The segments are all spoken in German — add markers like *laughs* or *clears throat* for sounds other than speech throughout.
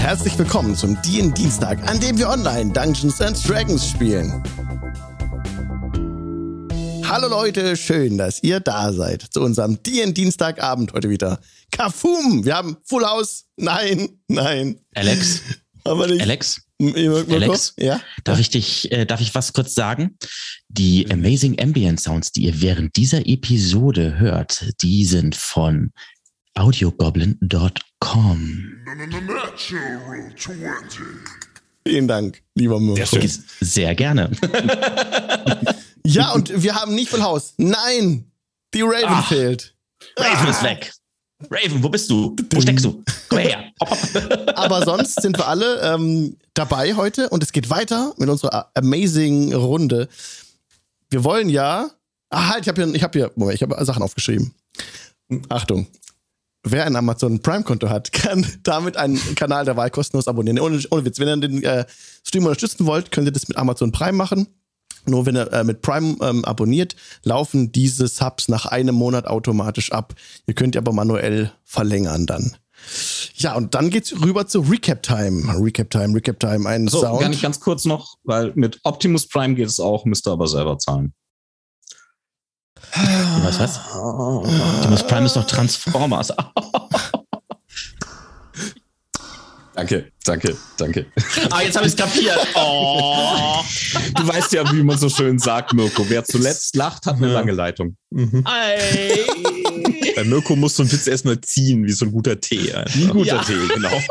Herzlich willkommen zum DIN Dienstag, an dem wir online Dungeons and Dragons spielen. Hallo Leute, schön, dass ihr da seid zu unserem DIN Dienstagabend heute wieder. Kafum, wir haben Full House. Nein, nein. Alex. Aber nicht. Alex. Alex, ja? darf ich dich, äh, darf ich was kurz sagen? Die Amazing Ambient Sounds, die ihr während dieser Episode hört, die sind von audiogoblin.com. Vielen Dank, lieber Mirko. Sehr gerne. *laughs* ja, und wir haben nicht Full House. Nein, die Raven Ach, fehlt. Raven ah. ist weg. Raven, wo bist du? Wo steckst du? Komm her. *laughs* *laughs* Aber sonst sind wir alle ähm, dabei heute und es geht weiter mit unserer amazing Runde. Wir wollen ja. Ah, halt, ich habe hier, ich habe hier, Moment, ich habe Sachen aufgeschrieben. Achtung. Wer ein Amazon Prime-Konto hat, kann *laughs* damit einen Kanal der Wahl kostenlos abonnieren. Ohne, ohne Witz. Wenn ihr den äh, Stream unterstützen wollt, könnt ihr das mit Amazon Prime machen. Nur wenn ihr äh, mit Prime ähm, abonniert, laufen diese Subs nach einem Monat automatisch ab. Ihr könnt aber manuell verlängern dann. Ja, und dann geht's rüber zu Recap Time. Recap Time, Recap Time, ein so, Sound. Gar nicht ganz kurz noch, weil mit Optimus Prime geht es auch, müsst ihr aber selber zahlen. Was, was? Optimus Prime ist doch Transformers. *laughs* Danke, danke, danke. Ah, jetzt habe ich es kapiert. Oh. *laughs* Du weißt ja, wie man so schön sagt, Mirko. Wer zuletzt lacht, hat eine ja. lange Leitung. Mhm. Bei Mirko muss so ein Witz erstmal ziehen, wie so ein guter Tee. Einfach. Wie ein guter ja. Tee, genau.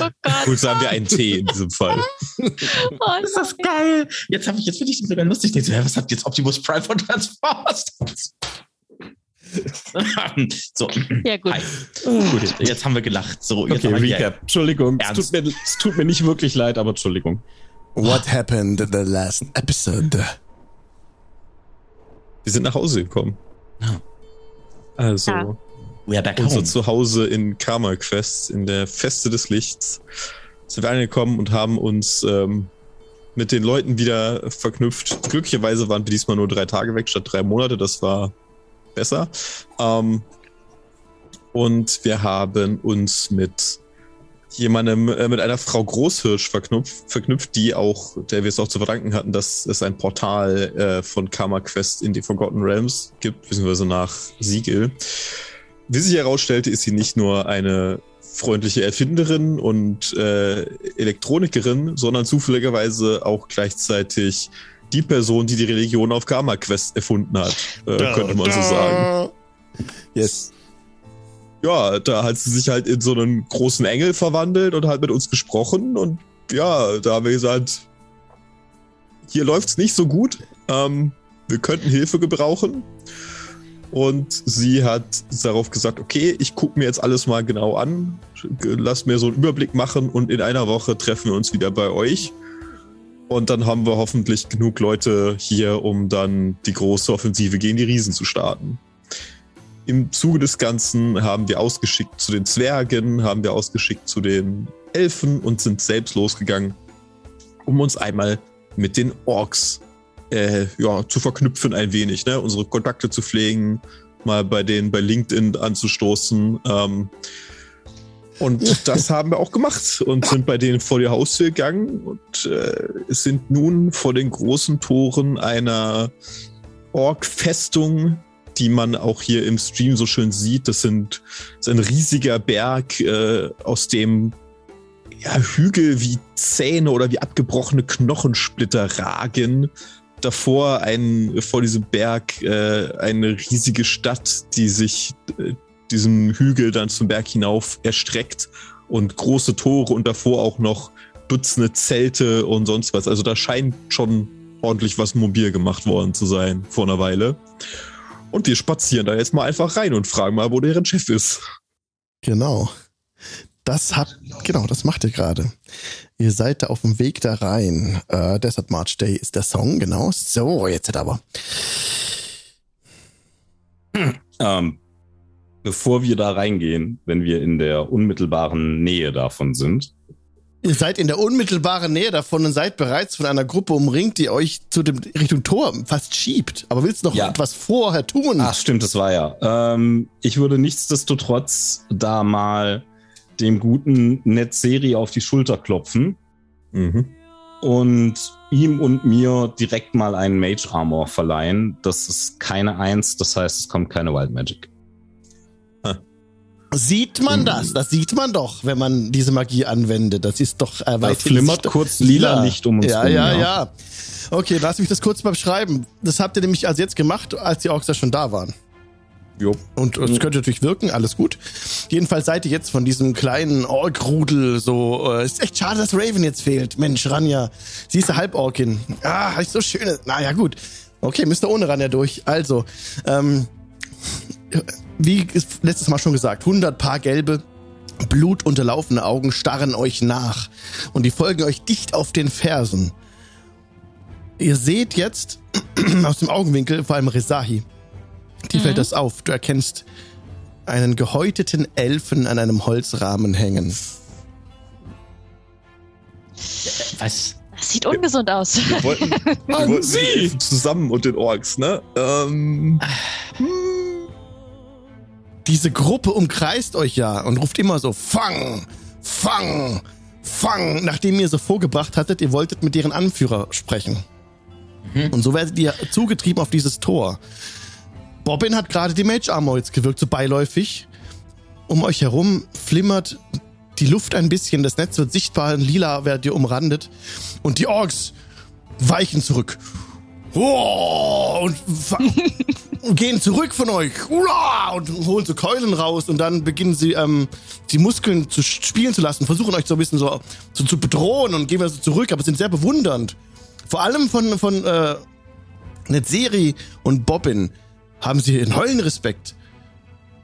Oh Gut, sagen wir einen Tee in diesem Fall. Oh, ist das geil. Jetzt habe ich, jetzt finde ich das sogar lustig. was hat jetzt Optimus Prime von Transformers? *laughs* so. Ja, gut. Hi. Gut, jetzt haben wir gelacht. So, jetzt okay, Recap. Entschuldigung, es tut, mir, es tut, mir, nicht wirklich leid, aber Entschuldigung. What happened in the last episode? Wir sind nach Hause gekommen. Ja. Also, ja. We are back unser home. Zuhause in Karma Quest, in der Feste des Lichts, sind wir angekommen und haben uns ähm, mit den Leuten wieder verknüpft. Glücklicherweise waren wir diesmal nur drei Tage weg statt drei Monate. Das war besser. Ähm, und wir haben uns mit jemandem, äh, mit einer Frau Großhirsch verknüpft, verknüpft, die auch, der wir es auch zu verdanken hatten, dass es ein Portal äh, von Karma Quest in die Forgotten Realms gibt, beziehungsweise nach Siegel. Wie sich herausstellte, ist sie nicht nur eine freundliche Erfinderin und äh, Elektronikerin, sondern zufälligerweise auch gleichzeitig die Person, die die Religion auf Karma Quest erfunden hat, äh, da, könnte man so sagen. Yes. Ja, da hat sie sich halt in so einen großen Engel verwandelt und hat mit uns gesprochen und ja, da haben wir gesagt, hier läuft's nicht so gut. Ähm, wir könnten Hilfe gebrauchen. Und sie hat darauf gesagt, okay, ich gucke mir jetzt alles mal genau an, lass mir so einen Überblick machen und in einer Woche treffen wir uns wieder bei euch. Und dann haben wir hoffentlich genug Leute hier, um dann die große Offensive gegen die Riesen zu starten. Im Zuge des Ganzen haben wir ausgeschickt zu den Zwergen, haben wir ausgeschickt zu den Elfen und sind selbst losgegangen, um uns einmal mit den Orks äh, ja, zu verknüpfen ein wenig, ne? unsere Kontakte zu pflegen, mal bei denen bei LinkedIn anzustoßen. Ähm, und das haben wir auch gemacht und sind bei denen vor die Haustür gegangen und äh, sind nun vor den großen Toren einer Ork-Festung, die man auch hier im Stream so schön sieht. Das, sind, das ist ein riesiger Berg, äh, aus dem ja, Hügel wie Zähne oder wie abgebrochene Knochensplitter ragen. Davor ein, vor diesem Berg äh, eine riesige Stadt, die sich äh, diesem Hügel dann zum Berg hinauf erstreckt und große Tore und davor auch noch Dutzende Zelte und sonst was. Also da scheint schon ordentlich was mobil gemacht worden zu sein vor einer Weile. Und wir spazieren da jetzt mal einfach rein und fragen mal, wo deren Chef ist. Genau. Das hat, genau, das macht ihr gerade. Ihr seid da auf dem Weg da rein. Äh, Desert March Day ist der Song, genau. So, jetzt aber. Ähm, bevor wir da reingehen, wenn wir in der unmittelbaren Nähe davon sind. Ihr seid in der unmittelbaren Nähe davon und seid bereits von einer Gruppe umringt, die euch zu dem Richtung Tor fast schiebt. Aber willst du noch ja. etwas vorher tun? Ach, stimmt, das war ja. Ähm, ich würde nichtsdestotrotz da mal dem guten Netzeri auf die Schulter klopfen Mhm. und ihm und mir direkt mal einen Mage Armor verleihen. Das ist keine Eins, das heißt, es kommt keine Wild Magic. Sieht man das? Das sieht man doch, wenn man diese Magie anwendet. Das ist doch äh, Da weithin flimmert kurz lila Licht um uns ja, rum. ja, ja. Okay, lass mich das kurz mal beschreiben. Das habt ihr nämlich also jetzt gemacht, als die Orks ja schon da waren. Jo. Und es könnte natürlich wirken, alles gut. Jedenfalls seid ihr jetzt von diesem kleinen Ork-Rudel so. Äh, ist echt schade, dass Raven jetzt fehlt. Mensch, Ranja. Sie ist eine Halborkin. Ah, ist so schön. Naja, gut. Okay, müsst ihr ohne Ranja durch. Also, ähm, wie letztes Mal schon gesagt, 100 Paar gelbe, blutunterlaufene Augen starren euch nach. Und die folgen euch dicht auf den Fersen. Ihr seht jetzt *clears throat* aus dem Augenwinkel vor allem Rezahi. Dir fällt das auf. Du erkennst einen gehäuteten Elfen an einem Holzrahmen hängen. Was? Das sieht ungesund aus. Wir wollten, wir *laughs* wollten die zusammen und den Orks, ne? Ähm, Diese Gruppe umkreist euch ja und ruft immer so: Fang! Fang! Fang! Nachdem ihr so vorgebracht hattet, ihr wolltet mit deren Anführer sprechen. Und so werdet ihr zugetrieben auf dieses Tor. Bobbin hat gerade die Mage Armor jetzt gewirkt, so beiläufig. Um euch herum flimmert die Luft ein bisschen, das Netz wird sichtbar, in lila werdet ihr umrandet. Und die Orks weichen zurück. Oh, *laughs* und gehen zurück von euch und holen so Keulen raus und dann beginnen sie ähm, die Muskeln zu spielen zu lassen, versuchen euch so ein bisschen so, so zu bedrohen und gehen wir so zurück, aber sind sehr bewundernd. Vor allem von, von äh, Netzeri und Bobbin haben sie einen Heulenrespekt.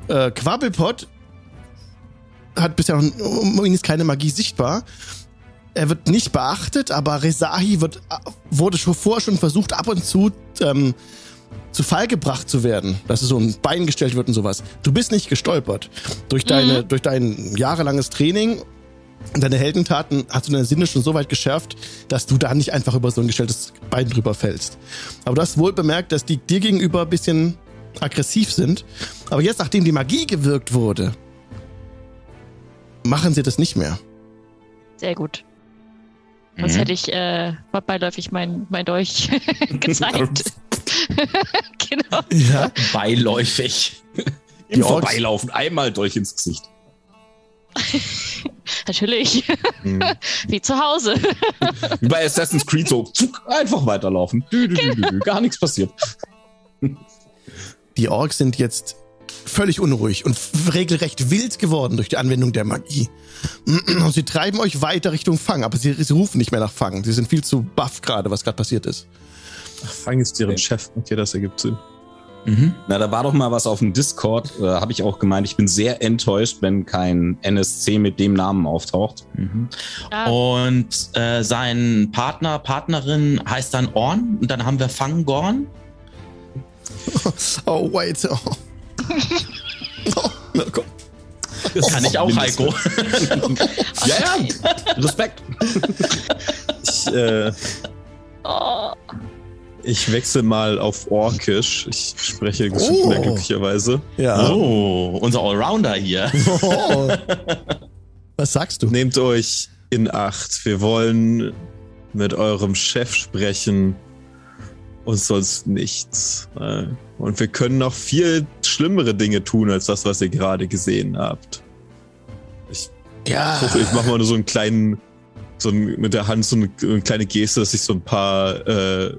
Äh, Quabbelpot hat bisher noch, um ihn ist keine Magie sichtbar. Er wird nicht beachtet, aber Rezahi wird, wurde schon vorher schon versucht, ab und zu ähm, zu Fall gebracht zu werden, dass es so ein Bein gestellt wird und sowas. Du bist nicht gestolpert. Durch, deine, durch dein jahrelanges Training und deine Heldentaten hast du deine Sinne schon so weit geschärft, dass du da nicht einfach über so ein gestelltes Bein drüber fällst. Aber du hast wohl bemerkt, dass die dir gegenüber ein bisschen aggressiv sind. Aber jetzt, nachdem die Magie gewirkt wurde, machen sie das nicht mehr. Sehr gut. Sonst Mhm. hätte ich äh, beiläufig mein, mein Dolch *laughs* gezeigt. *laughs* genau. Ja. Beiläufig. Die Im Orks- Vorbeilaufen einmal durch ins Gesicht. *laughs* Natürlich. hm. Wie zu Hause. Wie bei Assassin's Creed so zuck, einfach weiterlaufen. Dü, dü, dü, dü, dü, gar nichts passiert. Die Orks sind jetzt völlig unruhig und regelrecht wild geworden durch die Anwendung der Magie. *clears throat* Und sie treiben euch weiter Richtung Fang, aber sie, sie rufen nicht mehr nach Fang. Sie sind viel zu baff gerade, was gerade passiert ist. Fang ist deren Chef. Okay, das ergibt Sinn. Mhm. Na, da war doch mal was auf dem Discord. Äh, Habe ich auch gemeint, ich bin sehr enttäuscht, wenn kein NSC mit dem Namen auftaucht. Mhm. Ah, Und äh, sein Partner, Partnerin heißt dann Orn und dann haben wir Fangorn. *laughs* Oh, wait. Oh. *laughs* Oh, na komm. Kann ich auch, Heiko. *laughs* Ja, ja, Respekt. *laughs* Ich, äh, ich wechsle mal auf Orkisch. Ich spreche Oh. mehr glücklicherweise. Ja. Oh, unser Allrounder hier. Oh. Was sagst du? Nehmt euch in Acht. Wir wollen mit eurem Chef sprechen und sonst nichts. Äh, Und wir können noch viel schlimmere Dinge tun, als das, was ihr gerade gesehen habt. Ja. Ich, ich mache mal nur so einen kleinen, so ein, mit der Hand so eine, eine kleine Geste, dass ich so ein paar, äh,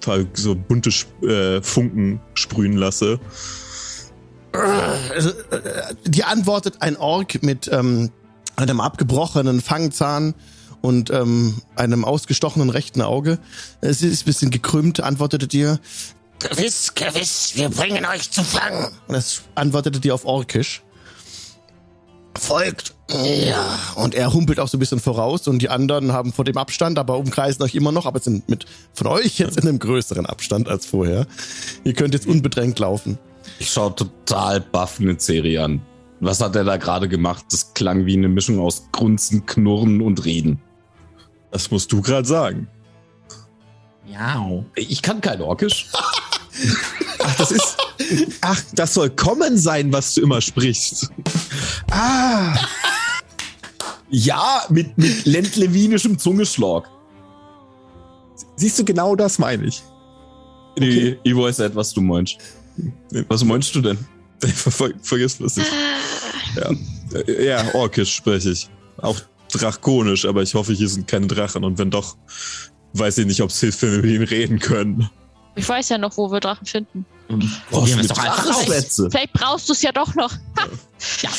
paar so bunte äh, Funken sprühen lasse. Äh, dir antwortet ein Ork mit ähm, einem abgebrochenen Fangzahn und ähm, einem ausgestochenen rechten Auge. Es ist ein bisschen gekrümmt, antwortete dir. Gewiss, gewiss, wir bringen euch zu Fang. Und das antwortete dir auf Orkisch. Folgt. Ja. Und er humpelt auch so ein bisschen voraus und die anderen haben vor dem Abstand, aber umkreisen euch immer noch, aber sind mit von euch jetzt in einem größeren Abstand als vorher. Ihr könnt jetzt unbedrängt laufen. Ich schaue total baff eine Serie an. Was hat er da gerade gemacht? Das klang wie eine Mischung aus Grunzen, Knurren und Reden. Das musst du gerade sagen. Ja. Ich kann kein Orkisch. *laughs* Ach, das ist. Ach, das soll kommen sein, was du immer sprichst. Ah. Ja, mit, mit lendlewinischem Zungeschlag. Siehst du, genau das meine ich. Nee, ich weiß nicht, was du meinst. Was meinst du denn? Ver ver vergiss was ich. Ja. Äh, ja, orkisch spreche ich. Auch drakonisch, aber ich hoffe, hier sind keine Drachen. Und wenn doch, weiß ich nicht, ob wir mit ihnen reden können. Ich weiß ja noch, wo wir Drachen finden. Probieren wir es doch einfach aus. Vielleicht brauchst du es ja doch noch. Ha, Ja.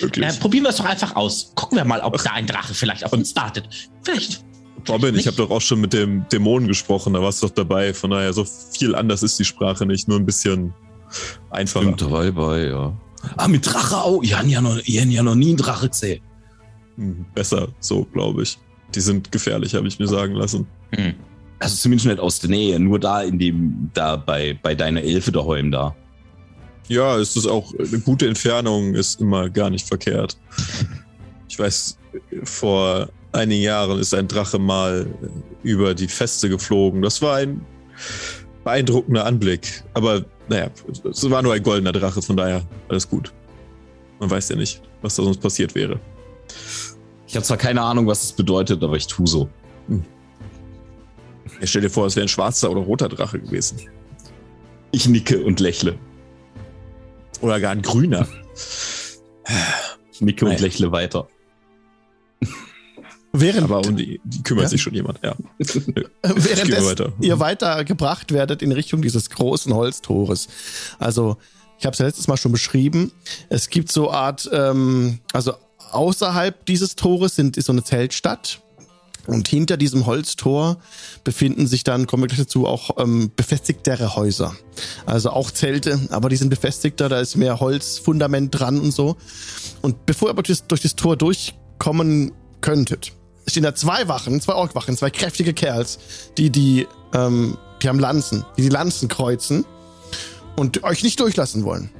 Wirklich. Äh, probieren wir es doch einfach aus. Gucken wir mal, ob da ein Drache vielleicht auf uns wartet. Vielleicht. Robin, ich habe doch auch schon mit dem Dämonen gesprochen, da warst du doch dabei. Von daher, so viel anders ist die Sprache nicht, nur ein bisschen einfacher. Stimmt dabei bei, ja. Ah, mit Drache auch. Ich habe ja, noch- ich hab ja noch nie einen Drache gesehen. Hm, Besser, so glaube ich. Die sind gefährlich, habe ich mir sagen lassen. Hm. Also zumindest nicht aus der Nähe, nur da in dem, da bei, bei deiner Elfe daheim da. Ja, es ist auch eine gute Entfernung, ist immer gar nicht verkehrt. Ich weiß, vor einigen Jahren ist ein Drache mal über die Feste geflogen. Das war ein beeindruckender Anblick. Aber naja, es war nur ein goldener Drache, von daher alles gut. Man weiß ja nicht, was da sonst passiert wäre. Ich habe zwar keine Ahnung, was das bedeutet, aber ich tu so. Ich stell dir vor, es wäre ein schwarzer oder roter Drache gewesen. Ich nicke und lächle. Oder gar ein grüner. Ich nicke und Naja. lächle weiter. Während, Aber um die, die kümmert Ja? sich schon jemand, ja. *laughs* äh, währenddessen weiter. ihr weitergebracht werdet in Richtung dieses großen Holztores. Also, ich habe es ja letztes Mal schon beschrieben. Es gibt so Art, ähm, also außerhalb dieses Tores sind, ist so eine Zeltstadt. Und hinter diesem Holztor befinden sich dann, kommen wir gleich dazu, auch ähm, befestigtere Häuser. Also auch Zelte, aber die sind befestigter, da ist mehr Holzfundament dran und so. Und bevor ihr aber durch das, durch das Tor durchkommen könntet, stehen da zwei Wachen, zwei Orkwachen, zwei kräftige Kerls, die die, ähm, die haben Lanzen, die die Lanzen kreuzen und euch nicht durchlassen wollen.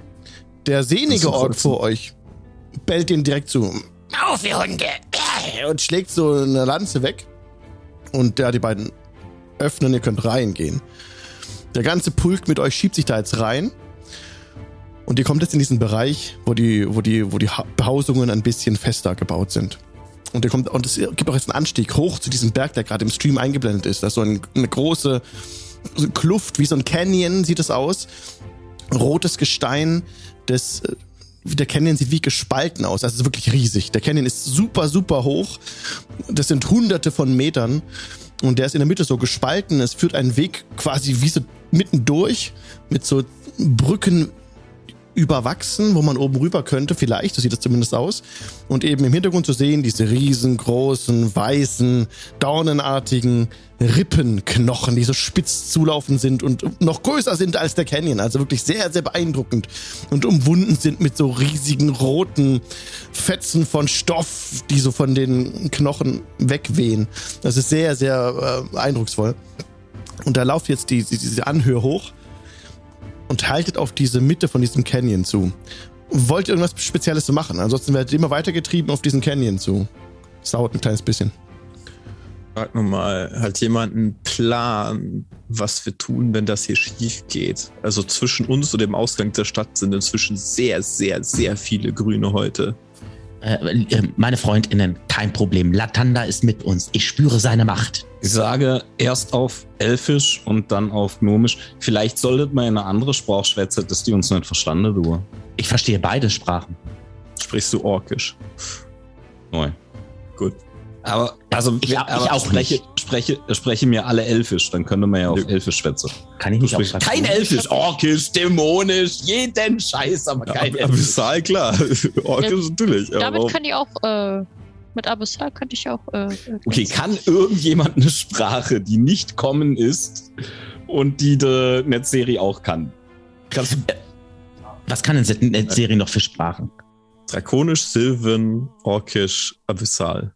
Der sehnige Ork vor euch bellt den direkt zu. Auf, ihr Hunde! Und schlägt so eine Lanze weg. Und ja, die beiden öffnen, ihr könnt reingehen. Der ganze Pulk mit euch schiebt sich da jetzt rein. Und ihr kommt jetzt in diesen Bereich, wo die, wo die, wo die Ha- Behausungen ein bisschen fester gebaut sind. Und ihr kommt, und es gibt auch jetzt einen Anstieg hoch zu diesem Berg, der gerade im Stream eingeblendet ist. Das ist so ein, eine große so eine Kluft, wie so ein Canyon sieht es aus. Rotes Gestein, das, äh, der Canyon sieht wie gespalten aus. Das ist wirklich riesig. Der Canyon ist super, super hoch. Das sind hunderte von Metern. Und der ist in der Mitte so gespalten. Es führt einen Weg quasi wie so mittendurch mit so Brücken überwachsen, wo man oben rüber könnte, vielleicht, so sieht es zumindest aus. Und eben im Hintergrund zu sehen, diese riesengroßen, weißen, dornenartigen Rippenknochen, die so spitz zulaufend sind und noch größer sind als der Canyon. Also wirklich sehr, sehr beeindruckend. Und umwunden sind mit so riesigen roten Fetzen von Stoff, die so von den Knochen wegwehen. Das ist sehr, sehr äh, eindrucksvoll. Und da lauft jetzt die, die, diese Anhöhe hoch und haltet auf diese Mitte von diesem Canyon zu. Wollt ihr irgendwas Spezielles zu machen? Ansonsten werdet ihr immer weitergetrieben auf diesen Canyon zu. Das dauert ein kleines bisschen. Frag nochmal, hat jemand einen Plan, was wir tun, wenn das hier schief geht? Also zwischen uns und dem Ausgang der Stadt sind inzwischen sehr, sehr, sehr viele grüne Häute. Äh, äh, meine Freundinnen, kein Problem. Latanda ist mit uns. Ich spüre seine Macht. Ich sage erst auf Elfisch und dann auf Gnomisch. Vielleicht solltet man in eine andere Sprache schwätzen, dass die uns nicht verstanden, du. Ich verstehe beide Sprachen. Sprichst du Orkisch? Nein. Gut. Aber, also, Ich- ich aber auch spreche, nicht. spreche, spreche mir alle Elfisch, dann könnte man ja auf Nö. Elfisch schwätzen. Kann ich nicht Sprich, auch kein Elfisch, Orkisch, dämonisch, jeden Scheiß, aber kein Ab- Elfisch. Abyssal, klar. *laughs* Orkisch natürlich. aber Damit kann ich auch, äh, mit Abyssal könnte ich auch, äh, äh, Okay, kann irgendjemand eine Sprache, die nicht kommen ist und die die Netzserie auch kann? Kannst du Was kann denn eine Serie noch für Sprachen? Drakonisch, Sylvan, Orkisch, Abyssal.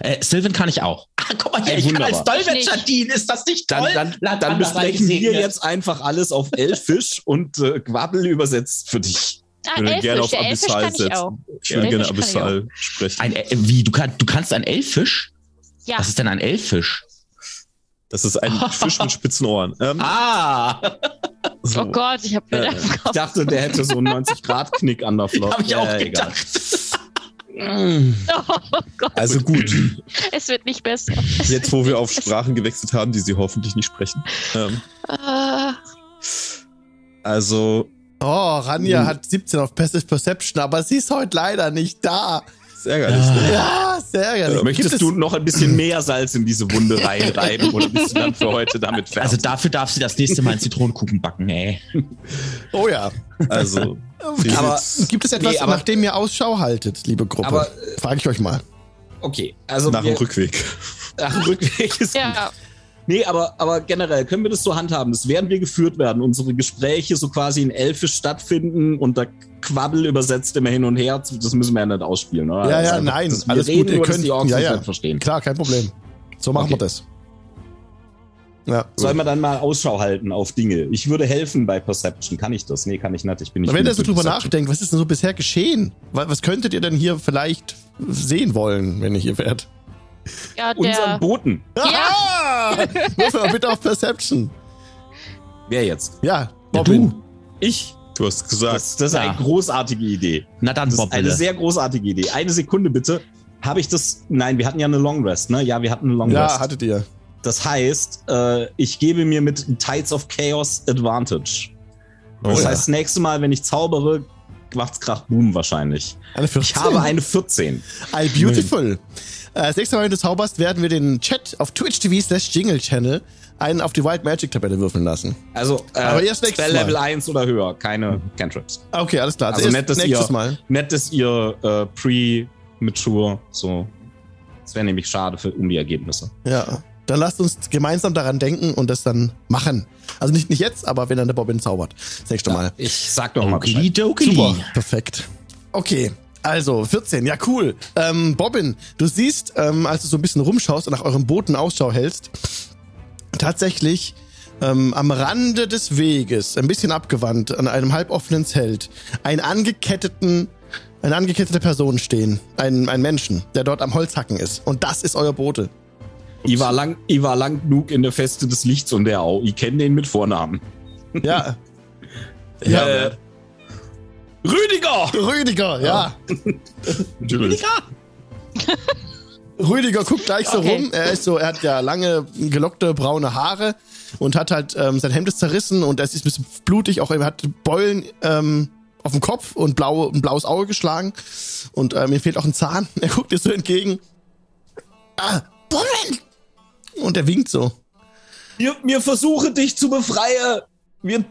Äh, Sylvan kann ich auch. Ah, guck mal hier, Ey, ich kann als wunderbar. Dolmetscher dienen. Ist das nicht Dann, toll? dann, dann sei besprechen wir jetzt einfach alles auf Elfisch und äh, Quabbel übersetzt für dich. Ah, Ich würde gerne auf Abyssal kann ich auch. setzen. Ich würde gerne Abyssal sprechen. Ein, äh, wie, du, kann, du kannst ein Elfisch? Ja, Was ist denn ein Elfisch? Das ist ein *laughs* Fisch mit spitzen Ohren. Ähm, Ah, so. oh Gott, ich hab mir Äh, im Ich dachte, der hätte so einen *laughs* 90-Grad-Knick an der Flotte. habe ich auch egal. gedacht. Oh Gott, Also gut, es wird nicht besser. jetzt wo wir auf Sprachen gewechselt haben, die sie hoffentlich nicht sprechen. Ähm, Ah, also, Oh, Ranja Hm. hat 17 auf Passive Perception, aber sie ist heute leider nicht da. Ist ärgerlich. Ne? Ja, sehr ärgerlich. Gibt Möchtest es- du noch ein bisschen mehr Salz in diese Wunde *laughs* reinreiben oder bist du dann für heute damit fertig? Also dafür darf sie das nächste Mal einen Zitronenkuchen backen, ey. Oh ja. Also, *laughs* Aber- Gibt es etwas, Nee, aber- nach dem ihr Ausschau haltet, liebe Gruppe? Aber, Frage ich euch mal. okay, also nach wir, dem Rückweg? nach dem Rückweg ist gut. Nee, aber, aber generell können wir das so handhaben, dass während wir geführt werden, unsere Gespräche so quasi in Elfisch stattfinden und da Quabbel übersetzt immer hin und her, das müssen wir ja nicht ausspielen, oder? Ja, ja, Also, nein, alles reden, gut, ihr könnt- die Orks ja, ja. nicht verstehen. Klar, kein Problem. So machen Okay. wir das. Ja. Sollen wir dann mal Ausschau halten auf Dinge? Ich würde helfen bei Perception. Kann ich das? Nee, kann ich nicht. Ich bin nicht Wenn ihr so drüber Perception. nachdenkt, was ist denn so bisher geschehen? Was, was könntet ihr denn hier vielleicht sehen wollen, wenn ihr hier wärt? Ja, Unseren der. Boten. Ja! Würfel mal bitte auf Perception. Wer jetzt? Ja, Ja, du. Ich. Du hast gesagt, Das, das ist Ja. eine großartige Idee. Na dann, Das ist eine sehr großartige Idee. Eine Sekunde bitte. Habe ich das? Nein, wir hatten ja eine Long Rest, ne? Ja, wir hatten eine Long Ja, Rest. hattet ihr. Das heißt, äh, ich gebe mir mit Tides of Chaos Advantage. Oh das ja. heißt, das nächste Mal, wenn ich zaubere, macht's Krach Boom wahrscheinlich. Eine 14. Ich habe eine 14. I beautiful. Äh, Das nächste Mal, wenn du zauberst, werden wir den Chat auf Twitch TV slash Jingle Channel einen auf die Wild Magic Tabelle würfeln lassen. Also, äh, Aber erst nächstes Spell Level Mal. 1 oder höher, keine Cantrips. Okay, alles klar. Also erst nett, dass nächstes ihr- Mal. Nett, dass ihr äh, pre-mature so. Das wäre nämlich schade für, um die Ergebnisse. Ja. Dann lasst uns gemeinsam daran denken und das dann machen. Also nicht, nicht jetzt, aber wenn dann der Bobbin zaubert. Das nächste Mal. Ich sag doch mal Bescheid. Super, perfekt. Okay, also 14, ja cool. Ähm, Bobbin, du siehst, ähm, als du so ein bisschen rumschaust und nach eurem Booten Ausschau hältst, tatsächlich ähm, am Rande des Weges, ein bisschen abgewandt, an einem halboffenen Zelt, einen angeketteten, eine angekettete Person stehen. Ein, ein Menschen, der dort am Holzhacken ist. Und das ist euer Bote. Ich war, lang, ich war lang genug in der Feste des Lichts und der auch. Ich kenne den mit Vornamen. Ja, *laughs* ja, Äh, Rüdiger! Rüdiger, ja. natürlich. Rüdiger guckt gleich so Okay. rum. Er ist so, er hat ja lange gelockte braune Haare und hat halt ähm, sein Hemd ist zerrissen und es ist ein bisschen blutig. Auch er hat Beulen ähm, auf dem Kopf und blaue, ein blaues Auge geschlagen und ähm, ihm fehlt auch ein Zahn. *laughs* Er guckt dir so entgegen. Ah, Moment! Und er winkt so. Wir, wir versuchen dich zu befreien. Wir,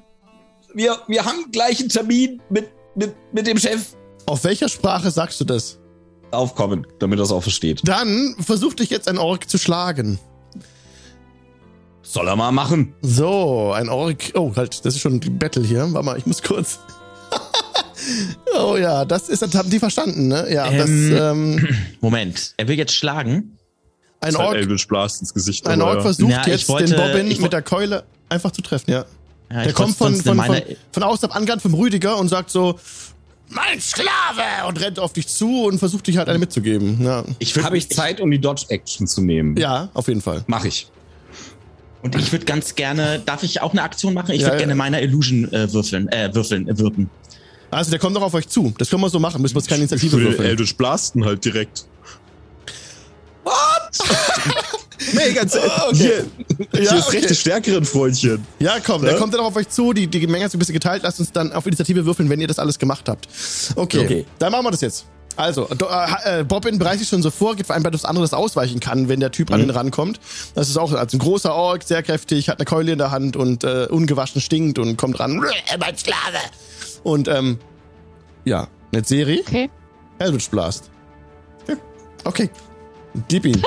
wir, wir haben gleich einen Termin mit, mit, mit dem Chef. Auf welcher Sprache sagst du das? Aufkommen, damit er es auch versteht. Dann versucht dich jetzt ein Ork zu schlagen. Soll er mal machen. So, ein Ork. Oh, halt, das ist schon die Battle hier. Warte mal, ich muss kurz. *laughs* oh ja, das ist, das haben die verstanden, ne? Ja, Ähm, das, ähm, *clears throat* Moment, er will jetzt schlagen. Ein Halt Ork, Eldritch Blast ins Gesicht. ein Ork versucht Ja, ich jetzt wollte- den Bobbin ich mit der Keule einfach zu treffen, ja. Ja, Der ich kommt von, von, von, von außen angerannt vom Rüdiger und sagt so, mein Sklave! Und rennt auf dich zu und versucht dich halt eine mitzugeben. Ja, Ich Habe ich Zeit, um die Dodge-Action zu nehmen? ja auf jeden Fall. Mach ich. Und ich würde ganz gerne, darf ich auch eine Aktion machen? Ich Ja, würde ja. gerne meiner Illusion äh, würfeln, äh, würfeln, äh, wirken. Also der kommt doch auf euch zu. Das können wir so machen. Müssen wir jetzt keine Ich Initiative würde würfeln. Eldritch Blasten halt direkt. What? *laughs* nee, ganz ehrlich. Okay. Hier, Ja, hier ist okay. rechte stärkeren Freundchen. Ja, komm, der Ja? kommt dann auch auf euch zu. Die, die Menge hat sich ein bisschen geteilt. Lasst uns dann auf Initiative würfeln, wenn ihr das alles gemacht habt. Okay, Okay. dann machen wir das jetzt. Also, äh, äh, Bobbin bereitet sich schon so vor, geht vor allem bei das anderes ausweichen kann, wenn der Typ an ihn rankommt. Das ist auch also ein großer Ork, sehr kräftig, hat eine Keule in der Hand und äh, ungewaschen stinkt und kommt ran. Mein Sklave! Und, ähm, ja, eine Serie. Okay. Eldritch Blast. Okay. Gib ihn.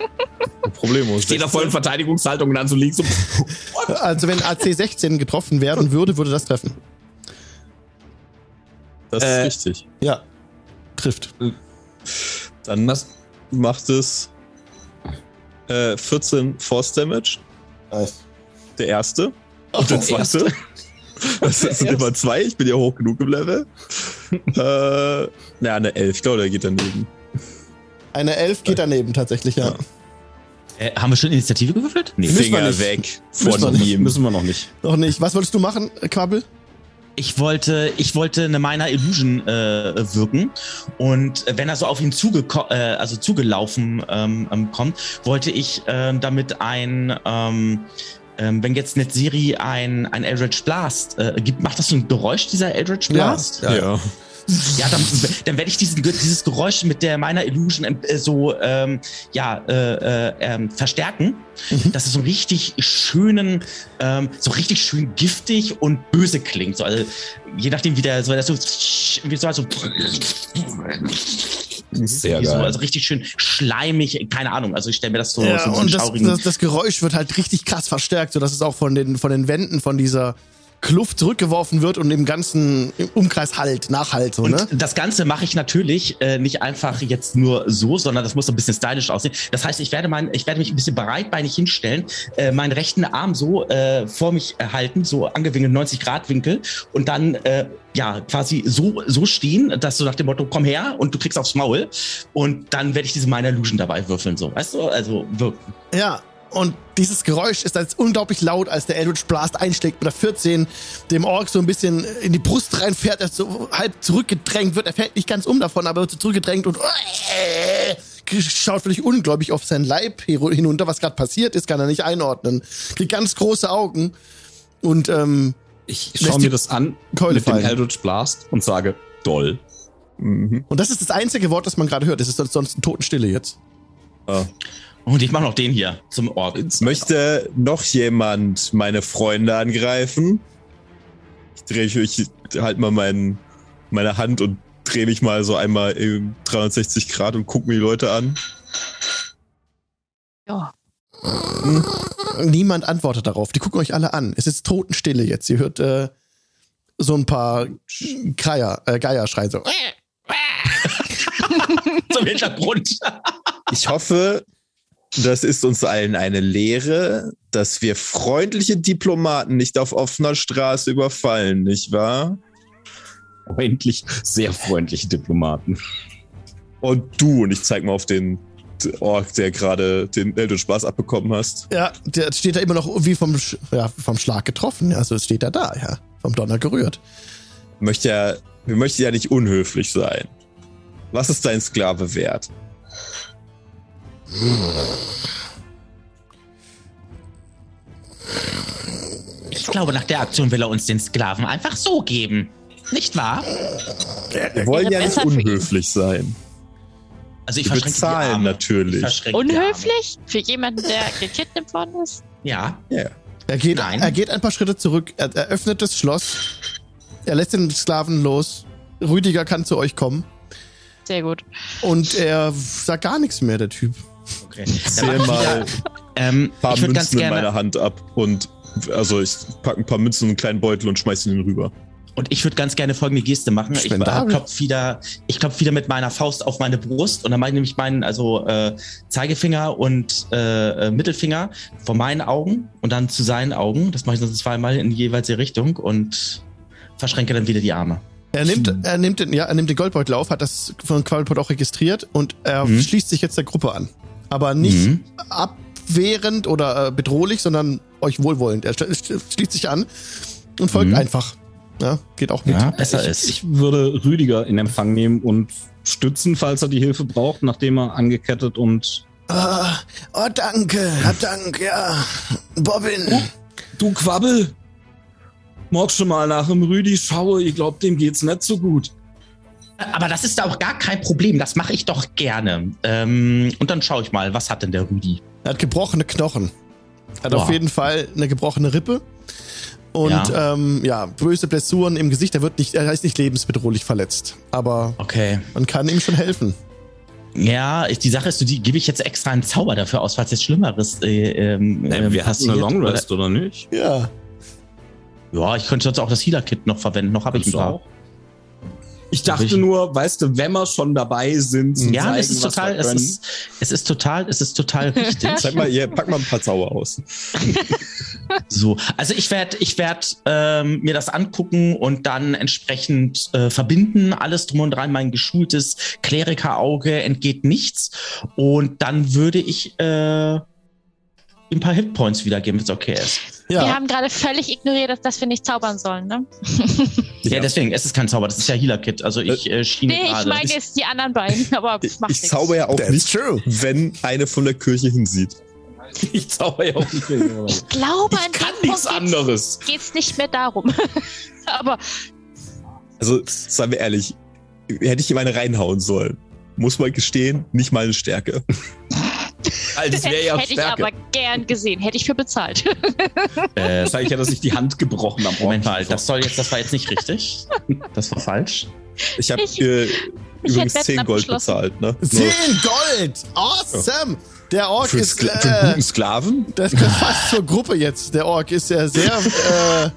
*laughs* Problemlos. Steht da voll in Verteidigungshaltung und dann so liegt *laughs* so. Also, wenn AC 16 getroffen werden würde, würde das treffen. Das Äh, ist richtig. Ja. Trifft. Dann macht es äh, 14 Force Damage. Nice. Der erste. Und der zweite. *laughs* Das sind immer zwei. Ich bin ja hoch genug im Level. äh, na, eine 11. Ich glaube, der geht daneben. Eine 11 geht daneben tatsächlich, ja. Ja. Äh, haben wir schon Initiative gewürfelt? Nee. Müssen wir Finger nicht. weg Müssen wir von nicht. ihm. Müssen wir noch nicht. Noch nicht. Was wolltest du machen, Quabbel? ich wollte, ich wollte eine Minor Illusion äh, wirken und wenn er so auf ihn zuge äh, also zugelaufen ähm, ähm, kommt, wollte ich äh, damit ein ähm, ähm, wenn jetzt Netziri ein, ein Eldritch Blast äh, gibt, macht das so ein Geräusch, dieser Eldritch Blast? Ja, ja. Dann, dann werde ich diesen, dieses Geräusch mit der meiner Illusion äh, so ähm, ja, äh, äh, ähm, verstärken, Mhm. dass es so richtig schönen, ähm, so richtig schön giftig und böse klingt. So, also, je nachdem, wie der so, das so, wie so, also, Sehr wie so, geil. also richtig schön schleimig, keine Ahnung. Also ich stelle mir das so, Ja, so, und das, das, das Geräusch wird halt richtig krass verstärkt, sodass es auch von den, von den Wänden von dieser Kluft zurückgeworfen wird und im ganzen Umkreis halt, nachhalt, so, Und ne? das Ganze mache ich natürlich äh, nicht einfach jetzt nur so, sondern das muss so ein bisschen stylisch aussehen. Das heißt, ich werde, mein, ich werde mich ein bisschen breitbeinig hinstellen, äh, meinen rechten Arm so äh, vor mich halten, so angewinkelt 90 Grad Winkel und dann äh, ja quasi so so stehen, dass du nach dem Motto komm her und du kriegst aufs Maul und dann werde ich diese Minor Illusion dabei würfeln, so, weißt du, also wirken. Ja. Und dieses Geräusch ist jetzt unglaublich laut, als der Eldritch Blast einschlägt mit der 14, dem Ork so ein bisschen in die Brust reinfährt, er so halb zurückgedrängt wird. Er fällt nicht ganz um davon, aber wird so zurückgedrängt und schaut völlig ungläubig auf seinen Leib hinunter. Was gerade passiert ist, kann er nicht einordnen. Kriegt ganz große Augen und ähm, Ich schaue mir das an Keule mit dem fallen. Eldritch Blast und sage, doll. Mhm. Und das ist das einzige Wort, das man gerade hört. Es ist sonst, Totenstille jetzt. Ah. Und ich mache noch den hier zum Ork. Jetzt möchte noch jemand meine Freunde angreifen. Ich drehe ich halt mal mein, meine Hand und drehe mich mal so einmal in 360 Grad und gucke mir die Leute an. Ja. Niemand antwortet darauf. Die gucken euch alle an. Es ist Totenstille jetzt. Ihr hört äh, so ein paar Geier, äh, Geier schreien so. *laughs* Zum Hintergrund. Ich hoffe, das ist uns allen eine Lehre, dass wir freundliche Diplomaten nicht auf offener Straße überfallen, nicht wahr? Freundlich, sehr freundliche Diplomaten. Und du, und ich zeig mal auf den Ork, der gerade den Eldritch Spaß abbekommen hast. Ja, der steht da immer noch wie vom, Sch ja, vom Schlag getroffen. Also es steht er da, ja. Vom Donner gerührt. Möchte ja, wir möchten ja nicht unhöflich sein. Was ist dein Sklave wert? Ich glaube, nach der Aktion will er uns den Sklaven einfach so geben. Nicht wahr? Wir wollen ja nicht unhöflich sein. Also ich Wir bezahlen natürlich. Unhöflich? Für jemanden, der gekidnappt worden ist? Ja. Er geht, Nein. er geht ein paar Schritte zurück. Er, er öffnet das Schloss. Er lässt den Sklaven los. Rüdiger kann zu euch kommen. Sehr gut. Und er sagt gar nichts mehr, der Typ. Okay. Ich ich mal ähm, ein paar ich Münzen in meiner Hand ab und also ich packe ein paar Münzen in einen kleinen Beutel und schmeiß ihn rüber. und ich würde ganz gerne folgende Geste machen. Ich äh, Spendabel. klopf wieder, ich klopf wieder mit meiner Faust auf meine Brust und dann mache ich nämlich meinen also äh, Zeigefinger und äh, äh, Mittelfinger vor meinen Augen und dann zu seinen Augen. Das mache ich dann zweimal in die jeweilige Richtung und verschränke dann wieder die Arme. Er nimmt, er nimmt den, ja, er nimmt den Goldbeutel auf, hat das von Quabbelpot auch registriert und er Mhm. schließt sich jetzt der Gruppe an. Aber nicht Mhm. abwehrend oder äh, bedrohlich, sondern euch wohlwollend. Er sch- sch- schließt sich an und folgt Mhm. einfach. Ja, geht auch mit. Ja, besser ich, ist. Ich würde Rüdiger in Empfang nehmen und stützen, falls er die Hilfe braucht, nachdem er angekettet und Ah, oh, danke, ja, danke, ja. Bobbin. Du Quabbel! Morg schon mal nach dem Rüdi schaue, ich glaube, dem geht's nicht so gut. Aber das ist auch gar kein Problem. Das mache ich doch gerne. Ähm, und dann schaue ich mal, was hat denn der Rüdi? Er hat gebrochene Knochen. Er hat Boah. auf jeden Fall eine gebrochene Rippe. Und Ja. Ähm, ja, böse Blessuren im Gesicht. Er wird nicht, er ist nicht lebensbedrohlich verletzt. Aber Okay. man kann ihm schon helfen. Ja, ich, die Sache ist, die gebe ich jetzt extra einen Zauber dafür aus, falls jetzt Schlimmeres äh, ähm, Äh, ähm, wir hatten passiert. eine Long Rest, oder nicht? Ja. Ja, ich könnte sonst auch das Healer-Kit noch verwenden. Noch habe ich ein paar. auch? Ich dachte Ich- nur, weißt du, wenn wir schon dabei sind, zu Ja, zeigen, es ist was total, wir es ist, es ist total, es ist total *laughs* richtig. Zeig mal, ihr pack mal ein paar Zauber aus. *laughs* So, also ich werde, ich werde ähm, mir das angucken und dann entsprechend äh, verbinden, alles drum und dran. Mein geschultes Klerikerauge entgeht nichts und dann würde ich äh, ihm ein paar Hitpoints wiedergeben, wenn es okay ist. Ja. Wir haben gerade völlig ignoriert, dass, dass wir nicht zaubern sollen, ne? *laughs* Ja, deswegen, es ist kein Zauber, das ist ja Healer-Kit. Also ich äh, schiene Nee, ich gerade. meine jetzt die anderen beiden, *laughs* aber Ich, ich nichts. zauber ja auch That's nicht, true. wenn eine von der Kirche hinsieht. *laughs* Ich zauber ja auch nicht. Ich glaube, Ich an kann dem nichts Punkt anderes. Geht es nicht mehr darum. aber Also, seien wir ehrlich, hätte ich ihm eine reinhauen sollen. Muss man gestehen, nicht meine Stärke. Alter, das wäre ja hätte ich Stärke. aber gern gesehen, hätte ich für bezahlt. *laughs* Äh, Wahrscheinlich hat er sich die Hand gebrochen am Moment mal, das soll jetzt, das war jetzt nicht richtig. Das war falsch. Ich habe Ich- äh, ich übrigens hätte 10 Wetten Gold bezahlt, ne? 10 Gold! Awesome! Der Ork Für, ist. Skla für Äh, einen guten Sklaven? das gehört fast zur Gruppe jetzt. Der Ork ist ja sehr, *laughs* äh,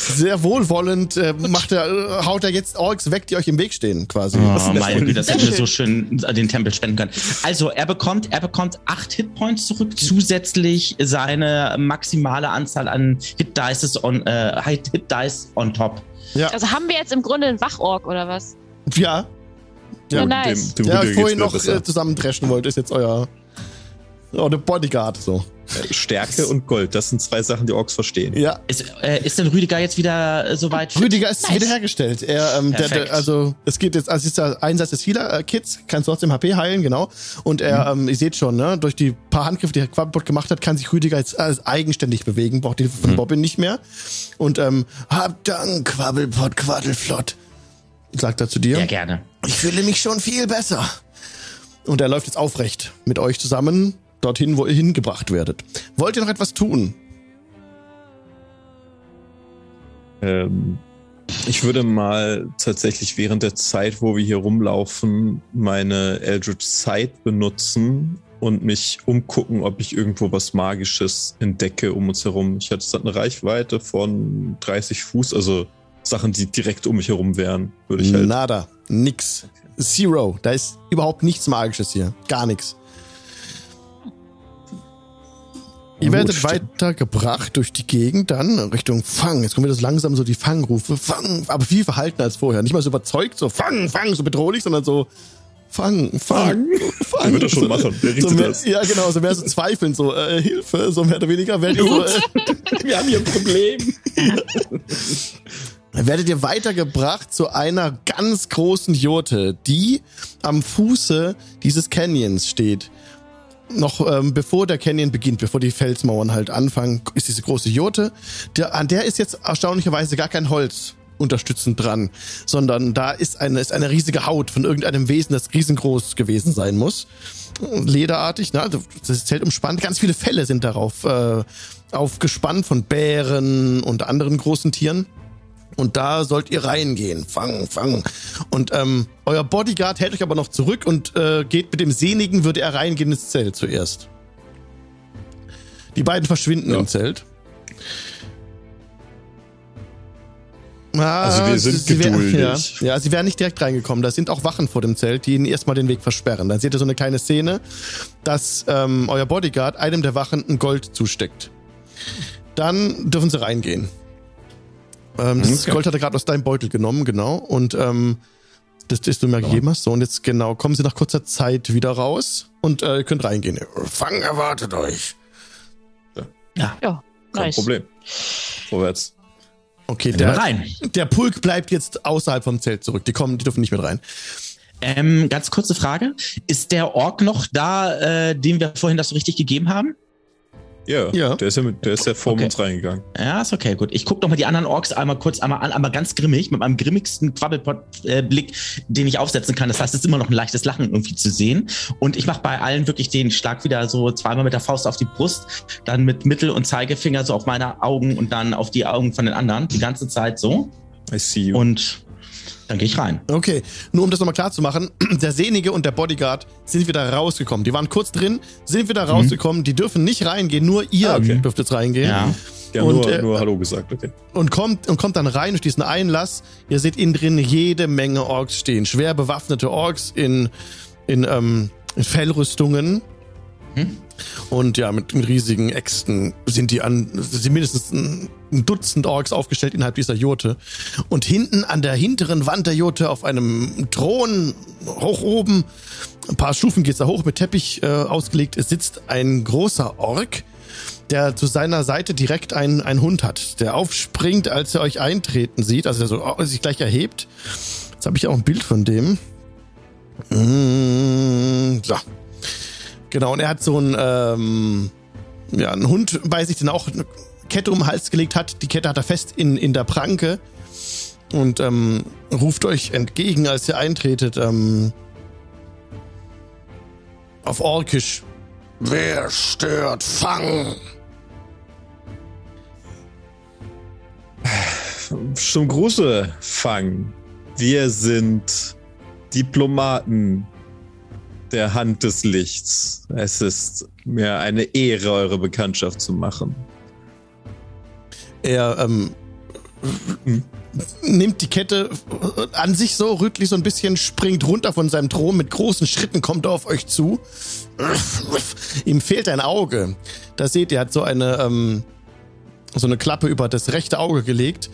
sehr wohlwollend. Äh, macht er, äh, haut er jetzt Orks weg, die euch im Weg stehen, quasi. Oh, meine Güte, das schön. so schön den Tempel spenden können. Also, er bekommt, er bekommt acht Hitpoints zurück, zusätzlich seine maximale Anzahl an Hit Dice on, äh, Hit Dice on top. Also haben wir jetzt im Grunde einen Wachorg oder was? Ja. Ja, Ja, nice. Dem, dem euch vorhin noch besser. äh, zusammentreschen wollte, ist jetzt euer. Eure Bodyguard, so. Stärke und Gold, das sind zwei Sachen, die Orks verstehen. Ja. Ist, äh, ist denn Rüdiger jetzt wieder äh, soweit? Rüdiger ist Nice. wiederhergestellt. Er, ähm, der, der, also es geht jetzt, also es ist der Einsatz des Healer-Kits, kannst trotzdem HP heilen, genau. Und er, Mhm. ähm, ihr seht schon, ne, durch die paar Handgriffe, die Herr Quabbot gemacht hat, kann sich Rüdiger jetzt alles eigenständig bewegen, braucht die Mhm. von Bobbin nicht mehr. Und ähm, hab Dank, Quabbelpot, Quaddelflott, sagt er zu dir. Ja, gerne. Ich fühle mich schon viel besser. Und er läuft jetzt aufrecht mit euch zusammen dorthin, wo ihr hingebracht werdet. Wollt ihr noch etwas tun? Ähm, ich würde mal tatsächlich während der Zeit, wo wir hier rumlaufen, meine Eldritch Sight benutzen und mich umgucken, ob ich irgendwo was Magisches entdecke um uns herum. Ich hatte eine Reichweite von 30 Fuß, also Sachen, die direkt um mich herum wären, würde ich halt. Nada. Nix. Zero. Da ist überhaupt nichts Magisches hier. Gar nichts. Ihr Gut, werdet stimmt. weitergebracht durch die Gegend dann Richtung Fang. Jetzt kommen wieder so langsam so die Fangrufe. Fang, aber viel verhalten als vorher. Nicht mal so überzeugt, so Fang, Fang, so bedrohlich, sondern so Fang, Fang, Fang. Der wird das schon machen. Der So richtet mehr, das. ja, genau, so mehr so zweifeln, so äh, Hilfe, so mehr oder weniger. Werdet ihr, so, äh, Wir haben hier ein Problem. *laughs* werdet ihr weitergebracht zu einer ganz großen Jurte, die am Fuße dieses Canyons steht. Noch ähm, bevor der Canyon beginnt, bevor die Felsmauern halt anfangen, ist diese große Jurte. Der, an der ist jetzt erstaunlicherweise gar kein Holz unterstützend dran, sondern da ist eine, ist eine riesige Haut von irgendeinem Wesen, das riesengroß gewesen sein muss. Lederartig, ne? Also, Das Zelt umspannt. Ganz viele Felle sind darauf äh, aufgespannt von Bären und anderen großen Tieren. Und da sollt ihr reingehen. Fang, fang. Und ähm, euer Bodyguard hält euch aber noch zurück und äh, geht mit dem Sehnigen, würde er reingehen ins Zelt zuerst. Die beiden verschwinden Ja. im Zelt. Ah, Also wir sind sie wär- geduldig. Ja, ja, sie wären nicht direkt reingekommen. Da sind auch Wachen vor dem Zelt, die ihnen erstmal den Weg versperren. Dann seht ihr so eine kleine Szene, dass ähm, euer Bodyguard einem der Wachen ein Gold zusteckt. Dann dürfen sie reingehen. Ähm, das Okay. Gold hat er gerade aus deinem Beutel genommen, genau. Und ähm, das, das du mir gegeben hast. So, und jetzt genau, kommen sie nach kurzer Zeit wieder raus und äh, ihr könnt reingehen. Fang erwartet euch. Ja, Kein Nice. Problem. Vorwärts. Okay, der der, rein. der Pulk bleibt jetzt außerhalb vom Zelt zurück. Die kommen, die dürfen nicht mit rein. Ähm, ganz kurze Frage. Ist der Ork noch da, äh, dem wir vorhin das so richtig gegeben haben? Ja, Ja. Der, ist ja mit, der ist ja vor Okay. uns reingegangen. Ja, ist okay, gut. Ich gucke noch mal die anderen Orks einmal kurz einmal an, aber ganz grimmig, mit meinem grimmigsten Quabbelpot-Blick, den ich aufsetzen kann. Das heißt, es ist immer noch ein leichtes Lachen irgendwie zu sehen. Und ich mache bei allen wirklich den Schlag wieder so zweimal mit der Faust auf die Brust, dann mit Mittel- und Zeigefinger so auf meine Augen und dann auf die Augen von den anderen. Die ganze Zeit so. I see you. Und dann gehe ich rein. Okay, nur um das nochmal klar zu machen, *clears throat* der Sehnige und der Bodyguard sind wieder rausgekommen. Die waren kurz drin, sind wieder rausgekommen, die dürfen nicht reingehen, nur ihr Ah, okay. dürft jetzt reingehen. Ja. ja, und, nur, äh, nur Hallo gesagt, okay. Und kommt, und kommt dann rein durch diesen Einlass. Ihr seht innen drin jede Menge Orks stehen. Schwer bewaffnete Orks in, in, ähm, in Fellrüstungen. Hm? Und ja, mit, mit riesigen Äxten sind die an, sind mindestens ein, Dutzend Orks aufgestellt innerhalb dieser Jurte. Und hinten an der hinteren Wand der Jurte auf einem Thron hoch oben, ein paar Stufen geht's da hoch mit Teppich äh, ausgelegt, es sitzt ein großer Ork, der zu seiner Seite direkt einen, einen Hund hat, der aufspringt, als er euch eintreten sieht, also der so oh, sich gleich erhebt. Jetzt habe ich auch ein Bild von dem. Mm, so. Genau, und er hat so einen, ähm, ja, einen Hund bei sich, den auch Kette um den Hals gelegt hat. Die Kette hat er fest in, in der Pranke und ähm, ruft euch entgegen, als ihr eintretet. Ähm, auf Orkisch. Wer stört Fang? Schon Gruße, Fang. Wir sind Diplomaten der Hand des Lichts. Es ist mir eine Ehre, eure Bekanntschaft zu machen. Er ähm, nimmt die Kette an sich so, rüttlich so ein bisschen, springt runter von seinem Thron mit großen Schritten, kommt auf euch zu. Ihm fehlt ein Auge. Da seht ihr, er hat so eine, ähm, so eine Klappe über das rechte Auge gelegt.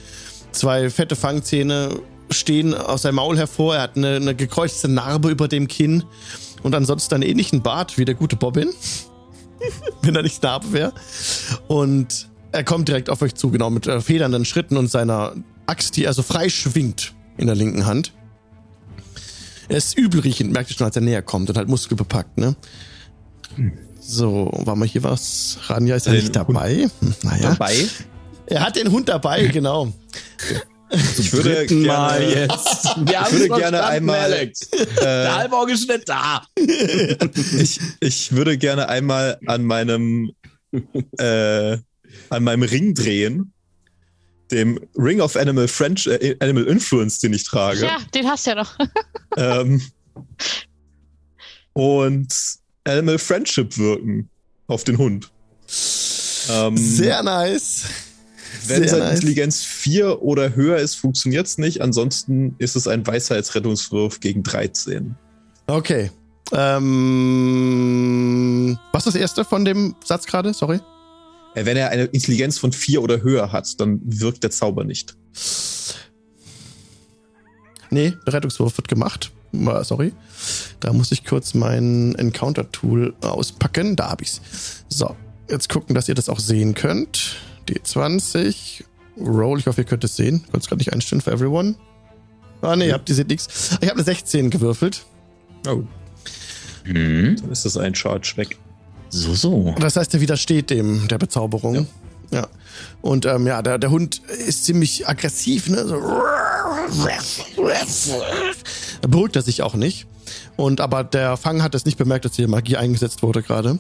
Zwei fette Fangzähne stehen aus seinem Maul hervor. Er hat eine, eine gekreuzte Narbe über dem Kinn und ansonsten einen ähnlichen Bart wie der gute Bobbin. *laughs* Wenn er nicht Narbe wäre. Und er kommt direkt auf euch zu, genau, mit äh, federnden Schritten und seiner Axt, die er so frei schwingt in der linken Hand. Er ist übelriechend, merkt ihr schon, als er näher kommt und halt muskelbepackt, ne? So, war mal hier was? Ranja ist *laughs* ja nicht dabei. Hm, Naja. Dabei? Er hat den Hund dabei, genau. Ich würde Dritten Mal gerne, jetzt. *laughs* Wir haben würde gerne einmal- Alex. Der äh, Halborg ist nicht da. *laughs* ich, ich würde gerne einmal an meinem äh, an meinem Ring drehen. Dem Ring of Animal French, äh, Animal Influence, den ich trage. Ja, den hast du ja noch. *laughs* Ähm, und Animal Friendship wirken auf den Hund. Ähm, Sehr nice. wenn sehr seine nice. Intelligenz 4 oder höher ist, funktioniert es nicht. Ansonsten ist es ein Weisheitsrettungswurf gegen 13. Okay. Ähm, was ist das erste von dem Satz gerade? Sorry. Äh, Wenn er eine Intelligenz von 4 oder höher hat, dann wirkt der Zauber nicht. Nee, der Rettungswurf wird gemacht. Sorry. Da muss ich kurz mein Encounter-Tool auspacken. Da hab ich's. So, jetzt gucken, dass ihr das auch sehen könnt. D20. Roll, ich hoffe, ihr könnt es sehen. Könnt es gerade nicht einstellen für everyone. Ah, nee, ihr habt, ihr seht nichts. Ich habe eine 16 gewürfelt. Oh, Hm. dann ist das ein Charge weg. So, so. Das heißt, er widersteht dem der Bezauberung. Ja. Und ähm, ja, der, der Hund ist ziemlich aggressiv, ne? So. Da beruhigt er sich auch nicht. Und aber der Fang hat es nicht bemerkt, dass hier Magie eingesetzt wurde gerade.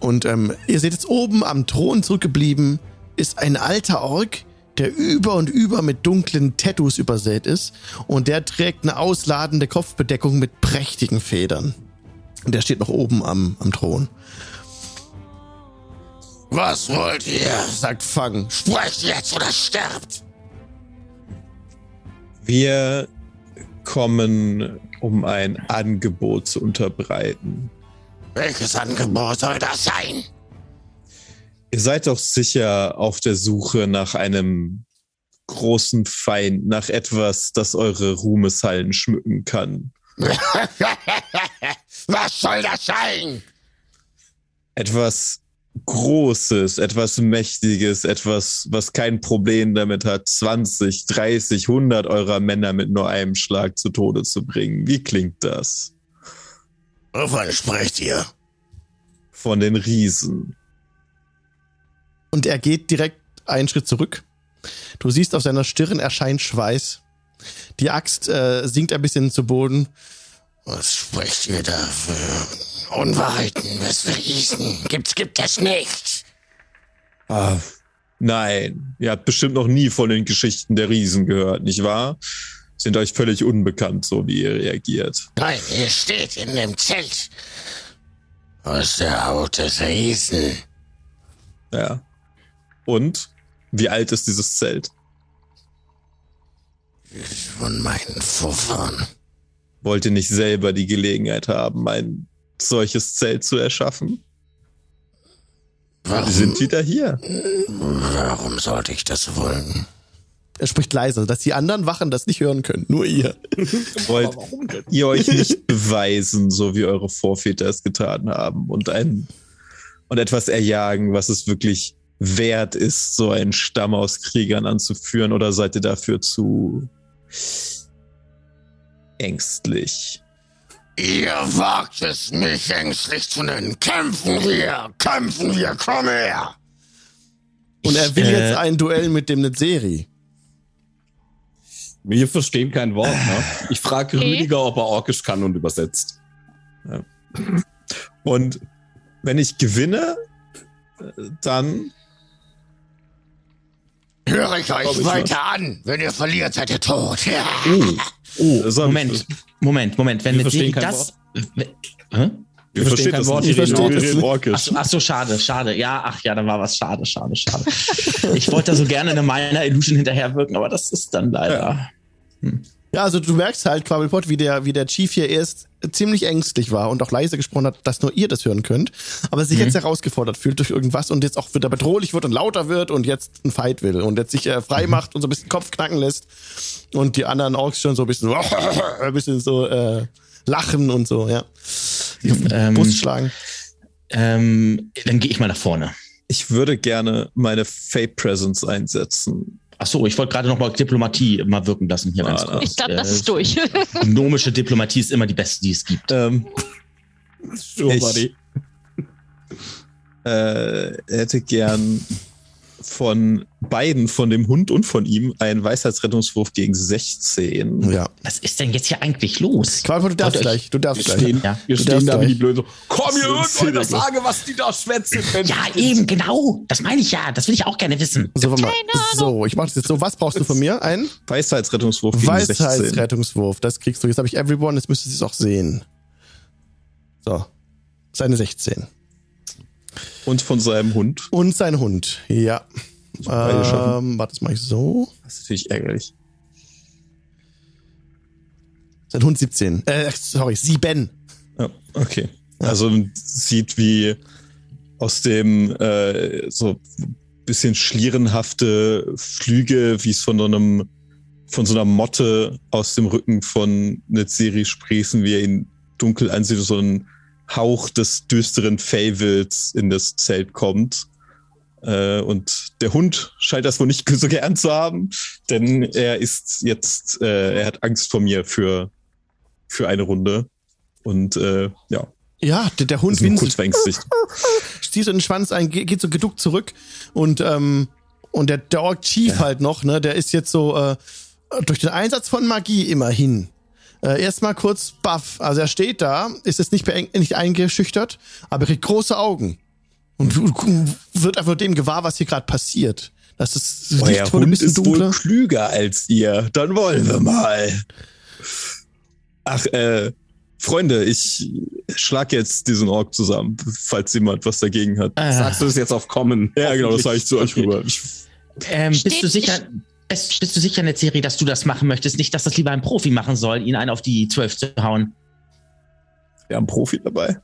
Und ähm, ihr seht jetzt oben am Thron zurückgeblieben ist ein alter Ork, der über und über mit dunklen Tattoos übersät ist. Und der trägt eine ausladende Kopfbedeckung mit prächtigen Federn. Und der steht noch oben am, am Thron. Was wollt ihr? sagt Fang. Sprecht jetzt oder sterbt! Wir kommen, um ein Angebot zu unterbreiten. Welches Angebot soll das sein? Ihr seid doch sicher auf der Suche nach einem großen Feind, nach etwas, das eure Ruhmeshallen schmücken kann. *laughs* Was soll das sein? Etwas Großes, etwas Mächtiges, etwas, was kein Problem damit hat, 20, 30, 100 eurer Männer mit nur einem Schlag zu Tode zu bringen. Wie klingt das? Wovon sprecht ihr? Von den Riesen. Und er geht direkt einen Schritt zurück. Du siehst auf seiner Stirn erscheint Schweiß. Die Axt äh, sinkt ein bisschen zu Boden. Was sprecht ihr da für Unwahrheiten? Was für Riesen? Gibt's, gibt es nicht. Ah, nein, ihr habt bestimmt noch nie von den Geschichten der Riesen gehört, nicht wahr? Sind euch völlig unbekannt, so wie ihr reagiert. Nein, ihr steht in dem Zelt. Aus der Haut des Riesen. Ja. Und? Wie alt ist dieses Zelt? Von meinen Vorfahren. Wollt ihr nicht selber die Gelegenheit haben, ein solches Zelt zu erschaffen? Wir sind wieder hier. Warum sollte ich das wollen? Er spricht leise, dass die anderen Wachen das nicht hören können. Nur ihr. *laughs* Wollt ihr euch nicht beweisen, so wie eure Vorväter es getan haben und ein und etwas erjagen, was es wirklich wert ist, so einen Stamm aus Kriegern anzuführen? Oder seid ihr dafür zu ängstlich? Ihr wagt es, mich ängstlich zu nennen. Kämpfen wir! Kämpfen wir! Komm her! Und er will Ich, äh, jetzt ein Duell mit dem Netzeri. Wir verstehen kein Wort. Ne? *laughs* Ich frage Okay. Rüdiger, ob er Orkisch kann und übersetzt. Und wenn ich gewinne, äh, dann Höre ich euch weiter an. Wenn ihr verliert, seid ihr tot. Ja. Oh, hab Moment, Moment, Moment. Wenn Wir verstehen kein das. Hä? Wir verstehen verstehen kein das Wort, nicht. ich verstehe das nicht. Orkisch. Ach, so, ach so, schade, schade. Ja, ach ja, da war was. Schade, schade, schade. *laughs* ich wollte da so gerne eine Minor Illusion hinterherwirken, aber das ist dann leider. Ja, also du merkst halt, Quabbelpot, wie der, wie der Chief hier erst ziemlich ängstlich war und auch leise gesprochen hat, dass nur ihr das hören könnt, aber sich jetzt herausgefordert fühlt durch irgendwas und jetzt auch wieder bedrohlich wird und lauter wird und jetzt einen Fight will und jetzt sich äh, frei macht und so ein bisschen Kopf knacken lässt und die anderen Orks schon so ein bisschen, *laughs* ein bisschen so äh, lachen und so, ja. Sich auf die Ähm, Brust schlagen. Ähm, dann gehe ich mal nach vorne. Ich würde gerne meine Fate Presence einsetzen. Ach so, ich wollte gerade noch mal Diplomatie mal wirken lassen hier Ah, ganz kurz. Ich glaube, das Äh, ist durch. Gnomische Diplomatie ist immer die beste, die es gibt. Ähm, Ich- buddy. äh, hätte gern von beiden, von dem Hund und von ihm, einen Weisheitsrettungswurf gegen 16. Ja. Was ist denn jetzt hier eigentlich los? Quabbelpot, du darfst gleich, du darfst Wir gleich. stehen, Ja. wir Du stehen da wie die Blöde. Komm, ihr wollt dir das sagen, was die da schwätzen. Ja, eben, genau. Das meine ich ja. Das will ich auch gerne wissen. So, warte mal. So, ich mach das jetzt so. Was brauchst du von mir? Ein Weisheitsrettungswurf gegen 16. Weisheitsrettungswurf. Das kriegst du. Jetzt habe ich Everyone, jetzt müsstest du es auch sehen. So. Seine 16. Und von seinem Hund. Und sein Hund. Ja. Ähm, warte, das mache ich so. Das ist natürlich ärgerlich. Sein Hund 17. Äh, sorry, 7. Ja, okay. Also sieht, wie aus dem äh, so bisschen schlierenhafte Flüge, wie es von so einem von so einer Motte aus dem Rücken von Netzeri sprießen, wie er ihn dunkel ansieht, so ein Hauch des düsteren Favels in das Zelt kommt. Äh, und der Hund scheint das wohl nicht *laughs* so gern zu haben, denn er ist jetzt, äh, er hat Angst vor mir für, für eine Runde. Und äh, ja, Ja, der, der Hund nur kurz winselt, verängstigt. *laughs* zieht so den Schwanz ein, ge- geht so geduckt zurück und ähm, und der, der Chief halt noch, ne, der ist jetzt so äh, durch den Einsatz von Magie immerhin. Äh, erstmal kurz baff. Also er steht da, ist jetzt nicht, nicht eingeschüchtert, aber er kriegt große Augen. Und wird einfach dem gewahr, was hier gerade passiert. Das ist Euer Licht wurde ein Hund bisschen ist wohl dunkler. klüger als ihr. Dann wollen wir mal. Ach, äh, Freunde, ich schlag jetzt diesen Ork zusammen, falls jemand was dagegen hat. Äh, Sagst du es jetzt auf Common? Ja, genau, das sage ich zu euch rüber. Ich, ähm, bist du sicher? Bist, bist du sicher in der Serie, dass du das machen möchtest? Nicht, dass das lieber ein Profi machen soll, ihn einen auf die 12 zu hauen. wir haben einen Profi dabei.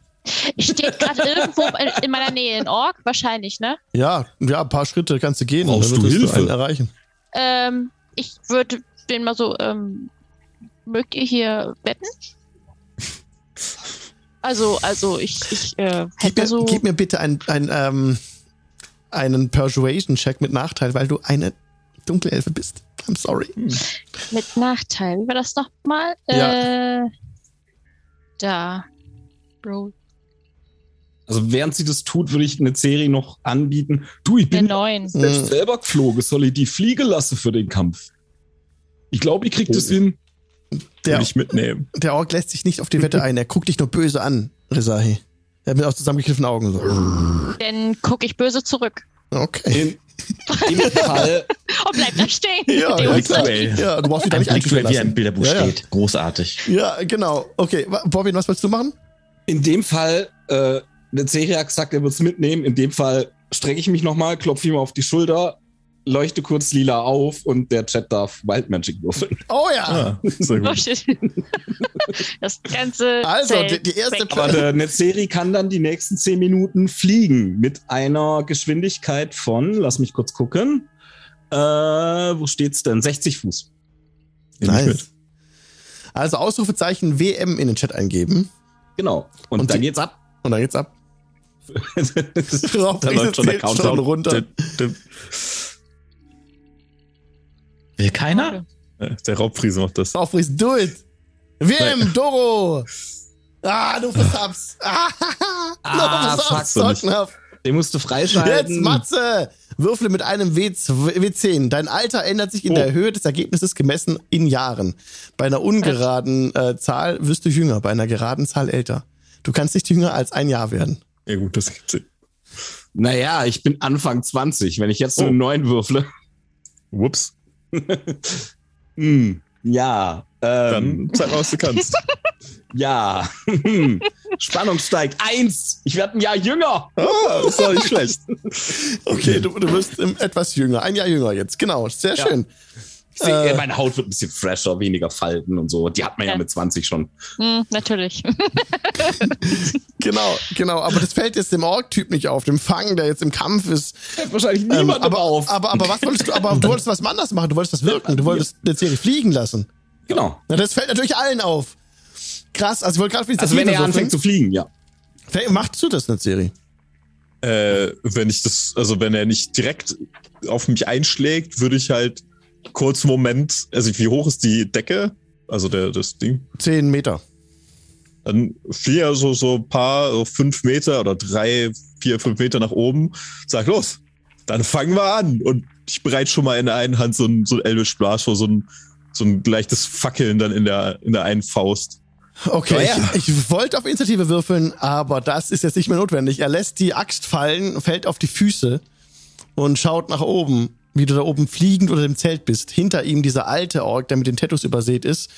Steht gerade *laughs* irgendwo in- in meiner Nähe ein Ork, wahrscheinlich, ne? Ja, ja, ein paar Schritte kannst du gehen Brauchst und dann du Hilfe? einen erreichen. Ähm, ich würde den mal so, ähm, mögt ihr hier wetten? Also, also ich, ich äh, Gib hätte mir, so. gib mir bitte ein, ein, ähm, einen Persuasion-Check mit Nachteil, weil du eine dunkle Elfe bist. I'm sorry. Mit Nachteil. Wie war das nochmal? Ja. Äh, da. Bro. Also während sie das tut, würde ich eine Serie noch anbieten. Du, ich bin neun. selbst Mhm. selber geflogen. Soll ich die Fliege lassen für den Kampf? Ich glaube, ich krieg das Oh. hin. Der, Will ich mitnehmen. der Ork lässt sich nicht auf die Wette *laughs* ein. Er guckt dich nur böse an, Rizahi. Er hat mit aus zusammengekniffenen Augen so. Dann gucke ich böse zurück. Okay. In, Im *laughs* Fall, Und bleib da stehen. Ja, Die ja, klar. Ja, du brauchst Ein nicht einschüchtern wie er im lassen. Bilderbuch Ja, ja. steht. Großartig. Ja, genau. Okay, Bobbin, was wolltest du machen? in dem Fall, äh, Serie hat gesagt, er wird es mitnehmen. In dem Fall strecke ich mich nochmal, klopfe ihm auf die Schulter, leuchte kurz lila auf und der Chat darf Wild Magic würfeln. Oh ja. Ah, sehr gut. *laughs* Das ganze. Also, die, die erste der Netzeri kann dann die nächsten 10 Minuten fliegen mit einer Geschwindigkeit von, lass mich kurz gucken, äh, wo steht's denn? 60 Fuß. Nice. Also Ausrufezeichen WM in den Chat eingeben Genau. Und, Und dann die- geht's ab. und dann geht's ab. *laughs* *laughs* da läuft schon der Countdown runter. Will keiner? Der Raubfriese macht das. Raubfriese, do it! Wim, Doro! *laughs* Ah, du versabst! *laughs* Ah, Ah, du fuck. Den musst du freischalten. Jetzt, Matze! Würfle mit einem W2 W10. Dein Alter ändert sich in Oh. der Höhe des Ergebnisses gemessen in Jahren. Bei einer ungeraden äh, Zahl wirst du jünger, bei einer geraden Zahl älter. Du kannst nicht jünger als ein Jahr werden. Ja gut, das gibt's. Naja, ich bin Anfang 20. Wenn ich jetzt so Oh. einen neuen würfle. Whoops. *laughs* Hm, ja. Ähm, Dann zeig mal, was du kannst. *laughs* ja. Spannung steigt. Eins. Ich werde ein Jahr jünger. Ah, ist doch nicht schlecht. *laughs* Okay, du, du wirst etwas jünger, ein Jahr jünger jetzt. Genau, sehr schön. Seh, Äh. meine Haut wird ein bisschen fresher, weniger Falten und so. Die hat man ja Ja. mit 20 schon. Hm, natürlich. *laughs* Genau, genau. Aber das fällt jetzt dem Ork-Typ nicht auf, dem Fang, der jetzt im Kampf ist. Fällt wahrscheinlich Ähm, niemandem aber, auf. aber, aber was wolltest du? Aber du wolltest was anders machen. Du wolltest was wirken. Du wolltest eine Serie fliegen lassen. genau. Na, das fällt natürlich allen auf. Krass. Also ich wollte gerade Also wenn er anfängt zu fliegen, ja. Machst du das, eine Serie? Äh, wenn ich das, also wenn er nicht direkt auf mich einschlägt, würde ich halt kurz Moment, also wie hoch ist die Decke? Also der, das Ding. Zehn Meter. Dann vier, so, so ein paar, so fünf Meter oder drei, vier, fünf Meter nach oben. Sag los, dann fangen wir an. Und ich bereite schon mal in der einen Hand so ein, so ein Elvish Blast vor, so ein, so ein leichtes Fackeln dann in der, in der einen Faust. Okay, ja. ich, ich wollte auf Initiative würfeln, aber das ist jetzt nicht mehr notwendig. Er lässt die Axt fallen, fällt auf die Füße und schaut nach oben, wie du da oben fliegend unter dem Zelt bist. Hinter ihm dieser alte Ork, der mit den Tattoos übersät ist,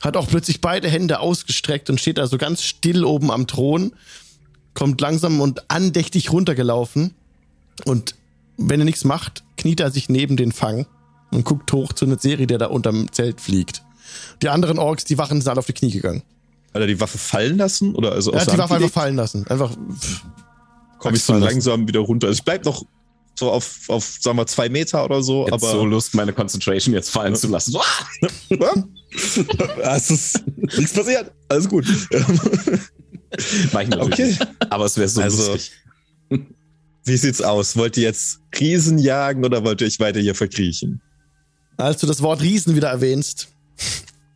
hat auch plötzlich beide Hände ausgestreckt und steht da so ganz still oben am Thron, kommt langsam und andächtig runtergelaufen und wenn er nichts macht, kniet er sich neben den Fang und guckt hoch zu einer Serie, der da unterm Zelt fliegt. Die anderen Orks, die Wachen sind alle auf die Knie gegangen. Hat er die Waffe fallen lassen? Oder also Er hat die Waffe einfach fallen lassen. Einfach. komme ich so langsam wieder runter. Also ich bleib noch so auf, auf sagen wir, zwei Meter oder so, Jetzt aber so Lust, meine Concentration jetzt fallen zu lassen. Ah! *laughs* Es ist nichts passiert. Alles gut. Okay. Aber es wäre so Also- lustig. Wie sieht's aus? Wollt ihr jetzt Riesen jagen oder wollt ihr euch weiter hier verkriechen? Als du das Wort Riesen wieder erwähnst,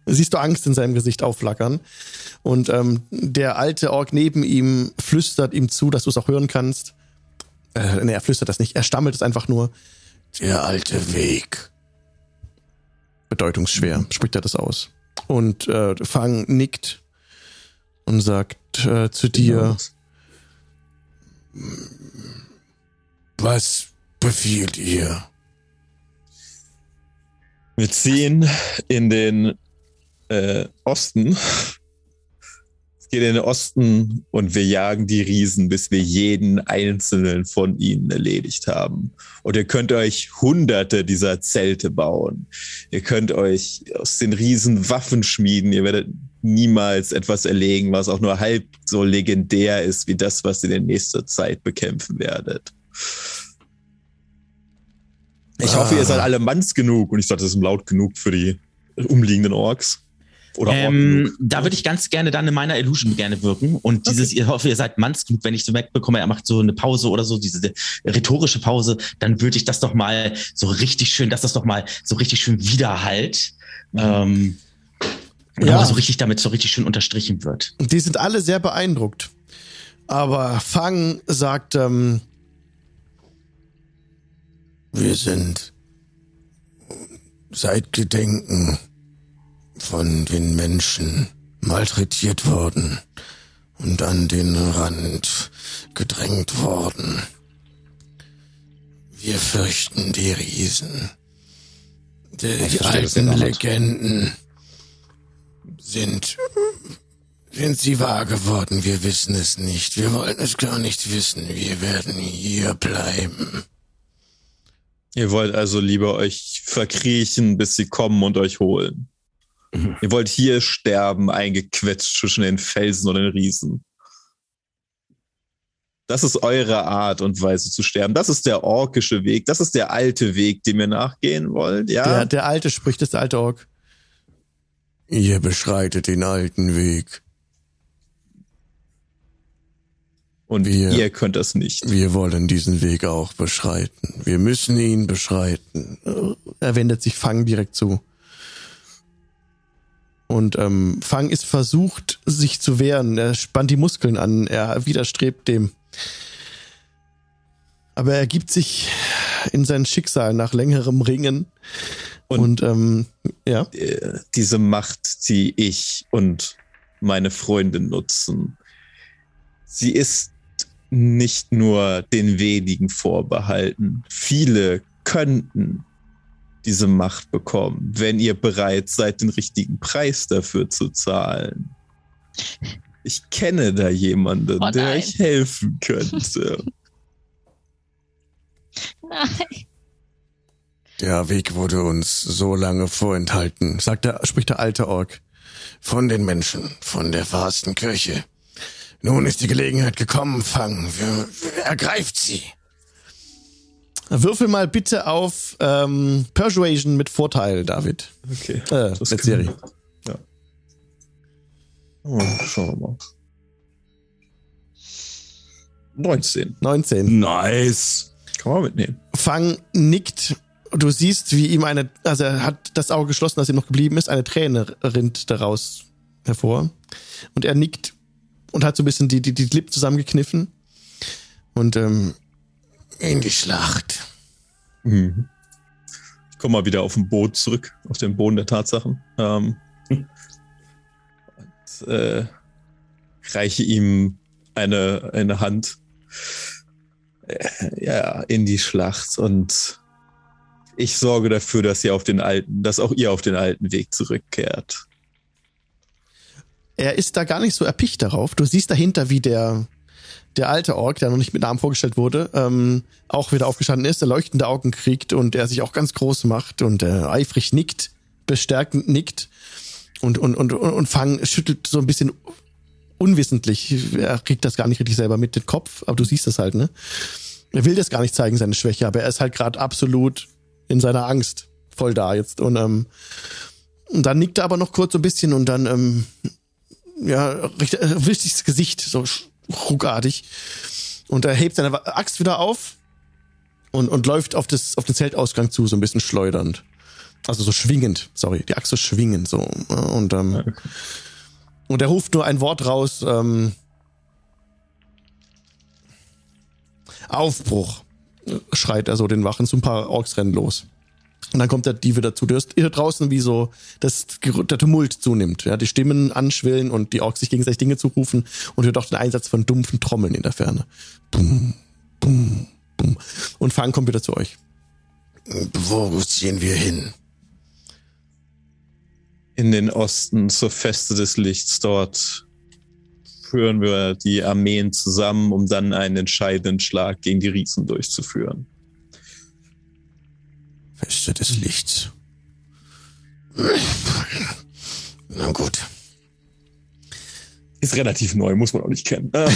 siehst du Angst in seinem Gesicht aufflackern. Und ähm, der alte Ork neben ihm flüstert ihm zu, dass du es auch hören kannst. Äh, nee, er flüstert das nicht. Er stammelt es einfach nur. Der alte Weg. Bedeutungsschwer spricht er das aus. Und äh, Fang nickt und sagt äh, zu dir, was befiehlt ihr? Wir ziehen in den äh, Osten. Geht in den Osten und wir jagen die Riesen, bis wir jeden einzelnen von ihnen erledigt haben. Und ihr könnt euch hunderte dieser Zelte bauen. Ihr könnt euch aus den Riesen Waffen schmieden. Ihr werdet niemals etwas erlegen, was auch nur halb so legendär ist wie das, was ihr in nächster Zeit bekämpfen werdet. Ich hoffe, ihr seid alle manns genug und ich dachte, das ist laut genug für die umliegenden Orks. Oder Ähm, da würde ich ganz gerne dann in meiner Illusion gerne wirken. Und dieses, ich hoffe, ihr seid manns genug, wenn ich so wegbekomme, er macht so eine Pause oder so, diese rhetorische Pause, dann würde ich das doch mal so richtig schön, dass das doch mal so richtig schön widerhallt. Ähm, und Ja. so richtig damit so richtig schön unterstrichen wird. Die sind alle sehr beeindruckt. Aber Fang sagt, ähm, wir sind seit Gedenken von den Menschen malträtiert worden und an den Rand gedrängt worden. Wir fürchten die Riesen. Die, die alten. Legenden sind sind sie wahr geworden? Wir wissen es nicht. Wir wollen es gar nicht wissen. Wir werden hier bleiben. Ihr wollt also lieber euch verkriechen, bis sie kommen und euch holen. Mhm. Ihr wollt hier sterben, eingequetscht zwischen den Felsen und den Riesen. Das ist eure Art und Weise zu sterben. Das ist der orkische Weg. Das ist der alte Weg, dem ihr nachgehen wollt. Ja. Der, der Alte spricht, das ist der alte Ork. Ihr beschreitet den alten Weg. Und Wir- ihr könnt das nicht. Wir wollen diesen Weg auch beschreiten. Wir müssen ihn beschreiten. Er wendet sich Fang direkt zu. Und ähm, Fang ist versucht, sich zu wehren. Er spannt die Muskeln an. Er widerstrebt dem. Aber er gibt sich in sein Schicksal nach längerem Ringen. Und, Und- ähm, ja. Äh, Diese Macht, die ich und meine Freunde nutzen, sie ist nicht nur den wenigen vorbehalten. Viele könnten diese Macht bekommen, wenn ihr bereit seid, den richtigen Preis dafür zu zahlen. Ich kenne da jemanden, Oh der euch helfen könnte. *laughs* Nein. Der Weg wurde uns so lange vorenthalten, sagt der, spricht der alte Ork. Von den Menschen, von der verhassten Kirche. Nun ist die Gelegenheit gekommen, Fang. Wir, wir, ergreift sie. Würfel mal bitte auf ähm, Persuasion mit Vorteil, David. Okay. Äh, Das mit Serie. Ja. Oh, schauen wir mal. 19. 19. Nice. Kann man mitnehmen. Fang nickt. Du siehst, wie ihm eine, also er hat das Auge geschlossen, das ihm noch geblieben ist. Eine Träne rinnt daraus hervor. Und er nickt und hat so ein bisschen die, die, die Lippen zusammengekniffen. Und ähm, in die Schlacht. Mhm. Ich komme mal wieder auf ein Boot zurück, auf den Boden der Tatsachen. Ähm, und, äh, reiche ihm eine, eine Hand äh, ja, in die Schlacht und ich sorge dafür, dass ihr auf den alten, dass auch ihr auf den alten Weg zurückkehrt. Er ist da gar nicht so erpicht darauf. Du siehst dahinter, wie der, der alte Ork, der noch nicht mit Namen vorgestellt wurde, ähm, auch wieder aufgestanden ist, der leuchtende Augen kriegt und er sich auch ganz groß macht und äh, eifrig nickt, bestärkend nickt und, und, und, und, und Fang schüttelt so ein bisschen unwissentlich. Er kriegt das gar nicht richtig selber mit den Kopf, aber du siehst das halt, ne? Er will das gar nicht zeigen, seine Schwäche, aber er ist halt gerade absolut in seiner Angst voll da jetzt. Und, ähm, und dann nickt er aber noch kurz so ein bisschen und dann ähm, ja, richtig, äh, das Gesicht so ruckartig. Und er hebt seine Axt wieder auf und, und läuft auf, das, auf den Zeltausgang zu, so ein bisschen schleudernd. Also so schwingend, sorry, die Axt so schwingend so. Und, ähm, und er ruft nur ein Wort raus, ähm, Aufbruch, schreit er so den Wachen, so ein paar Orks rennen los. Und dann kommt der Diebe dazu. Du hörst hier draußen, wie so das, der Tumult zunimmt. Ja, die Stimmen anschwillen und die Orks sich gegenseitig Dinge zurufen und hört auch den Einsatz von dumpfen Trommeln in der Ferne. Bum, bum, bum. Und Fang kommt wieder zu euch. Wo ziehen wir hin? In den Osten zur Feste des Lichts. Dort führen wir die Armeen zusammen, um dann einen entscheidenden Schlag gegen die Riesen durchzuführen. Feste des Lichts. Na gut. Ist relativ neu, muss man auch nicht kennen. Ähm. *laughs*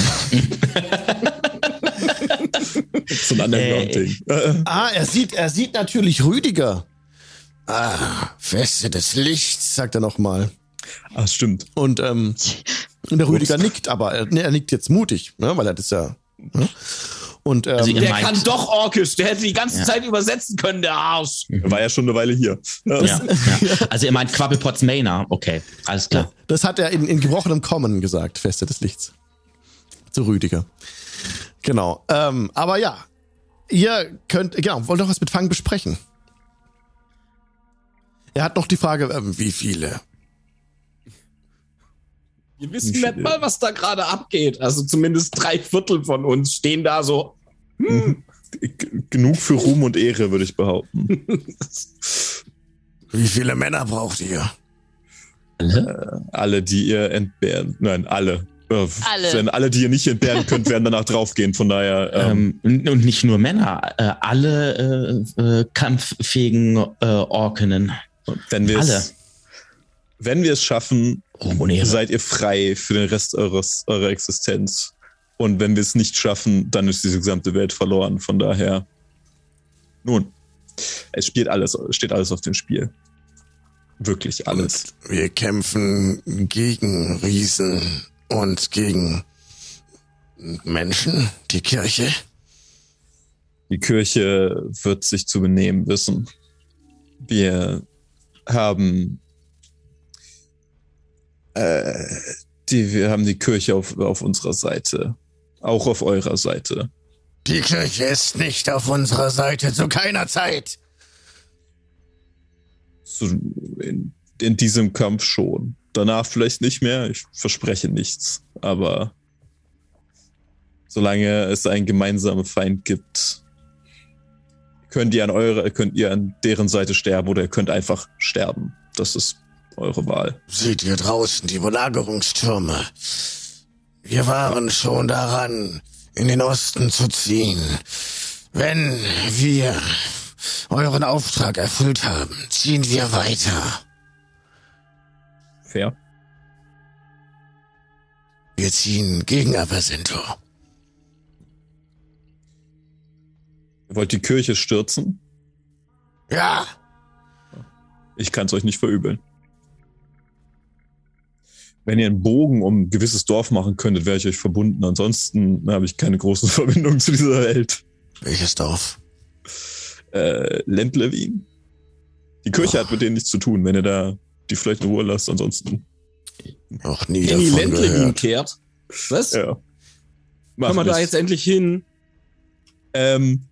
so ein Underground-Ding. Äh, Ah, er sieht, er sieht natürlich Rüdiger. Ah, Feste des Lichts, sagt er nochmal. ah, stimmt. Und, ähm, der Rüdiger nickt, aber er, er nickt jetzt mutig, ne, weil er das ja. Ne? Und ähm, Also Der meint- kann doch Orkisch. Der hätte die ganze Ja. Zeit übersetzen können, der Arsch. War ja schon eine Weile hier. Ja, ja. Also ihr meint Quabbelpots Mainer. Okay, alles klar. das hat er in, in gebrochenem Kommen gesagt, Feste des Lichts. Zu Rüdiger. Genau. Ähm, aber ja, ihr könnt, genau, wollt doch was mit Fang besprechen. Er hat noch die Frage, ähm, wie viele? Wir wissen nicht mal, was da gerade abgeht. Also zumindest drei Viertel von uns stehen da so. G- Genug für Ruhm und Ehre, würde ich behaupten. *laughs* Wie viele Männer braucht ihr? Alle? alle, die ihr entbehren. Nein, alle. Äh, Alle. Denn alle, die ihr nicht entbehren könnt, werden danach draufgehen. Von daher, ähm, Ähm, und nicht nur Männer, äh, alle äh, äh, kampffähigen äh, Orkinnen. wenn wir alle. Wenn wir es schaffen, Ehre. seid ihr frei für den Rest eures, eurer Existenz. Und wenn wir es nicht schaffen, dann ist diese gesamte Welt verloren. Von daher, nun, es spielt alles, steht alles auf dem Spiel. Wirklich alles. Und wir kämpfen gegen Riesen und gegen Menschen, die Kirche. Die Kirche wird sich zu benehmen wissen. Wir haben äh, die, wir haben die Kirche auf, auf unserer Seite. Auch auf eurer Seite. Die Kirche ist nicht auf unserer Seite zu keiner Zeit. So in, in diesem Kampf schon. Danach vielleicht nicht mehr. Ich verspreche nichts. Aber solange es einen gemeinsamen Feind gibt, könnt ihr an eure, könnt ihr an deren Seite sterben oder ihr könnt einfach sterben. Das ist eure Wahl. Seht ihr draußen die Belagerungstürme? Wir waren schon daran, in den Osten zu ziehen. Wenn wir euren Auftrag erfüllt haben, ziehen wir weiter. Fair. Wir ziehen gegen Apersento. Ihr wollt die Kirche stürzen? Ja, Ich kann es euch nicht verübeln. Wenn ihr einen Bogen um ein gewisses Dorf machen könntet, wäre ich euch verbunden. Ansonsten habe ich keine großen *laughs* Verbindungen zu dieser Welt. welches Dorf? Äh, Lendlewin. Die Kirche hat mit denen nichts zu tun, wenn ihr da die vielleicht in Ruhe lasst. Ansonsten, Noch nie In die gehört. kehrt. Was? ja. Können Machen wir da jetzt endlich hin? Ähm,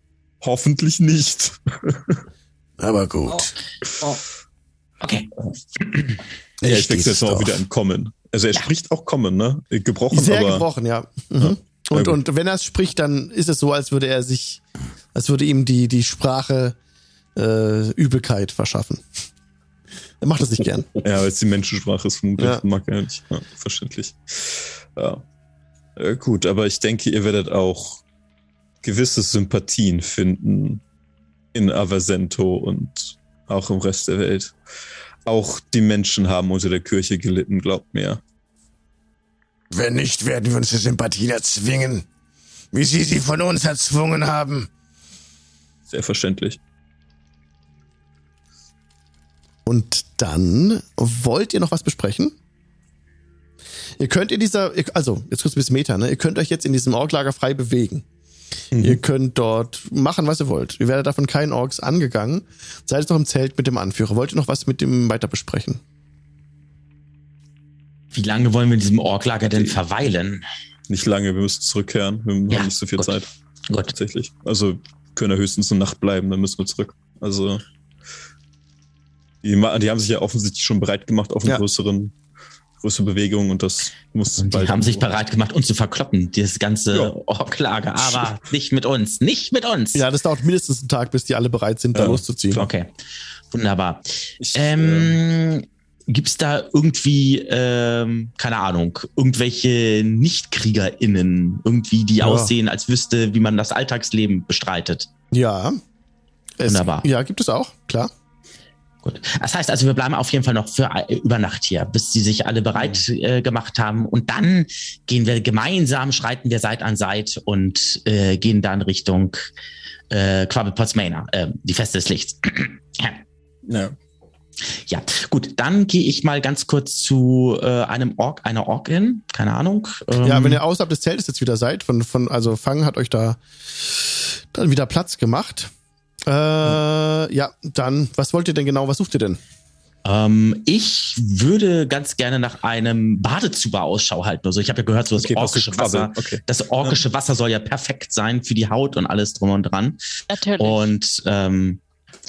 hoffentlich nicht. *laughs* Aber gut. Oh. Okay. ja, ich wechsle jetzt auch wieder in Common. Also er spricht auch Common, ne? Gebrochen, Sehr aber gebrochen, ja. Mhm. Ja, Und, und wenn er es spricht, dann ist es so, als würde er sich, als würde ihm die, die Sprache äh, Übelkeit verschaffen. Er macht das nicht gern. *laughs* Ja, weil es die Menschensprache ist, vermutlich. Ja. Mag er nicht. Ja, verständlich. Ja. Äh, gut, aber ich denke, ihr werdet auch gewisse Sympathien finden in Aversento und auch im Rest der Welt. Auch die Menschen haben unter der Kirche gelitten, glaubt mir. Wenn nicht, werden wir uns die Sympathien erzwingen, wie sie sie von uns erzwungen haben. Sehr verständlich. Und dann wollt ihr noch was besprechen? Ihr könnt in dieser, also jetzt kurz ein bisschen Meta, ne? Ihr könnt euch jetzt in diesem Orklager frei bewegen. Ihr könnt dort machen, was ihr wollt. Ihr werdet davon keinen Orks angegangen. Seid jetzt noch im Zelt mit dem Anführer. Wollt ihr noch was mit dem weiter besprechen? Wie lange wollen wir in diesem Orklager denn verweilen? Nicht lange, wir müssen zurückkehren. Wir Ja, haben nicht so viel gut. Zeit, Gut. tatsächlich. Also können ja höchstens eine Nacht bleiben, dann müssen wir zurück. Also die, die haben sich ja offensichtlich schon bereit gemacht auf eine Ja. größeren, größere Bewegung und das muss Und die haben sich bereit gemacht, uns zu verkloppen, dieses ganze Ja. Orklager. *laughs* Aber nicht mit uns. Nicht mit uns. Ja, das dauert mindestens einen Tag, bis die alle bereit sind, da Ja, loszuziehen. Okay. Wunderbar. Ich, ähm, Ähm, gibt's da irgendwie, ähm, keine Ahnung, irgendwelche NichtkriegerInnen, irgendwie, die Ja. aussehen, als wüsste, wie man das Alltagsleben bestreitet? Ja. Es, Wunderbar. Ja, gibt es auch, klar. Gut. Das heißt also, wir bleiben auf jeden Fall noch für äh, über Nacht hier, bis sie sich alle bereit äh, gemacht haben. Und dann gehen wir gemeinsam, schreiten wir Seit an Seit und äh, gehen dann Richtung äh, Quabbelpotsmana, äh, die Feste des Lichts. *clears throat* ja. Ja, gut, dann gehe ich mal ganz kurz zu äh, einem Ork, einer Orkin, keine Ahnung. Ähm, Ja, wenn ihr außerhalb des Zeltes jetzt wieder seid, von, von, also Fang hat euch da dann wieder Platz gemacht. Äh, ja, dann, was wollt ihr denn genau, was sucht ihr denn? ähm, ich würde ganz gerne nach einem Badezuber Ausschau halten. Also ich habe ja gehört, so das Okay, orkische. Wasser, Okay. das orkische Wasser soll ja perfekt sein für die Haut und alles drum und dran. Natürlich. Und ähm,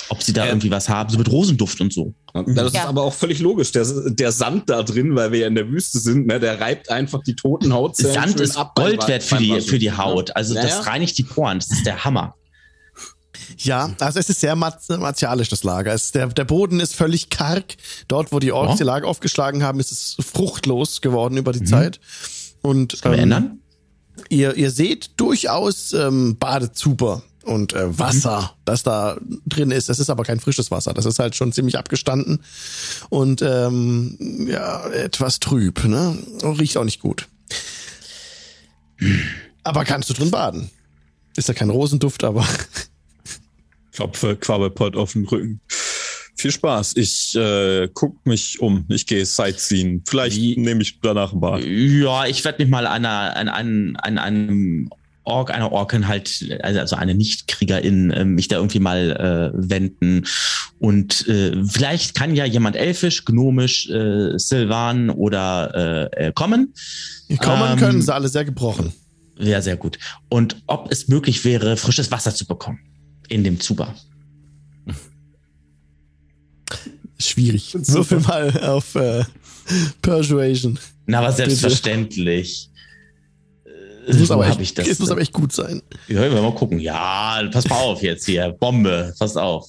ob sie da Ja. irgendwie was haben, so mit Rosenduft und so. Das Ja. ist aber auch völlig logisch. Der, der Sand da drin, weil wir ja in der Wüste sind, ne, der reibt einfach die toten Hautzellen. Sand ist ab Gold wert für die, für die Haut. Also Ja, das reinigt die Poren. Das ist der Hammer. Ja, also es ist sehr martialisch, das Lager. Es, der, der Boden ist völlig karg. Dort, wo die Orks Ja. ihr Lager aufgeschlagen haben, ist es fruchtlos geworden über die Zeit. Und Mhm. Können wir ähm, ändern? ihr, ihr seht durchaus ähm, Badezuber und äh, Wasser, das da drin ist. Das ist aber kein frisches Wasser. Das ist halt schon ziemlich abgestanden und ähm, ja, etwas trüb. Ne? Riecht auch nicht gut. Aber kannst du drin baden? Ist ja kein Rosenduft, aber *laughs* Klopfe Quabbelpot auf den Rücken. Viel Spaß. Ich äh, guck mich um. Ich gehe Sightseeing. Vielleicht nehme ich danach ein Bad. Ja, ich werde mich mal einer, an, an, an einem Ork, einer Orkin halt, also eine Nicht-Kriegerin, äh, mich da irgendwie mal äh, wenden. Und äh, vielleicht kann ja jemand elfisch, gnomisch, äh, Sylvan oder äh, äh, kommen. Kommen Ähm, können sie alle sehr gebrochen. Wäre sehr gut. Und ob es möglich wäre, frisches Wasser zu bekommen in dem Zuber. Schwierig. Würfel mal auf äh, Persuasion. Na, aber selbstverständlich. Es muss, aber echt, ich das es muss aber echt gut sein. Ja, wir mal gucken. Ja, pass mal auf jetzt hier. Bombe, pass auf.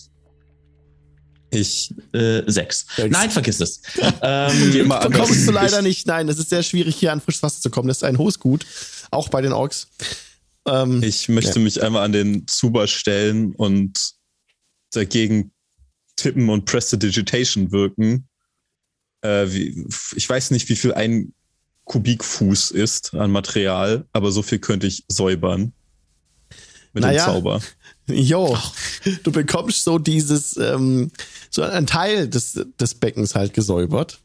Ich Äh, sechs. Sechs. Nein, vergiss es. *laughs* ähm. Bekommst du leider ich, *laughs* nicht. Nein, es ist sehr schwierig, hier an frisches Wasser zu kommen. Das ist ein hohes Gut. Auch bei den Orks. Ähm, ich möchte mich einmal an den Zuber stellen und dagegen tippen und Prestidigitation wirken. Äh, wie, ich weiß nicht, wie viel ein Kubikfuß ist an Material, aber so viel könnte ich säubern. Mit Naja. dem Zauber. *laughs* Jo, du bekommst so dieses, ähm, so ein Teil des, des Beckens halt gesäubert.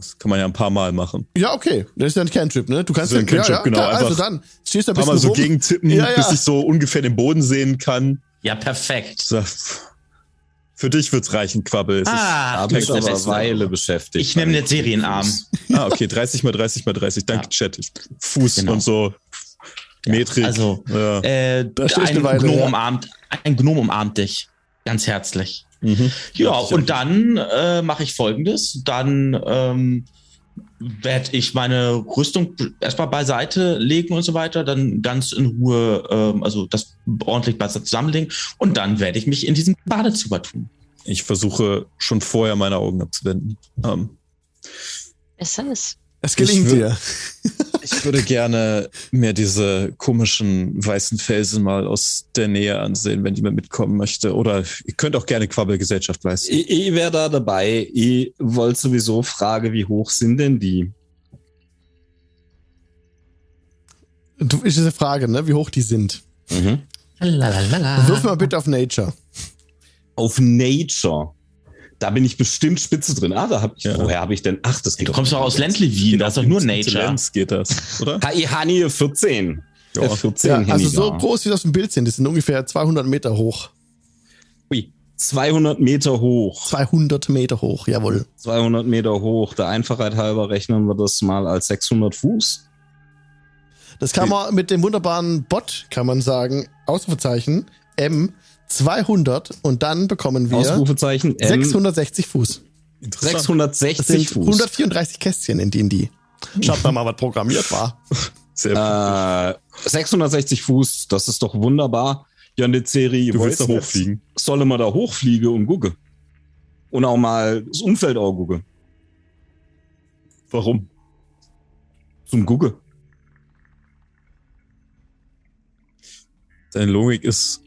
Das kann man ja ein paar Mal machen. Ja, okay. Das ist ja ein Cantrip, ne? Du kannst Das ist ein ja, Cantrip, ja, genau, klar, also einfach dann stehst du ein paar bisschen Mal so rum. gegentippen, Ja, ja. bis ich so ungefähr den Boden sehen kann. ja, perfekt. So, Für dich wird's reichen, Quabbel. Es Ah, Da du bist aber. Weile beschäftigt. Ich nehme den Serienarm. Ist, ah, okay, 30 mal 30 mal 30. Danke, Ja. Chat. Fuß Genau. und so. Metrik. Also, ja. äh, ein Weile, Gnom ja. umarmt, ein Gnom umarmt dich. Ganz herzlich. Mhm. Ja, und dann äh, mache ich folgendes. Dann ähm, werde ich meine Rüstung erstmal beiseite legen und so weiter, dann ganz in Ruhe, ähm, also das ordentlich beiseite zusammenlegen und dann werde ich mich in diesen Badezuber tun. Ich versuche schon vorher meine Augen abzuwenden. Ähm, Besser ist. Es gelingt dir. *laughs* ich würde gerne mir diese komischen weißen Felsen mal aus der Nähe ansehen, wenn jemand mitkommen möchte. Oder ihr könnt auch gerne Quabbelgesellschaft leisten. Ich, ich wäre da dabei. Ich wollte sowieso fragen, wie hoch sind denn die? Du, ist diese Frage, ne? Wie hoch die sind. Mhm. Wirf mal bitte auf Nature. Auf Nature. Da bin ich bestimmt spitze drin. Ah, da hab ich, Ja. woher habe ich denn? Ach, das geht Du kommst doch aus Intelligenz. Ländli Wien, da ist doch nur Nature. Intelligenz *laughs* geht das, oder? KI Hani 14. Ja. Äh, 14 Ja, also so groß, wie das auf dem Bild sind. Die sind ungefähr 200 Meter hoch. Ui, 200 Meter hoch. 200 Meter hoch, jawohl. 200 Meter hoch. Der Einfachheit halber rechnen wir das mal als 600 Fuß. Das kann man mit dem wunderbaren Bot, kann man sagen, Ausrufezeichen, M 200 und dann bekommen wir Ausrufezeichen M 660 Fuß. Interessant. Das 660 sind Fuß. 134 Kästchen in D&D. Schaut mal, mal, was programmiert war. *laughs* Sehr Äh, 660 Fuß, das ist doch wunderbar. Ja, eine Serie. Du willst da hochfliegen. Solle man da hochfliegen und gucke. Und auch mal das Umfeld auch gucke. Warum? Zum Gucke. Deine Logik ist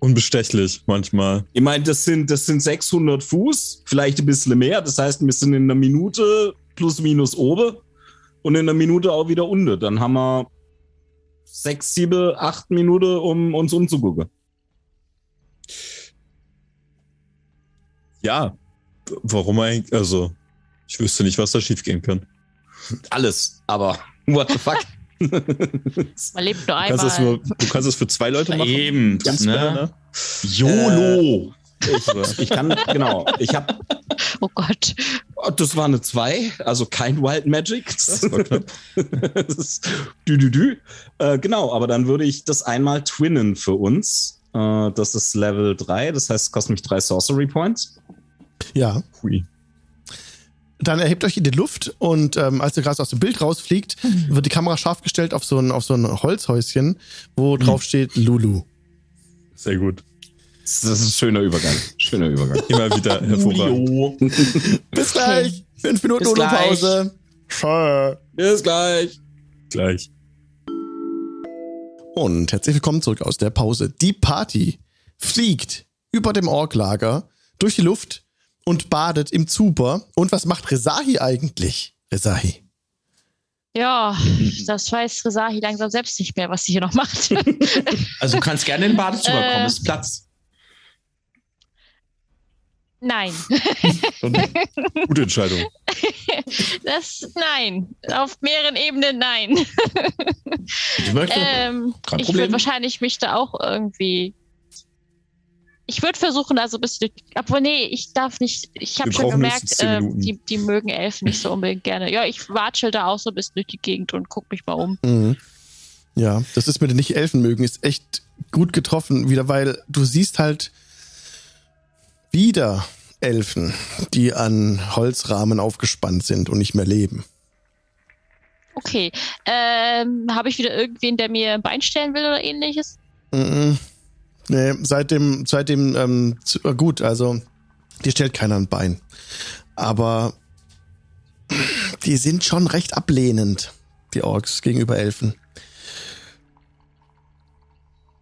unbestechlich manchmal. Ich meine, das sind, das sind 600 Fuß, vielleicht ein bisschen mehr. Das heißt, wir sind in einer Minute plus minus oben und in einer Minute auch wieder unten. Dann haben wir sechs, sieben, acht Minuten, um uns umzugucken. Ja, warum eigentlich? Also, ich wüsste nicht, was da schiefgehen kann. Alles, aber what the fuck? *laughs* *laughs* Man lebt nur Du kannst, einmal. nur, du kannst das für zwei Leute machen. Eben, Ganz ne? ne? YOLO. ich, ich kann, genau, ich habe, *laughs* Oh Gott. das war eine 2, also kein Wild Magic. Das war knapp. *laughs* Das ist dü, dü, dü. Äh, genau, aber dann würde ich das einmal twinnen für uns. Äh, das ist Level 3, das heißt, es kostet mich drei Sorcery Points. Ja. Hui. Dann erhebt euch in die Luft und ähm, als ihr gerade aus dem Bild rausfliegt, wird die Kamera scharf gestellt auf so ein, auf so ein Holzhäuschen, wo drauf steht Lulu. Sehr gut. Das ist ein schöner Übergang. Schöner Übergang. *laughs* Immer wieder hervorragend. *laughs* Bis gleich. Fünf Minuten Bis gleich. Lulu-Pause. Schö. Bis gleich. Gleich. Und herzlich willkommen zurück aus der Pause. Die Party fliegt über dem Orklager durch die Luft und badet im Zuber. Und was macht Resahi eigentlich? Resahi. Ja, das weiß Resahi langsam selbst nicht mehr, was sie hier noch macht. *laughs* Also du kannst gerne in den Badezimmer Äh. kommen, ist Platz. Nein. *laughs* Gute Entscheidung. Das, nein. Auf mehreren Ebenen nein. Möchtest? Ähm, ich würde wahrscheinlich mich da auch irgendwie. Ich würde versuchen, also ein bisschen. Obwohl, nee, ich darf nicht. Ich habe schon gemerkt, äh, die, die mögen Elfen nicht so unbedingt gerne. Ja, ich watschel da auch so ein bisschen durch die Gegend und guck mich mal um. Mhm. Ja, das ist mit den nicht Elfen mögen, ist echt gut getroffen, wieder, weil du siehst halt wieder Elfen, die an Holzrahmen aufgespannt sind und nicht mehr leben. Okay. Ähm, habe ich wieder irgendwen, der mir ein Bein stellen will oder ähnliches? Mhm. Nee, seit dem, seit dem, ähm, zu, äh, gut, also, dir stellt keiner ein Bein. Aber die sind schon recht ablehnend, die Orks gegenüber Elfen.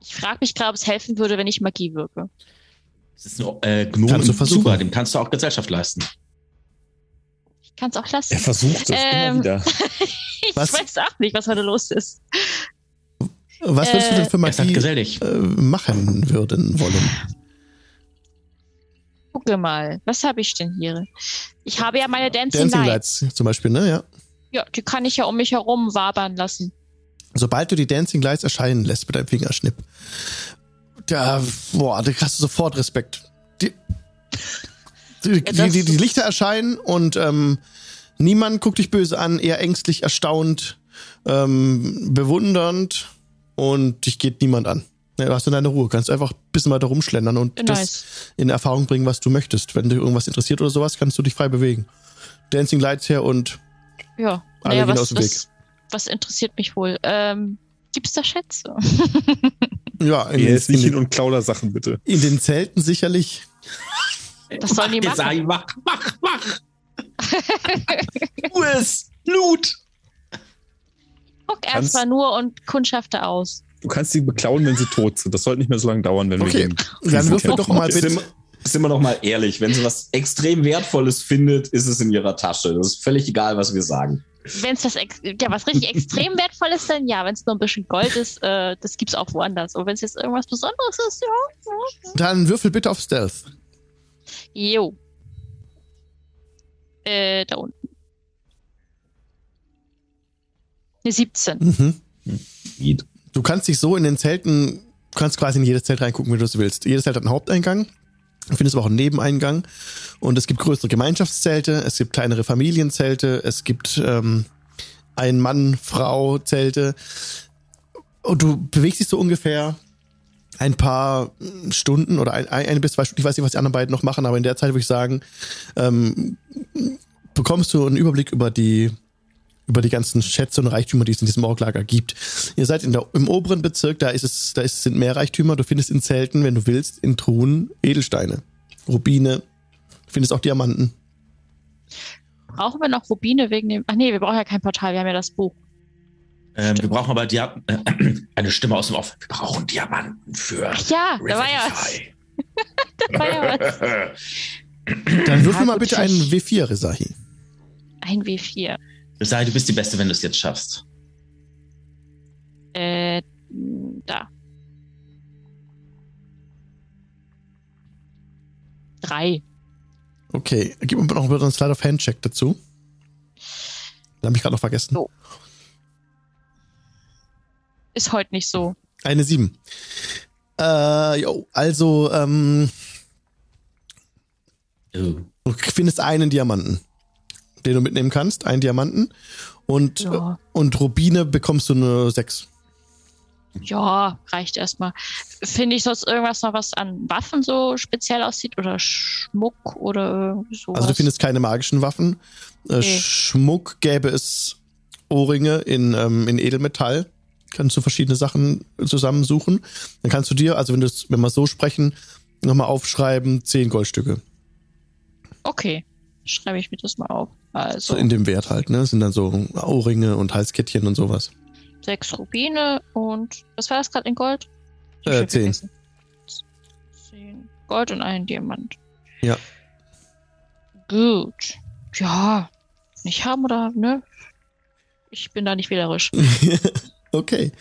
Ich frage mich gerade, ob es helfen würde, wenn ich Magie wirke. Das ist ein äh, Gnome Kannst du versuchen. Zuber, dem kannst du auch Gesellschaft leisten. Ich kann es auch lassen. Er versucht es Ähm, immer wieder. *laughs* ich Was? weiß auch nicht, was heute los ist. Was würdest du denn für halt Magie äh, machen würden wollen? Gucke mal, was habe ich denn hier? Ich habe ja meine Dancing, Dancing Lights. Lights zum Beispiel, ne? Ja. Ja, die kann ich ja um mich herum wabern lassen. Sobald du die Dancing Lights erscheinen lässt mit deinem Fingerschnipp, da, boah, da hast du sofort Respekt. Die, die, die, das- die, die Lichter erscheinen und ähm, niemand guckt dich böse an, eher ängstlich, erstaunt, ähm, bewundernd und dich geht niemand an. Du hast dann deine Ruhe, kannst einfach ein bisschen weiter rumschlendern und das Nice. in Erfahrung bringen, was du möchtest. Wenn dich irgendwas interessiert oder sowas, kannst du dich frei bewegen. Dancing Lights her und Ja, Alle naja, gehen was, aus dem Weg. was, was interessiert mich wohl? Ähm, gibt's da Schätze? ja, in, jetzt nicht in, hin den, und klau da Sachen, bitte. in den Zelten sicherlich. Was sollen die machen? Gesai, mach, mach, mach. *laughs* tu es. Guck erstmal nur und kundschafte aus. Du kannst sie beklauen, wenn sie tot sind. Das sollte nicht mehr so lange dauern, wenn Okay, wir gegen dann würfel kämpfen. doch mal Sind bitte. wir, sind wir doch mal ehrlich, wenn sie was extrem Wertvolles findet, ist es in ihrer Tasche. Das ist völlig egal, was wir sagen. Wenn es was, ja, was richtig extrem *laughs* wertvoll ist, dann ja. Wenn es nur ein bisschen Gold ist, äh, das gibt's auch woanders. Und wenn es jetzt irgendwas Besonderes ist, ja. ja. Dann würfel bitte auf Stealth. Jo. Äh, da unten. Eine 17. Mhm. Du kannst dich so in den Zelten, du kannst quasi in jedes Zelt reingucken, wie du es willst. Jedes Zelt hat einen Haupteingang. Du findest aber auch einen Nebeneingang. Und es gibt größere Gemeinschaftszelte, es gibt kleinere Familienzelte, es gibt ähm, ein Mann-Frau-Zelte. Und du bewegst dich so ungefähr ein paar Stunden oder ein, ein bis zwei Stunden, ich weiß nicht, was die anderen beiden noch machen, aber in der Zeit würde ich sagen, ähm, bekommst du einen Überblick über die über die ganzen Schätze und Reichtümer, die es in diesem Orklager gibt. Ihr seid in der, im oberen Bezirk, da ist es, da ist, sind mehr Reichtümer. Du findest in Zelten, wenn du willst, in Truhen Edelsteine, Rubine, du findest auch Diamanten. Brauchen wir noch Rubine wegen dem. Ach nee, wir brauchen ja kein Portal, wir haben ja das Buch. Ähm, wir brauchen aber Dia äh, eine Stimme aus dem Off. Wir brauchen Diamanten für Ach ja, da war ja was. *laughs* Da war ja was. *laughs* Dann würfel Ja, mal bitte einen W4, Resahi. Ein W4. Sei, du bist die Beste, wenn du es jetzt schaffst. Äh, da. Drei. Okay, gib mir noch bitte einen Slide of Hand Check dazu. Den habe ich gerade noch vergessen. So. Ist heute nicht so. Eine 7. Äh, jo, also, ähm, Oh. du findest einen Diamanten, den du mitnehmen kannst, einen Diamanten. Und, Ja. und Rubine bekommst du eine 6. Ja, reicht erstmal. Finde ich sonst irgendwas noch, was an Waffen so speziell aussieht oder Schmuck oder sowas? Also du findest keine magischen Waffen. Äh, Nee. Schmuck gäbe es Ohrringe in, ähm, in Edelmetall. Kannst du verschiedene Sachen zusammensuchen. Dann kannst du dir, also wenn, wenn wir so sprechen, nochmal aufschreiben, 10 Goldstücke. Okay, schreibe ich mir das mal auf. So Also in dem Wert halt, ne? Das sind dann so Ohrringe und Halskettchen und sowas. sechs Rubine und was war das gerade in Gold? Äh, zehn. Zehn Gold und einen Diamant. Ja. Gut. Ja. Nicht haben oder, ne? Ich bin da nicht wählerisch. *laughs* okay.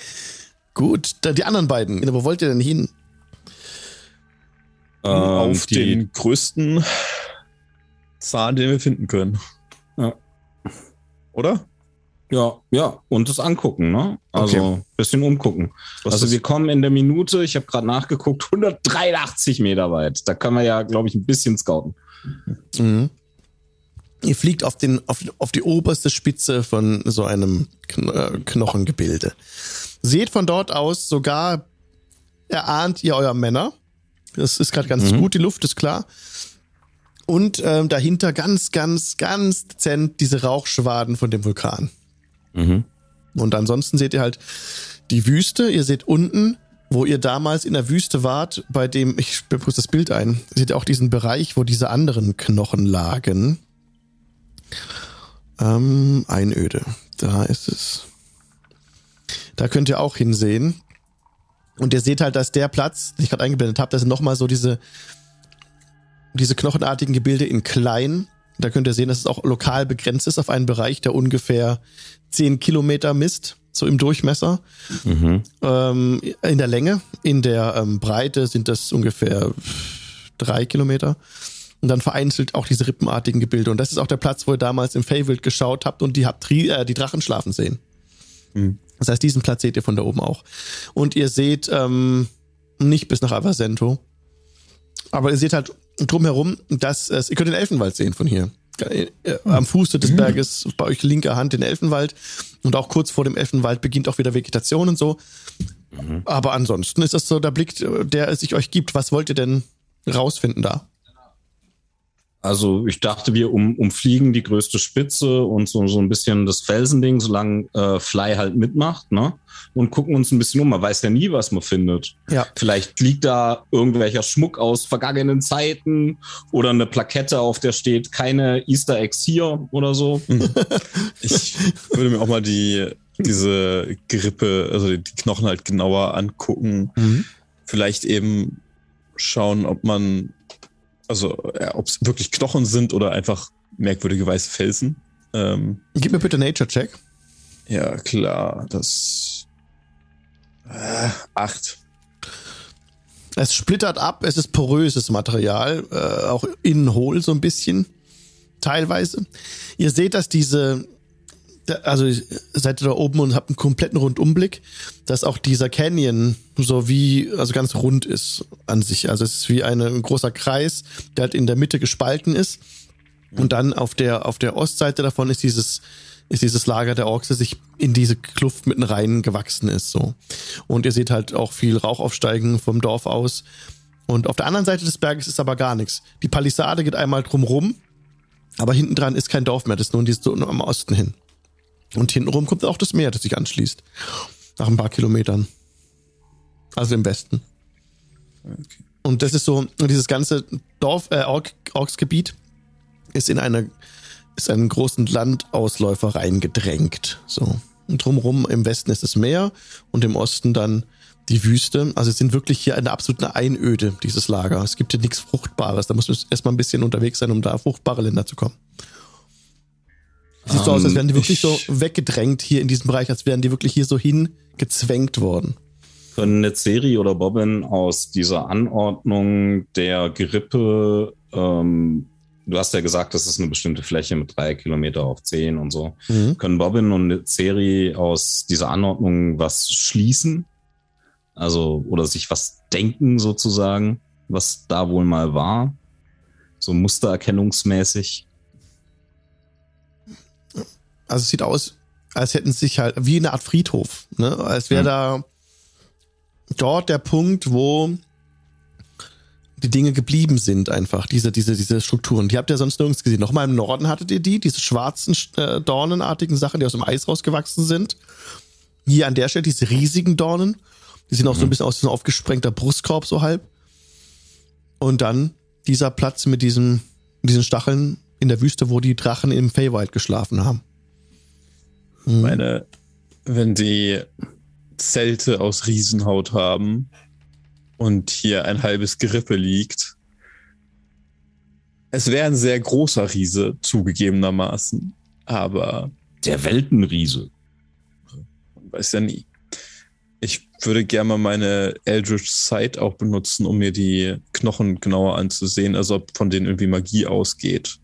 Gut. Dann die anderen beiden. Wo wollt ihr denn hin? Ähm, auf den größten Zahn, den wir finden können. Ja. Oder? Ja, ja, und das angucken, ne? Also Okay. bisschen umgucken. Was also ist- wir kommen in der Minute, ich habe gerade nachgeguckt, *laughs* 183 Meter weit. Da können wir ja, glaube ich, ein bisschen scouten. Mhm. Ihr fliegt auf, den, auf, auf die oberste Spitze von so einem Kn äh, Knochengebilde. Seht von dort aus sogar, erahnt ihr euer Männer. Das ist gerade ganz Mhm. gut, die Luft ist klar. Und ähm, dahinter ganz, ganz, ganz dezent diese Rauchschwaden von dem Vulkan. Mhm. Und ansonsten seht ihr halt die Wüste. Ihr seht unten, wo ihr damals in der Wüste wart, bei dem, ich kurz das Bild ein, seht ihr auch diesen Bereich, wo diese anderen Knochen lagen. Ähm, Einöde. Da ist es. Da könnt ihr auch hinsehen. Und ihr seht halt, dass der Platz, den ich gerade eingeblendet habe, das sind nochmal so diese, diese knochenartigen Gebilde in klein. Da könnt ihr sehen, dass es auch lokal begrenzt ist auf einen Bereich, der ungefähr 10 Kilometer misst, so im Durchmesser. Mhm. Ähm, in der Länge, in der ähm, Breite sind das ungefähr drei Kilometer. Und dann vereinzelt auch diese rippenartigen Gebilde. Und das ist auch der Platz, wo ihr damals im Feywild geschaut habt und die habt äh, die Drachen schlafen sehen. Mhm. Das heißt, diesen Platz seht ihr von da oben auch. Und ihr seht ähm, nicht bis nach Avasento. Aber ihr seht halt drumherum, dass es, ihr könnt den Elfenwald sehen von hier. Äh, äh, Am Fuße des Berges, bei euch linker Hand den Elfenwald. Und auch kurz vor dem Elfenwald beginnt auch wieder Vegetation und so. Aber ansonsten ist das so der Blick, der es sich euch gibt. Was wollt ihr denn rausfinden da? Also ich dachte, wir um, umfliegen die größte Spitze und so, so ein bisschen das Felsending, solange äh, Fly halt mitmacht, ne? Und gucken uns ein bisschen um. Man weiß ja nie, was man findet. Ja. Vielleicht liegt da irgendwelcher Schmuck aus vergangenen Zeiten oder eine Plakette, auf der steht keine Easter Eggs hier oder so. *laughs* Ich würde mir auch mal die, diese Gerippe, also die Knochen halt genauer angucken. Vielleicht eben schauen, ob man, also ja, ob es wirklich Knochen sind oder einfach merkwürdige weiße Felsen. Ähm, Gib mir bitte Nature-Check. ja, klar, das äh, acht. Es splittert ab, es ist poröses Material, äh, auch innen hohl so ein bisschen, teilweise. Ihr seht, dass diese, also seid ihr da oben und habt einen kompletten Rundumblick, dass auch dieser Canyon so wie, also ganz rund ist an sich. Also es ist wie eine, ein großer Kreis, der halt in der Mitte gespalten ist. Und dann auf der, auf der Ostseite davon ist dieses, ist dieses Lager der Orks, das sich in diese Kluft mitten rein gewachsen ist, so. Und ihr seht halt auch viel Rauch aufsteigen vom Dorf aus. Und auf der anderen Seite des Berges ist aber gar nichts. Die Palisade geht einmal drumrum, aber hinten dran ist kein Dorf mehr, das ist nur, in die- so am Osten hin. Und hintenrum kommt auch das Meer, das sich anschließt. Nach ein paar Kilometern. Also im Westen. Und das ist so, dieses ganze Dorf, äh, Ork, Orksgebiet ist in eine, ist einen großen Landausläufer reingedrängt. So. Und drumherum im Westen ist das Meer und im Osten dann die Wüste. Also es sind wirklich hier eine absolute Einöde, dieses Lager. Es gibt hier nichts Fruchtbares. Da muss man erstmal ein bisschen unterwegs sein, um da fruchtbare Länder zu kommen. Sieht so aus, als wären die wirklich so weggedrängt hier in diesem Bereich, als wären die wirklich hier so hingezwängt worden. Können Netzeri oder Bobbin aus dieser Anordnung der Gerippe, ähm, du hast ja gesagt, das ist eine bestimmte Fläche mit drei Kilometer auf zehn und so. Mhm. Können Bobbin und Netzeri aus dieser Anordnung was schließen? Also, oder sich was denken sozusagen, was da wohl mal war? So mustererkennungsmäßig. Also es sieht aus, als hätten sie sich halt wie eine Art Friedhof, ne? Als wäre Mhm. da dort der Punkt, wo die Dinge geblieben sind, einfach, diese, diese, diese Strukturen. Die habt ihr sonst nirgends gesehen. Nochmal im Norden hattet ihr die, diese schwarzen, äh, dornenartigen Sachen, die aus dem Eis rausgewachsen sind. Hier an der Stelle diese riesigen Dornen. Die sehen auch so ein bisschen aus so ein aufgesprengter Brustkorb, so halb. Und dann dieser Platz mit diesem, diesen Stacheln in der Wüste, wo die Drachen im Feywild geschlafen haben. Ich meine, wenn die Zelte aus Riesenhaut haben und hier ein halbes Gerippe liegt, es wäre ein sehr großer Riese, zugegebenermaßen, aber Der Weltenriese. man weiß ja nie. Ich würde gerne mal meine Eldritch Sight auch benutzen, um mir die Knochen genauer anzusehen, also ob von denen irgendwie Magie ausgeht.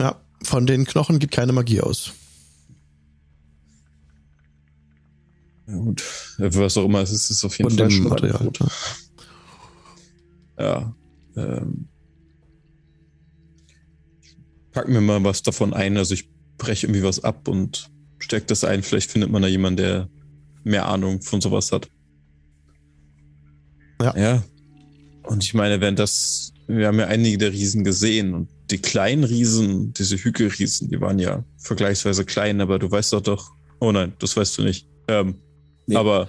Ja, von den Knochen geht keine Magie aus. Gut. Was auch immer es ist, ist auf jeden Von Fall schon Material. rot. Ja. Ähm, pack mir mal was davon ein. Also ich breche irgendwie was ab und steck das ein. Vielleicht findet man da jemanden, der mehr Ahnung von sowas hat. Ja. Ja. Und ich meine, wenn das, wir haben ja einige der Riesen gesehen und die kleinen Riesen, diese Hügelriesen, die waren ja vergleichsweise klein, aber du weißt doch doch, oh nein, das weißt du nicht. Ähm, Nee. Aber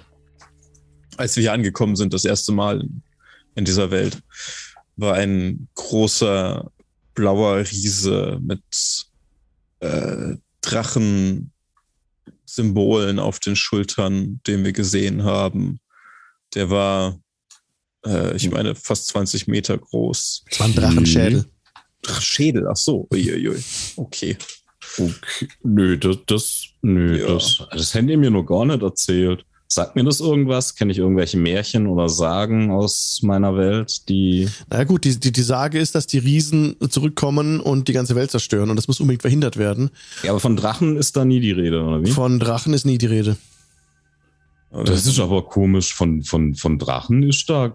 als wir hier angekommen sind, das erste Mal in dieser Welt, war ein großer blauer Riese mit äh, Drachensymbolen auf den Schultern, den wir gesehen haben. Der war, äh, ich meine, fast 20 Meter groß. Das war ein Drachenschädel. Schädel, ach so. Uiuiui. Okay. Okay. Nö, das, das, nö, Ja. das, das hättet ihr mir nur gar nicht erzählt. Sagt mir das irgendwas? Kenne ich irgendwelche Märchen oder Sagen aus meiner Welt, die. Na gut, die, die, die Sage ist, dass die Riesen zurückkommen und die ganze Welt zerstören und das muss unbedingt verhindert werden. Ja, aber von Drachen ist da nie die Rede, oder wie? Von Drachen ist nie die Rede. Das ist aber komisch. Von, von, von Drachen ist da.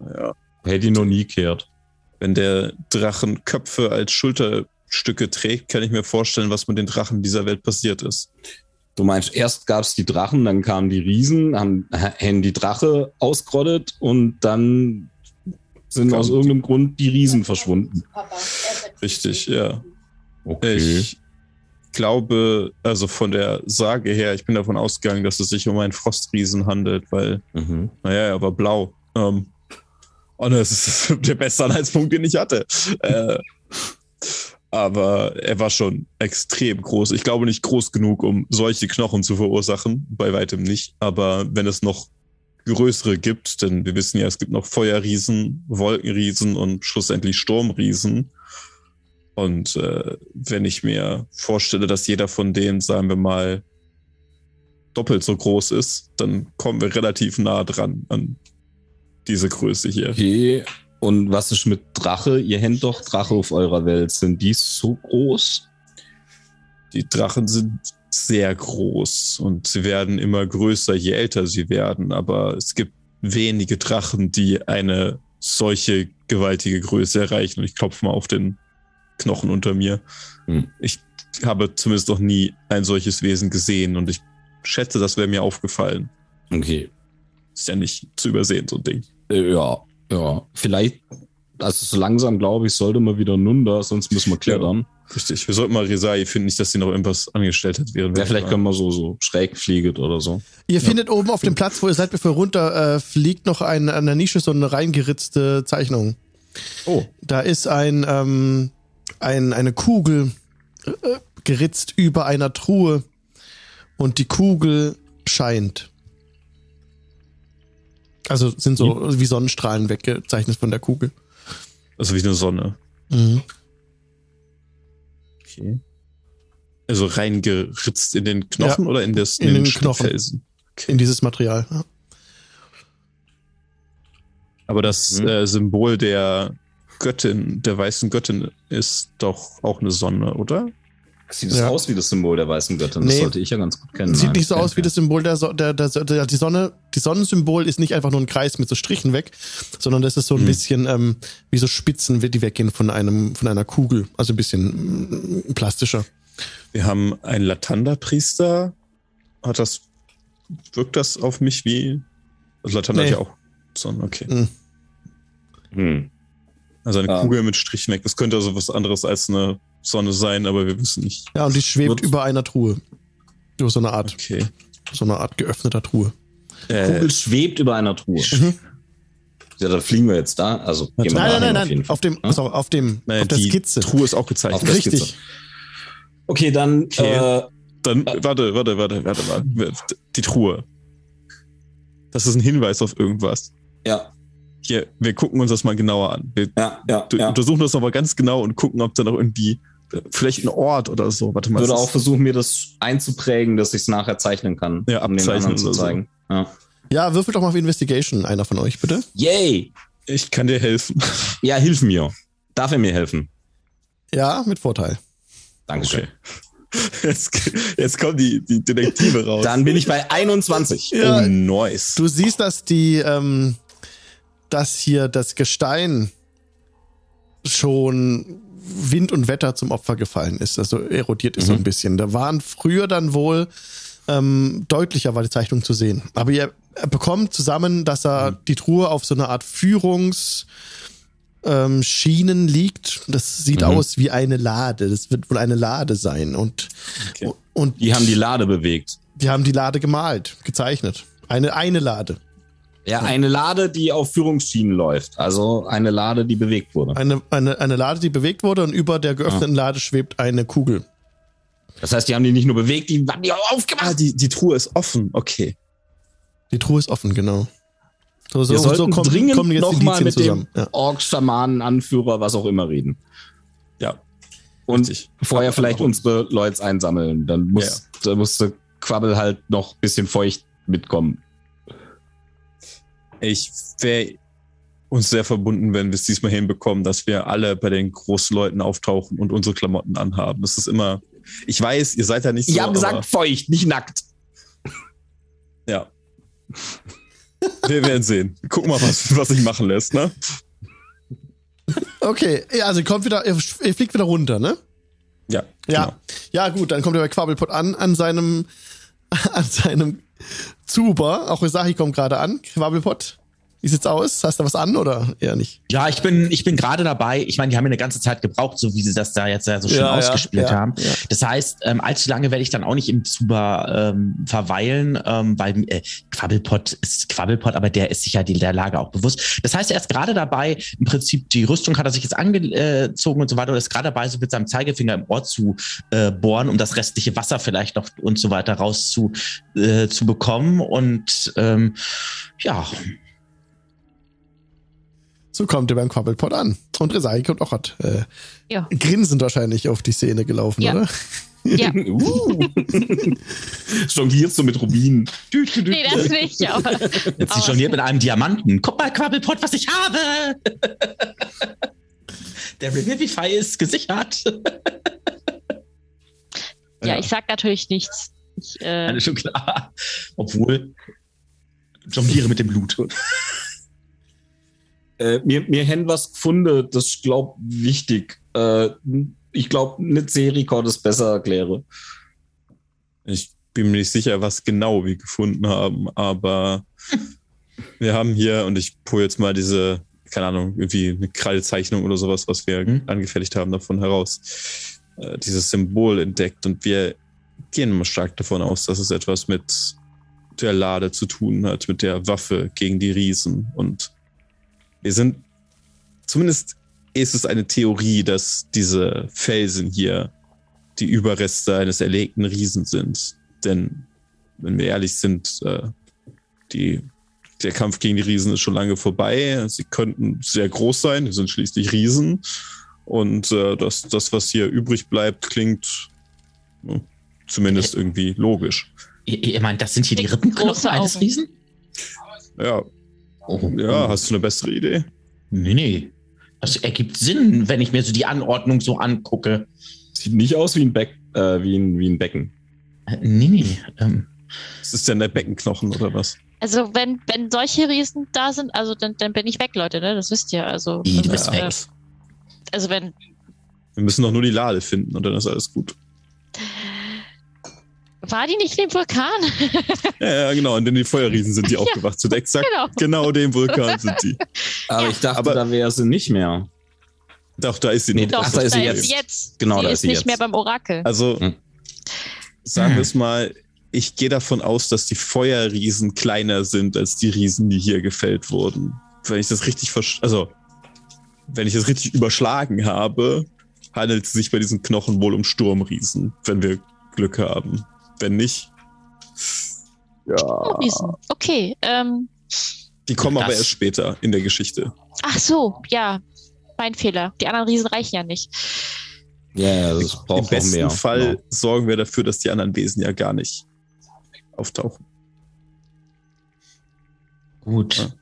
ja. Hätte ich noch nie gehört. Wenn der Drachen Köpfe als Schulterstücke trägt, kann ich mir vorstellen, was mit den Drachen dieser Welt passiert ist. Du meinst, erst gab es die Drachen, dann kamen die Riesen, haben, haben die Drache ausgerottet und dann sind aus irgendeinem Grund die Riesen verschwunden. Richtig, ja. Okay. Ich glaube, also von der Sage her, ich bin davon ausgegangen, dass es sich um einen Frostriesen handelt, weil, Mhm. naja, er war blau. Ähm, und das ist *laughs* der beste Anhaltspunkt, den ich hatte. Äh, aber er war schon extrem groß. Ich glaube nicht groß genug, um solche Knochen zu verursachen. Bei weitem nicht. Aber wenn es noch größere gibt, denn wir wissen ja, es gibt noch Feuerriesen, Wolkenriesen und schlussendlich Sturmriesen. Und äh, wenn ich mir vorstelle, dass jeder von denen, sagen wir mal, doppelt so groß ist, dann kommen wir relativ nah dran an diese Größe hier. Okay. Und was ist mit Drache? Ihr kennt doch Drache auf eurer Welt. Sind die so groß? Die Drachen sind sehr groß und sie werden immer größer, je älter sie werden. Aber es gibt wenige Drachen, die eine solche gewaltige Größe erreichen. Und ich klopfe mal auf den Knochen unter mir. Hm. Ich habe zumindest noch nie ein solches Wesen gesehen und ich schätze, das wäre mir aufgefallen. Okay. Ist ja nicht zu übersehen, so ein Ding. Äh, ja, ja. Vielleicht, also so langsam glaube ich, sollte man wieder runter, sonst müssen wir klettern. Richtig. Wir sollten mal Resai finden, nicht, dass sie noch irgendwas angestellt hat während Ja, vielleicht können wir so, so schräg fliegen oder so. Ihr findet oben auf dem Platz, wo ihr seid, bevor ihr runter äh, fliegt, noch ein, an der Nische so eine reingeritzte Zeichnung. Oh, Da ist ein, ähm, ein eine Kugel äh, geritzt über einer Truhe und die Kugel scheint. Also sind so wie Sonnenstrahlen weggezeichnet von der Kugel. also wie eine Sonne. Mhm. Okay. Also reingeritzt in den Knochen oder in, das, in den Knochen. Felsen? In dieses Material. Ja. Aber das Mhm. äh, Symbol der Göttin, der weißen Göttin, ist doch auch eine Sonne, oder? Sieht das Ja. aus wie das Symbol der weißen Göttin? Das Nee. sollte ich ja ganz gut kennen. Sieht nicht so aus wie das Symbol der, so der, der, der die Sonne. Die Sonnensymbol ist nicht einfach nur ein Kreis mit so Strichen weg, sondern das ist so ein Hm. bisschen ähm, wie so Spitzen, die weggehen von einem von einer Kugel, also ein bisschen mm, plastischer. Wir haben einen Latanda-Priester. Hat das, wirkt das auf mich wie, also Latanda Nee. hat ja auch Sonne, okay. Hm. Also eine Ah. Kugel mit Strichen weg. Das könnte also was anderes als eine Sonne sein, aber wir wissen nicht. Ja, und die schwebt Wird- über einer Truhe. Über so eine Art, Okay. so eine Art geöffneter Truhe. Äh, Kugel schwebt über einer Truhe. Ja, dann fliegen wir jetzt da. Also gehen wir Mhm. Nein, nein, nein, auf nein. Fall. Auf dem, Ja? sorry, auf dem, naja, auf der die Skizze. Truhe ist auch gezeichnet. Auf der Richtig. Skizze. Okay, dann Okay. Äh, Dann, warte, warte, warte, warte mal. Die Truhe. Das ist ein Hinweis auf irgendwas. ja, Hier, wir gucken uns das mal genauer an. Wir ja, ja, du- ja. untersuchen das nochmal ganz genau und gucken, ob da noch irgendwie vielleicht ein Ort oder so. Warte Ich mal. würde auch versuchen, mir das einzuprägen, dass ich es nachher zeichnen kann. Ja, um den abzeichnen anderen zu oder so. zeigen. Ja. Ja, würfel doch mal auf Investigation, einer von euch, bitte. Yay! ich kann dir helfen. *laughs* Ja, hilf mir. Darf er mir helfen? Ja, mit Vorteil. Dankeschön. Okay. *laughs* Jetzt, jetzt kommen die, die Detektive raus. Dann bin ich bei 21. Ja, oh, nice. Du siehst, dass die, ähm, dass hier das Gestein schon Wind und Wetter zum Opfer gefallen ist, also erodiert ist so Mhm. ein bisschen. Da waren früher dann wohl ähm, deutlicher war die Zeichnung zu sehen. Aber ihr bekommt zusammen, dass er die Truhe auf so eine Art Führungs ähm, Schienen liegt. Das sieht Mhm. aus wie eine Lade. Das wird wohl eine Lade sein. Und, Okay. und Die haben die Lade bewegt. die haben die Lade gemalt, gezeichnet. Eine, eine Lade. Ja, eine Lade, die auf Führungsschienen läuft. Also eine Lade, die bewegt wurde. Eine, eine, eine Lade, die bewegt wurde und über der geöffneten Lade schwebt eine Kugel. Das heißt, die haben die nicht nur bewegt, die haben die auch Ah, aufgemacht. die, die Truhe ist offen. Okay. Die Truhe ist offen, genau. So, so, Wir sollten so kommen, dringend kommen jetzt nochmal mit zusammen. dem Ja. Ork-Schamanen, Anführer, was auch immer reden. Ja. Und Richtig. vorher Aber vielleicht unsere Leute einsammeln. Dann muss, da musste Quabbel halt noch ein bisschen feucht mitkommen. Ich wäre uns sehr verbunden, wenn wir es diesmal hinbekommen, dass wir alle bei den großen Leuten auftauchen und unsere Klamotten anhaben. Das ist immer. Ich weiß, ihr seid ja nicht so. ich habe gesagt feucht, nicht nackt. *laughs* Ja. Wir werden sehen. Guck mal, was, was sich machen lässt, ne? Okay, ja, also ihr kommt wieder, ihr, fliegt wieder runter, ne? Ja. Ja. genau. Ja, gut, dann kommt ihr bei Quabbelpot an, an seinem, *laughs* an seinem Zuber. Auch Isahi kommt gerade an. Quabbelpot, wie sieht's aus? Hast du was an oder eher nicht? Ja, ich bin, ich bin gerade dabei. Ich meine, die haben ja eine ganze Zeit gebraucht, so wie sie das da jetzt ja so schön Ja, ausgespielt ja, haben. ja. Das heißt, ähm, allzu lange werde ich dann auch nicht im Zuber ähm, verweilen, ähm, weil äh, Quabbelpot ist Quabbelpot, aber der ist sich ja der Lage auch bewusst. Das heißt, er ist gerade dabei, im Prinzip die Rüstung hat er sich jetzt angezogen und so weiter, und ist gerade dabei, so mit seinem Zeigefinger im Ohr zu äh, bohren, um das restliche Wasser vielleicht noch und so weiter raus zu, äh, zu bekommen. Und ähm, ja, So kommt ihr beim Quabbelpot an. Und Resai kommt auch hat äh, Ja. grinsend wahrscheinlich auf die Szene gelaufen, Ja. oder? Ja. *laughs* Uh. *laughs* Jonglierst du mit Rubinen. Nee, das nicht, aber. Jetzt sie jongliert mit einem Diamanten. Guck mal, Quabbelpot, was ich habe! *laughs* Der Revivify ist gesichert. Ja, ich sag natürlich nichts. Ich, äh, Alles schon klar. Obwohl, jongliere mit dem Blut. Äh, mir, mir haben was gefunden, das ich glaube wichtig. Äh, ich glaube, nicht Serikor das besser erkläre. Ich bin mir nicht sicher, was genau wir gefunden haben, aber *laughs* wir haben hier, und ich pull jetzt mal diese, keine Ahnung, irgendwie eine Krallezeichnung oder sowas, was wir Mhm. angefertigt haben, davon heraus, äh, dieses Symbol entdeckt. Und wir gehen mal stark davon aus, dass es etwas mit der Lade zu tun hat, mit der Waffe gegen die Riesen. Und wir sind, zumindest ist es eine Theorie, dass diese Felsen hier die Überreste eines erlegten Riesen sind. Denn, wenn wir ehrlich sind, äh, die, der Kampf gegen die Riesen ist schon lange vorbei. Sie könnten sehr groß sein, sie sind schließlich Riesen. Und äh, das, das, was hier übrig bleibt, klingt ja, zumindest irgendwie logisch. Ihr, ihr meint, das sind hier die Rippenknochen eines. Riesen? Ja, Oh, ja, hast du eine bessere Idee? Nee, nee. Das ergibt Sinn, wenn ich mir so die Anordnung so angucke. Sieht nicht aus wie ein, Beck, äh, wie ein, wie ein Becken. Äh, Nee, nee. Ähm, Ist es denn der Beckenknochen oder was? also, wenn, wenn solche Riesen da sind, also dann, dann bin ich weg, Leute, ne? Das wisst ihr. Also, Wie, du bist äh, weg. also wenn. Wir müssen doch nur die Lade finden und dann ist alles gut. War die nicht in dem Vulkan? Ja, ja genau. Und denn die Feuerriesen sind die *laughs* Ja. aufgewacht sind. Exakt genau. genau dem Vulkan sind die. *laughs* Aber Ja. ich dachte, Aber- da wäre sie nicht mehr. Doch, da ist sie Nee, noch. Doch, Ach, da ist sie jetzt. jetzt. Genau, sie da ist ist sie nicht jetzt. mehr beim Orakel. Also, Hm. sagen wir es mal, ich gehe davon aus, dass die Feuerriesen kleiner sind als die Riesen, die hier gefällt wurden. Wenn ich das richtig also wenn ich das richtig überschlagen habe, handelt es sich bei diesen Knochen wohl um Sturmriesen, wenn wir Glück haben. Wenn nicht, Oh, Riesen. Okay. Ähm, die kommen aber erst später in der Geschichte. ach so, ja. Mein Fehler. Die anderen Riesen reichen ja nicht. Ja, ja, das Im braucht noch besten mehr. Fall Genau. sorgen wir dafür, dass die anderen Wesen ja gar nicht auftauchen. Gut.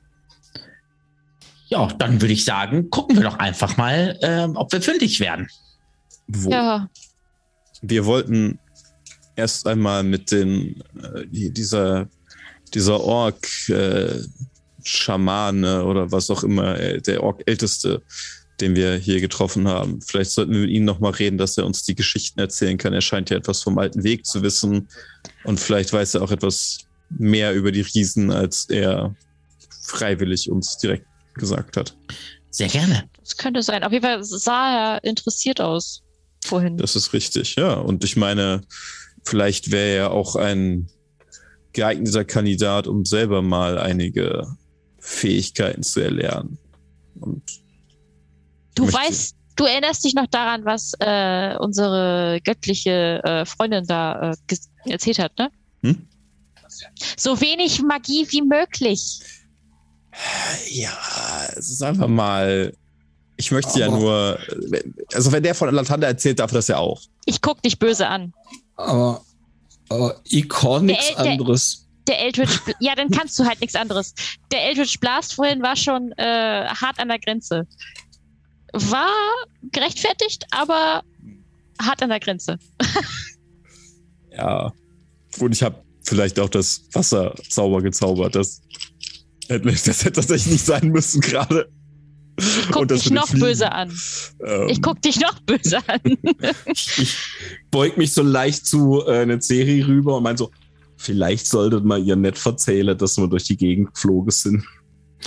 Ja, dann würde ich sagen, gucken wir doch einfach mal, ähm, ob wir fündig werden. Wo? Ja, Wir wollten erst einmal mit den äh, die- dieser dieser Ork äh, Schamane oder was auch immer äh, der Ork älteste, den wir hier getroffen haben. Vielleicht sollten wir mit ihm noch mal reden, dass er uns die Geschichten erzählen kann. Er scheint ja etwas vom alten Weg zu wissen und vielleicht weiß er auch etwas mehr über die Riesen, als er freiwillig uns direkt gesagt hat. Sehr gerne. das könnte sein. Auf jeden Fall sah er interessiert aus vorhin. Das ist richtig, ja. Und ich meine, vielleicht wäre er auch ein geeigneter Kandidat, um selber mal einige Fähigkeiten zu erlernen. Und Du weißt, du erinnerst dich noch daran, was äh, unsere göttliche äh, Freundin da äh, erzählt hat, ne? Hm? So wenig Magie wie möglich. ja, sagen wir mal, ich möchte ja Aber- nur, also wenn der von Latanda erzählt, darf er das ja auch. Ich guck dich böse an. Aber, aber ich kann nichts Der- der- anderes. Der Eldritch, ja, dann kannst du halt nichts anderes. Der Eldritch Blast vorhin war schon äh, hart an der Grenze. War gerechtfertigt, aber hart an der Grenze. *laughs* Ja. Und ich habe vielleicht auch das Wasser sauber gezaubert. Das, hätte- das hätte tatsächlich nicht sein müssen gerade. Ich guck dich noch Fliegen. böse an. Ähm, Ich guck dich noch böse an. *laughs* Ich beug mich so leicht zu äh, einer Serie rüber und mein so, vielleicht solltet mal ihr nett verzählen, dass wir durch die Gegend geflogen sind.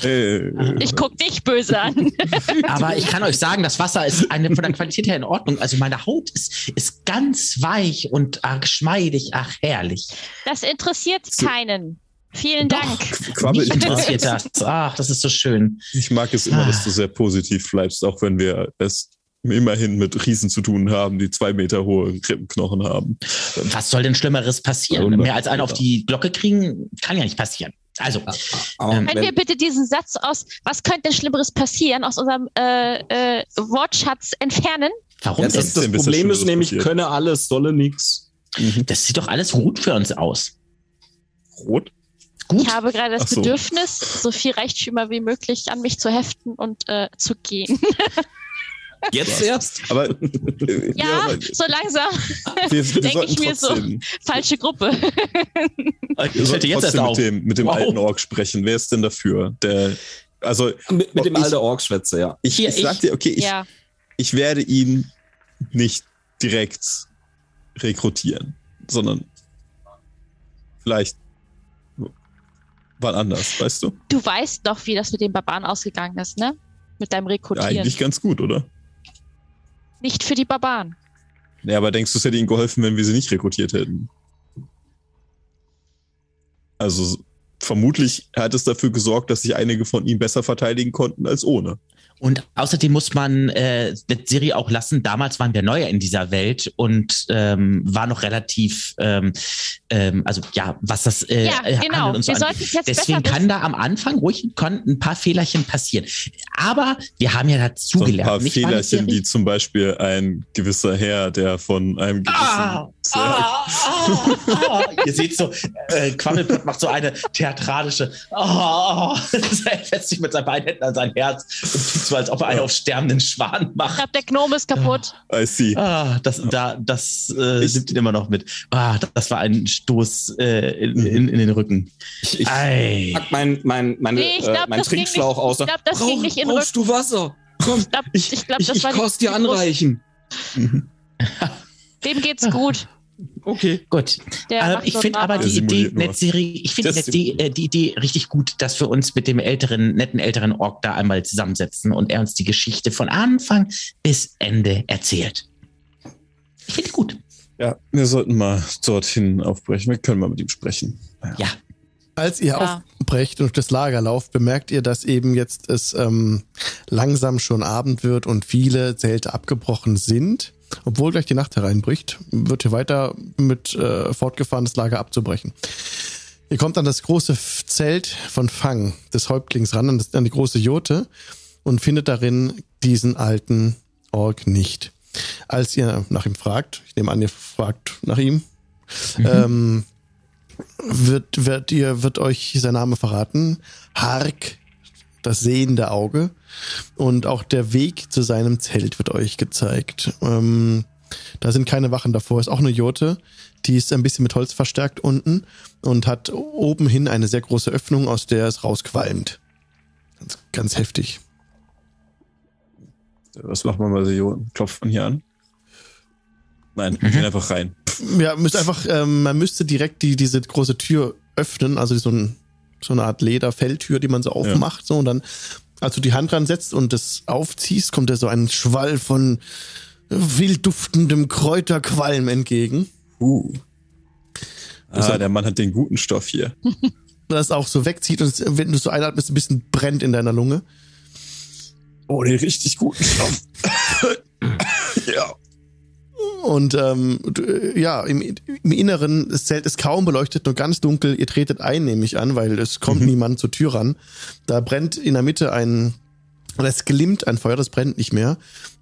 äh, Ich guck dich böse an. *laughs* Aber ich kann euch sagen, das Wasser ist eine, von der Qualität her in Ordnung. Also meine Haut ist, ist ganz weich und ach, geschmeidig, ach herrlich. Das interessiert So. keinen. Vielen Doch. Dank. Quabbel, Mich ich mag, interessiert das. Ach, das ist so schön. ich mag es immer, Ah. dass du sehr positiv bleibst, auch wenn wir es immerhin mit Riesen zu tun haben, die zwei Meter hohe Rippenknochen haben. Was soll denn Schlimmeres passieren? 100 Mehr als einen auf die Glocke kriegen, kann ja nicht passieren. Also, Ähm, Können wir bitte diesen Satz aus, was könnte denn Schlimmeres passieren, aus unserem äh, äh, Wortschatz entfernen? warum ja, denn? das, das Ein bisschen Problem ist nämlich, passiert. könne alles, solle nix. Das sieht doch alles gut für uns aus. Rot? Gut. Ich habe gerade das so. Bedürfnis, so viel Reichtümer wie möglich an mich zu heften und äh, zu gehen. *laughs* Jetzt erst? Aber äh, *laughs* Ja, aber so langsam. wir, wir denk sollten ich mir so. trotzdem, Falsche Gruppe. wir Ich dir jetzt erst trotzdem auf. mit dem, mit dem Wow. alten Ork sprechen. Wer ist denn dafür? Der, also Mit, mit dem Ich- alten Orkschwätzer, ja. ich, Hier, ich sag ich- dir, okay, ich, ja. ich werde ihn nicht direkt rekrutieren, sondern vielleicht wann anders, weißt du? Du weißt doch, wie das mit den Barbaren ausgegangen ist, ne? Mit deinem Ja, Rekrutieren. eigentlich ganz gut, oder? Nicht für die Barbaren. Ja, aber denkst du, es hätte ihnen geholfen, wenn wir sie nicht rekrutiert hätten? Also vermutlich hat es dafür gesorgt, dass sich einige von ihnen besser verteidigen konnten als ohne. Und außerdem muss man äh, der Serie auch lassen, damals waren wir neuer in dieser Welt und ähm, war noch relativ, ähm, ähm, also ja, was das äh, Ja, genau. Und so Wir jetzt Deswegen kann da am Anfang ruhig konnten ein paar Fehlerchen passieren. Aber wir haben ja So ein dazugelernt. paar Fehlerchen, wie zum Beispiel ein gewisser Herr, der von einem gewissen Ah, Zwerg ah, ah, ah. *laughs* Ihr seht so, äh, Quammelpott macht so eine theatralische, oh, *laughs* er fässt sich mit seinen beiden Händen an sein Herz und tut so, als ob er einen auf sterbenden Schwan Ich macht. glaube, der Gnome ist kaputt. I see. Ah, das, da, das äh, Ich- nimmt ihn immer noch mit. Ah, das war ein Stoß äh, in, in, in den Rücken. Ich, ich pack mein, mein, meine, Nee, ich äh, glaub, mein Trinkschlauch nicht- aus. ich glaub, das ging nicht in den brauchst du Wasser? Komm, Ich glaube, ich, ich glaub, ich, das ich war die- kost dir anreichen. *laughs* dem geht's gut. Okay. Gut. Der ich finde aber die Idee. Netzserie, ich finde die, äh, die Idee richtig gut, dass wir uns mit dem älteren, netten älteren Ork da einmal zusammensetzen und er uns die Geschichte von Anfang bis Ende erzählt. Ich finde gut. Ja, wir sollten mal dorthin aufbrechen. Wir können mal mit ihm sprechen. Ja. Als ihr Ja. aufbrecht und durch das Lager lauft, bemerkt ihr, dass eben jetzt es ähm, langsam schon Abend wird und viele Zelte abgebrochen sind. Obwohl gleich die Nacht hereinbricht, wird hier weiter mit äh, fortgefahren, das Lager abzubrechen. Ihr kommt an das große Zelt von Fang, des Häuptlings ran, an, das, an die große Jote und findet darin diesen alten Ork nicht. als ihr nach ihm fragt, ich nehme an, ihr fragt nach ihm, ähm, wird, wird, ihr, wird euch sein Name verraten. Hark, das sehende Auge. Und auch der Weg zu seinem Zelt wird euch gezeigt. Ähm, da sind keine Wachen davor, ist auch eine Jote. Die ist ein bisschen mit Holz verstärkt unten und hat oben hin eine sehr große Öffnung, aus der es rausqualmt. Ganz, ganz heftig. Was macht man bei so Joten? Klopft man hier an? Nein, wir gehen einfach rein. Ja, müsst einfach, ähm, man müsste direkt die, diese große Tür öffnen, also so, ein, so eine Art Lederfelltür, die man so aufmacht, so und dann, als du die Hand dran setzt und das aufziehst, kommt da so ein Schwall von wild duftendem Kräuterqualm entgegen. Uh. Das Ah, hat- der Mann hat den guten Stoff hier. *laughs* Das auch so wegzieht und es, wenn du so einatmest, ein bisschen brennt in deiner Lunge. Oh, den richtig guten Stoff. *laughs* ja. Und ähm, äh, ja, im, im Inneren, das Zelt ist kaum beleuchtet, nur ganz dunkel. Ihr tretet ein, nehme ich an, weil es kommt niemand zur Tür ran. Da brennt in der Mitte ein, oder es glimmt ein Feuer, das brennt nicht mehr.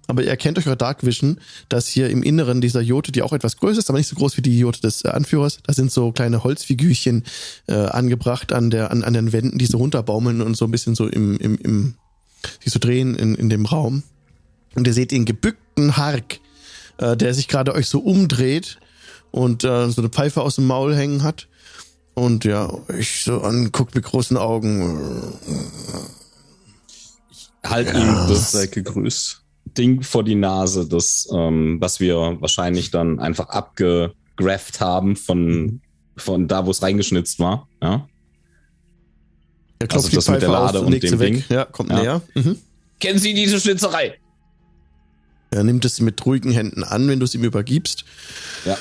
Aber ihr erkennt euch eure Dark Vision, dass hier im Inneren dieser Jote, die auch etwas größer ist, aber nicht so groß wie die Jote des äh, Anführers, da sind so kleine Holzfigürchen äh, angebracht an der an, an den Wänden, die so runterbaumeln und so ein bisschen so im im, im sich so drehen in, in dem Raum. Und ihr seht den gebückten Hark, äh, der sich gerade euch so umdreht und äh, so eine Pfeife aus dem Maul hängen hat. Und ja, euch so anguckt mit großen Augen. Halt ihm das Seid gegrüßt. Ding vor die Nase, das, ähm, was wir wahrscheinlich dann einfach abgegrafft haben von, von da, wo es reingeschnitzt war. Ja? Er klopft Also die das mit Pfeife der Lade aus und und dem weg. Ding? Ja, kommt Ja. näher. Mhm. Kennen Sie diese Schnitzerei? Er nimmt es mit ruhigen Händen an, wenn du es ihm übergibst. Ja.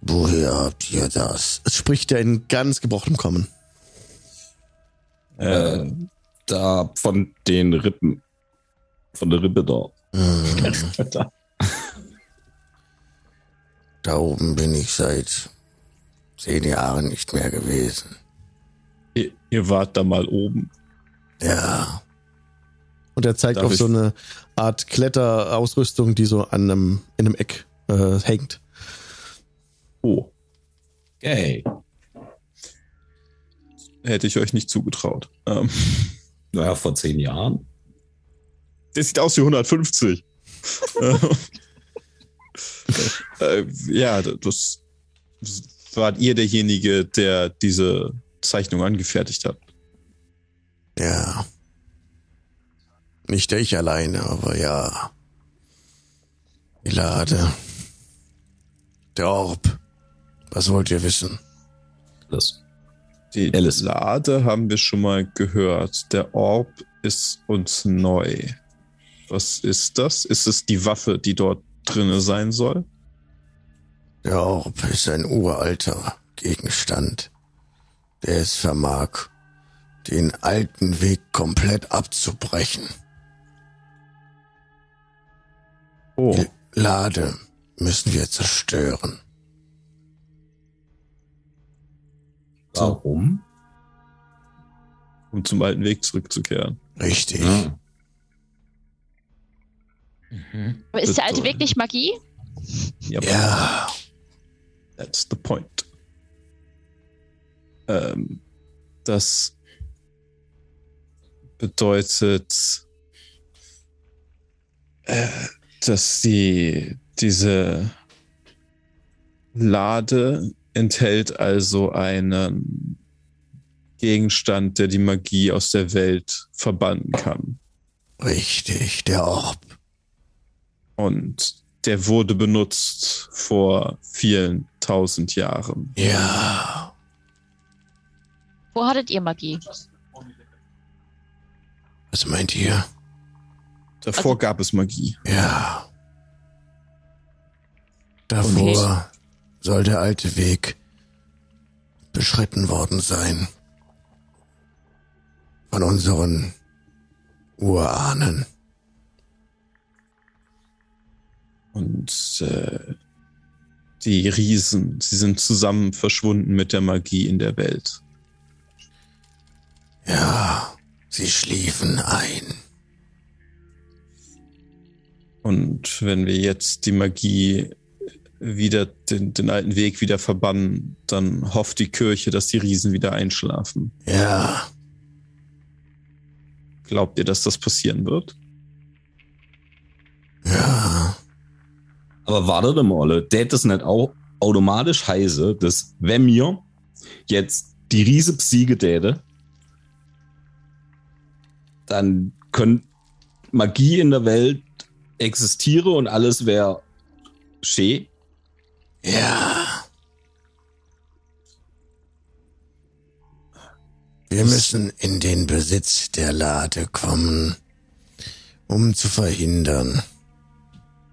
Woher habt ihr das? Es spricht er in ganz gebrochenem Kommen. Äh, da von den Rippen. Von der Rippe da. Hm. *laughs* Da oben bin ich seit zehn Jahren nicht mehr gewesen. Ihr, ihr wart da mal oben. Ja. Und er zeigt Darf auf ich- so eine Art Kletterausrüstung, die so an einem, in einem Eck äh, hängt. Oh, Okay. hätte ich euch nicht zugetraut. Ähm, Naja, vor zehn Jahren. der sieht aus wie 150. *laughs* äh, ja, das, das wart ihr derjenige, der diese Zeichnung angefertigt hat. Ja. Nicht ich alleine, aber ja. Die Lade. Der Orb. Was wollt ihr wissen? Das. Die Alice. Lade haben wir schon mal gehört. Der Orb ist uns neu. Was ist das? Ist es die Waffe, die dort drinne sein soll? Der Orb ist ein uralter Gegenstand, der es vermag, den alten Weg komplett abzubrechen. Oh, Die Lade müssen wir zerstören. Warum? um zum alten Weg zurückzukehren. Richtig. Ja. Mhm. Aber ist der alte. Weg nicht Magie? Ja, Ja. That's the point. Ähm, das bedeutet, äh, dass die, diese Lade enthält also einen Gegenstand, der die Magie aus der Welt verbannen kann. Richtig, der Orb. Und der wurde benutzt vor vielen tausend Jahren. Ja. Wo hattet ihr Magie? Was meint ihr? Davor Also- gab es Magie. Ja. Davor soll der alte Weg beschritten worden sein. Von unseren Urahnen. Und äh, die Riesen, sie sind zusammen verschwunden mit der Magie in der Welt. Ja, sie schliefen ein. Und wenn wir jetzt die Magie wieder, den, den alten Weg wieder verbannen, dann hofft die Kirche, dass die Riesen wieder einschlafen. Ja, Glaubt ihr, dass das passieren wird? ja. Aber warte mal, das ist nicht auch automatisch heiße, dass wenn mir jetzt die Riese besiege täte, dann könnte Magie in der Welt existiere und alles wäre schee. Ja. Wir müssen in den Besitz der Lade kommen, um zu verhindern,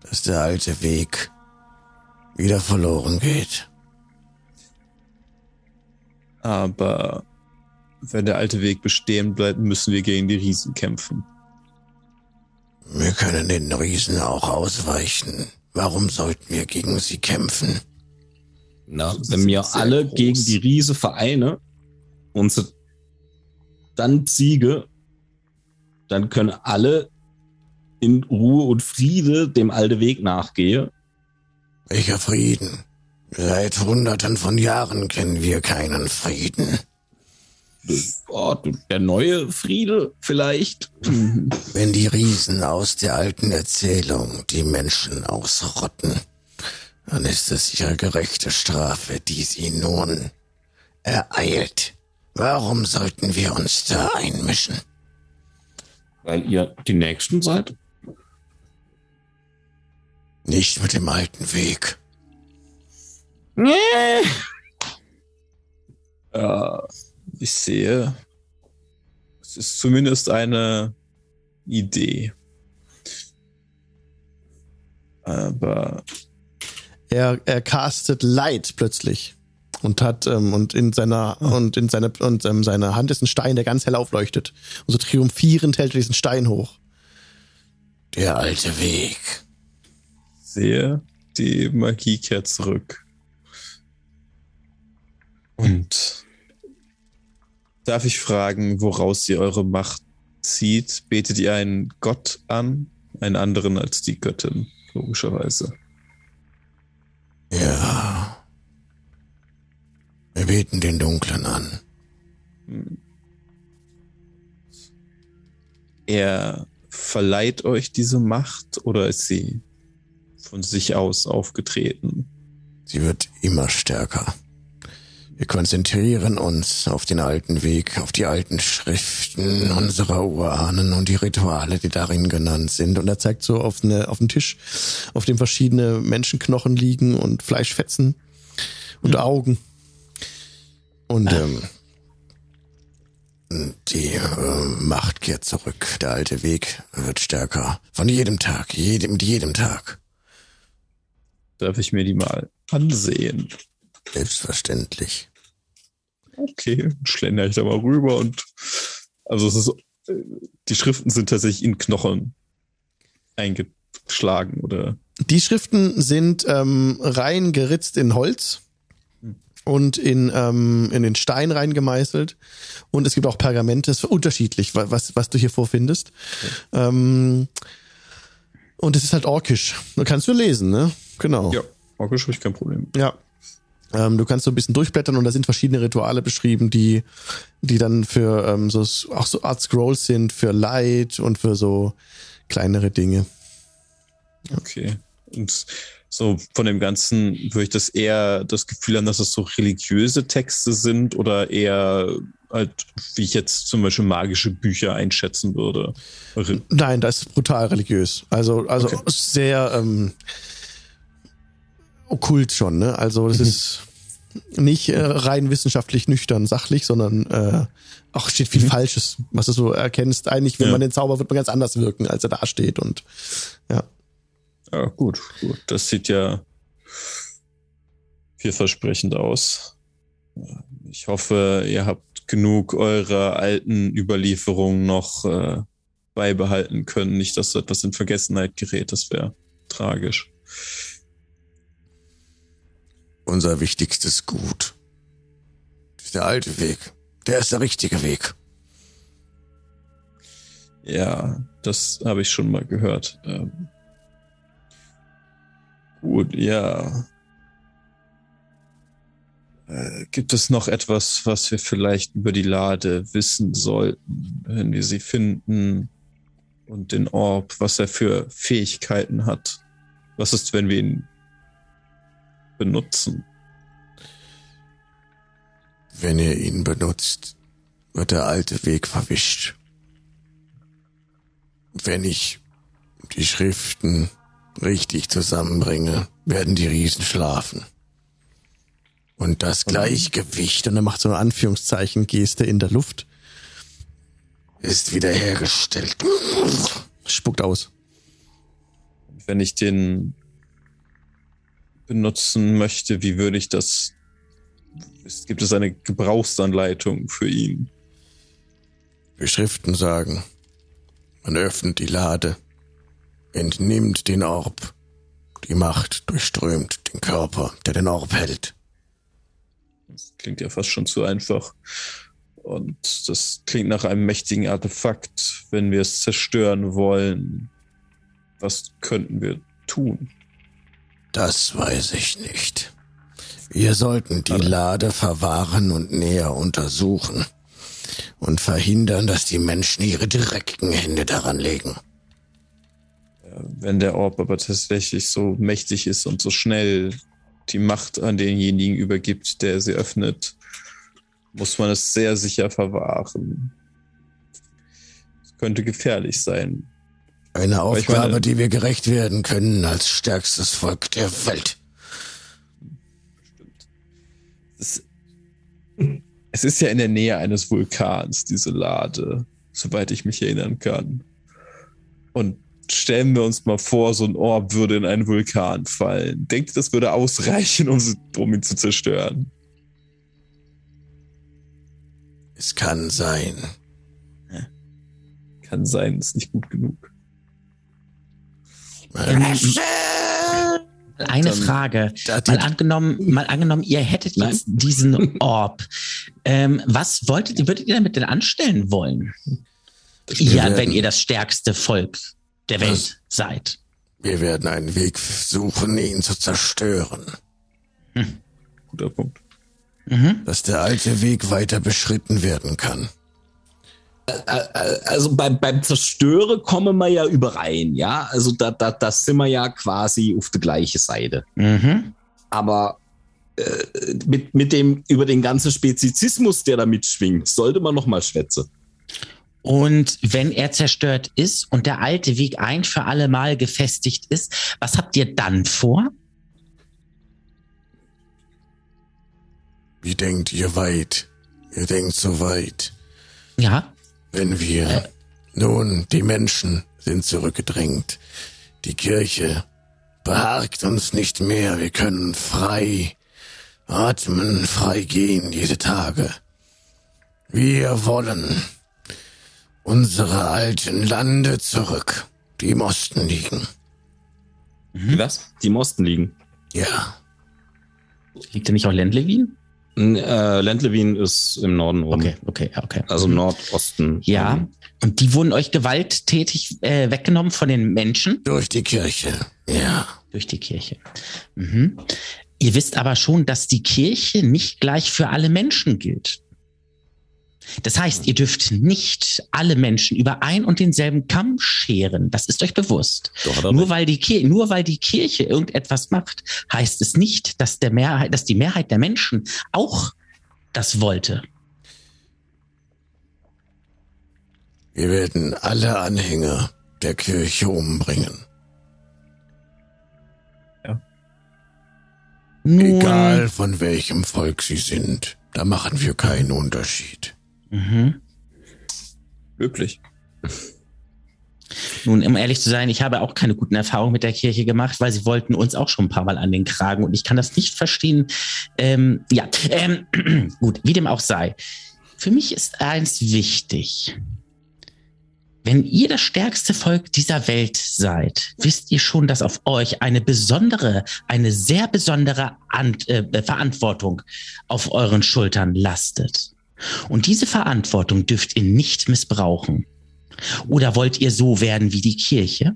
dass der alte Weg wieder verloren geht. Aber wenn der alte Weg bestehen bleibt, müssen wir gegen die Riesen kämpfen. Wir können den Riesen auch ausweichen. Warum sollten wir gegen sie kämpfen? Na, wenn wir alle groß. gegen die Riese vereine und sie dann siege, dann können alle in Ruhe und Friede dem alten Weg nachgehen. Welcher Frieden? Seit Hunderten von Jahren kennen wir keinen Frieden. Oh, der neue Friede vielleicht. Wenn die Riesen aus der alten Erzählung die Menschen ausrotten, dann ist es ihre gerechte Strafe, die sie nun ereilt. Warum sollten wir uns da einmischen? Weil ihr die Nächsten seid. Nicht mit dem alten Weg. Äh, ich sehe, es ist zumindest eine Idee. Aber Er, er castet Light plötzlich und hat ähm, und in seiner und in seiner und ähm, seiner Hand ist ein Stein, der ganz hell aufleuchtet. Und so triumphierend hält er diesen Stein hoch. Der alte Weg. sehe, die Magie kehrt zurück. Und darf ich fragen, woraus ihr eure Macht zieht? Betet ihr einen Gott an, einen anderen als die Göttin, logischerweise. Ja. Wir beten den Dunklen an. Er verleiht euch diese Macht oder ist sie von sich aus aufgetreten? Sie wird immer stärker. Wir konzentrieren uns auf den alten Weg, auf die alten Schriften unserer Urahnen und die Rituale, die darin genannt sind. Und er zeigt so auf, eine, auf einen Tisch, auf dem verschiedene Menschenknochen liegen und Fleischfetzen und Augen. Und ähm, die äh, Macht kehrt zurück. Der alte Weg wird stärker. Von jedem Tag, jedem, mit jedem Tag. Darf ich mir die mal ansehen? Selbstverständlich. Okay, schlender ich da mal rüber und also es ist äh, die Schriften sind tatsächlich in Knochen eingeschlagen oder Die Schriften sind ähm, rein geritzt in Holz und in, ähm, in den Stein reingemeißelt. Und es gibt auch Pergamente, es ist unterschiedlich, wa- was, was du hier vorfindest. Ähm, und es ist halt orkisch. Da kannst du lesen, ne? Genau. ja, orkisch habe ich kein Problem. Ja. Ähm, du kannst so ein bisschen durchblättern und da sind verschiedene Rituale beschrieben, die, die dann für ähm, so auch so Art Scrolls sind, für Light und für so kleinere Dinge. Okay. Und so von dem Ganzen würde ich das eher das Gefühl haben, dass es so religiöse Texte sind oder eher halt, wie ich jetzt zum Beispiel magische Bücher einschätzen würde. Nein, das ist brutal religiös. Also, also Okay. sehr ähm, okkult schon, ne? Also das ist nicht äh, rein wissenschaftlich nüchtern, sachlich, sondern äh, auch steht viel Falsches, was du so erkennst. Eigentlich, wenn Ja. man den Zauber wird man ganz anders wirken, als er da steht. Und ja. Ja, gut, gut. Das sieht ja vielversprechend aus. Ich hoffe, ihr habt genug eurer alten Überlieferungen noch äh, beibehalten können. Nicht, dass so etwas in Vergessenheit gerät. Das wäre tragisch. Unser wichtigstes Gut. Der alte Weg. Der ist der richtige Weg. Ja, das habe ich schon mal gehört. Ähm, Gut, ja. Äh, gibt es noch etwas, was wir vielleicht über die Lade wissen sollten, wenn wir sie finden? Und den Orb, was er für Fähigkeiten hat? Was ist, wenn wir ihn benutzen? Wenn ihr ihn benutzt, wird der alte Weg verwischt. Wenn ich die Schriften richtig zusammenbringe, werden die Riesen schlafen. Und das Gleichgewicht, Und er macht so eine Anführungszeichen-Geste in der Luft. ist wiederhergestellt. Spuckt aus. Wenn ich den benutzen möchte, wie würde ich das? Gibt es eine Gebrauchsanleitung für ihn? Die Schriften sagen, man öffnet die Lade, entnimmt den Orb. Die Macht durchströmt den Körper, der den Orb hält. Das klingt ja fast schon zu einfach. Und das klingt nach einem mächtigen Artefakt. Wenn wir es zerstören wollen, was könnten wir tun? Das weiß ich nicht. Wir sollten die Lade verwahren und näher untersuchen und verhindern, dass die Menschen ihre direkten Hände daran legen. Wenn der Orb aber tatsächlich so mächtig ist und so schnell die Macht an denjenigen übergibt, der sie öffnet, muss man es sehr sicher verwahren. Es könnte gefährlich sein. Eine Aufgabe, meine- die wir gerecht werden können als stärkstes Volk der Welt. Es, es ist ja in der Nähe eines Vulkans, diese Lade, soweit ich mich erinnern kann. Und stellen wir uns mal vor, so ein Orb würde in einen Vulkan fallen. Denkt ihr, das würde ausreichen, um, um ihn zu zerstören? Es kann sein. Kann sein, ist nicht gut genug. Ähm, eine Dann- Frage. Da die- Mal angenommen, mal angenommen, ihr hättet Nein. jetzt diesen Orb. Ähm, was wolltet ihr, würdet ihr damit denn anstellen wollen? Ja, werden- wenn ihr das stärkste Volk der Was? Welt seid. Wir werden einen Weg suchen, ihn zu zerstören. Guter Punkt. Mhm. Dass der alte Weg weiter beschritten werden kann. Also beim, beim Zerstören kommen wir ja überein, ja. Also da, da, da sind wir ja quasi auf der gleichen Seite. Mhm. Aber äh, mit, mit dem, über den ganzen Spezizismus, der da mitschwingt, sollte man noch mal schwätzen. Und wenn er zerstört ist und der alte Weg ein für alle Mal gefestigt ist, was habt ihr dann vor? Wie denkt ihr weit? Ihr denkt so weit. Ja, Wenn wir. Nun, die Menschen sind zurückgedrängt. Die Kirche behagt uns nicht mehr. Wir können frei atmen, frei gehen diese Tage. Wir wollen unsere alten Lande zurück, die im Osten liegen. Was? Die im Osten liegen. Ja, liegt er nicht auch Ländlewin? Äh, Lendlewin ist im Norden rum. Okay, okay, ja, okay. Also Nordosten. Ja, und die wurden euch gewalttätig äh, weggenommen von den Menschen durch die Kirche. Ja, durch die Kirche. Mhm. Ihr wisst aber schon, dass die Kirche nicht gleich für alle Menschen gilt. Das heißt, ihr dürft nicht alle Menschen über ein und denselben Kamm scheren. Das ist euch bewusst. Doch, Nur weil, die Kirche, nur weil die Kirche irgendetwas macht, heißt es nicht, dass, der Mehrheit, dass die Mehrheit der Menschen auch das wollte. wir werden alle Anhänger der Kirche umbringen. Nun, Egal von welchem Volk sie sind, da machen wir keinen Unterschied. Mhm. Wirklich. Nun, um ehrlich zu sein, ich habe auch keine guten Erfahrungen mit der Kirche gemacht, weil sie wollten uns auch schon ein paar Mal an den Kragen und ich kann das nicht verstehen. Ähm, ja, ähm, *clears throat* gut, wie dem auch sei. Für mich ist eins wichtig. Wenn ihr das stärkste Volk dieser Welt seid, wisst ihr schon, dass auf euch eine besondere, eine sehr besondere An äh, Verantwortung auf euren Schultern lastet. Und diese Verantwortung dürft ihr nicht missbrauchen. Oder wollt ihr so werden wie die Kirche?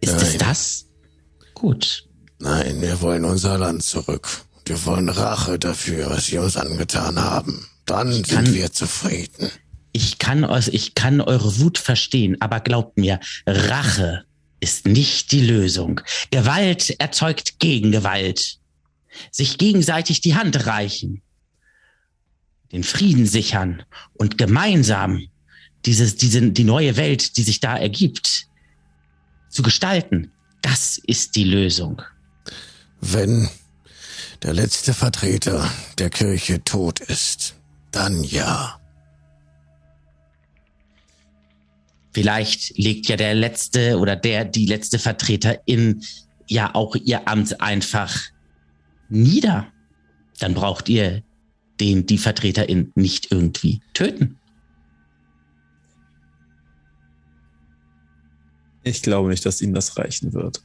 Ist es Nein. das? Gut. Nein, wir wollen unser Land zurück. Wir wollen Rache dafür, was sie uns angetan haben. Dann kann- sind wir zufrieden. Ich kann, ich kann eure Wut verstehen, aber glaubt mir, Rache ist nicht die Lösung. Gewalt erzeugt Gegengewalt. Sich gegenseitig die Hand reichen, den Frieden sichern und gemeinsam dieses, diese, die neue Welt, die sich da ergibt, zu gestalten. Das ist die Lösung. Wenn der letzte Vertreter der Kirche tot ist, dann ja. Vielleicht legt ja der letzte oder der, die letzte Vertreter in ja auch ihr Amt einfach nieder. Dann braucht ihr den, die Vertreterin nicht irgendwie töten. Ich glaube nicht, dass ihnen das reichen wird.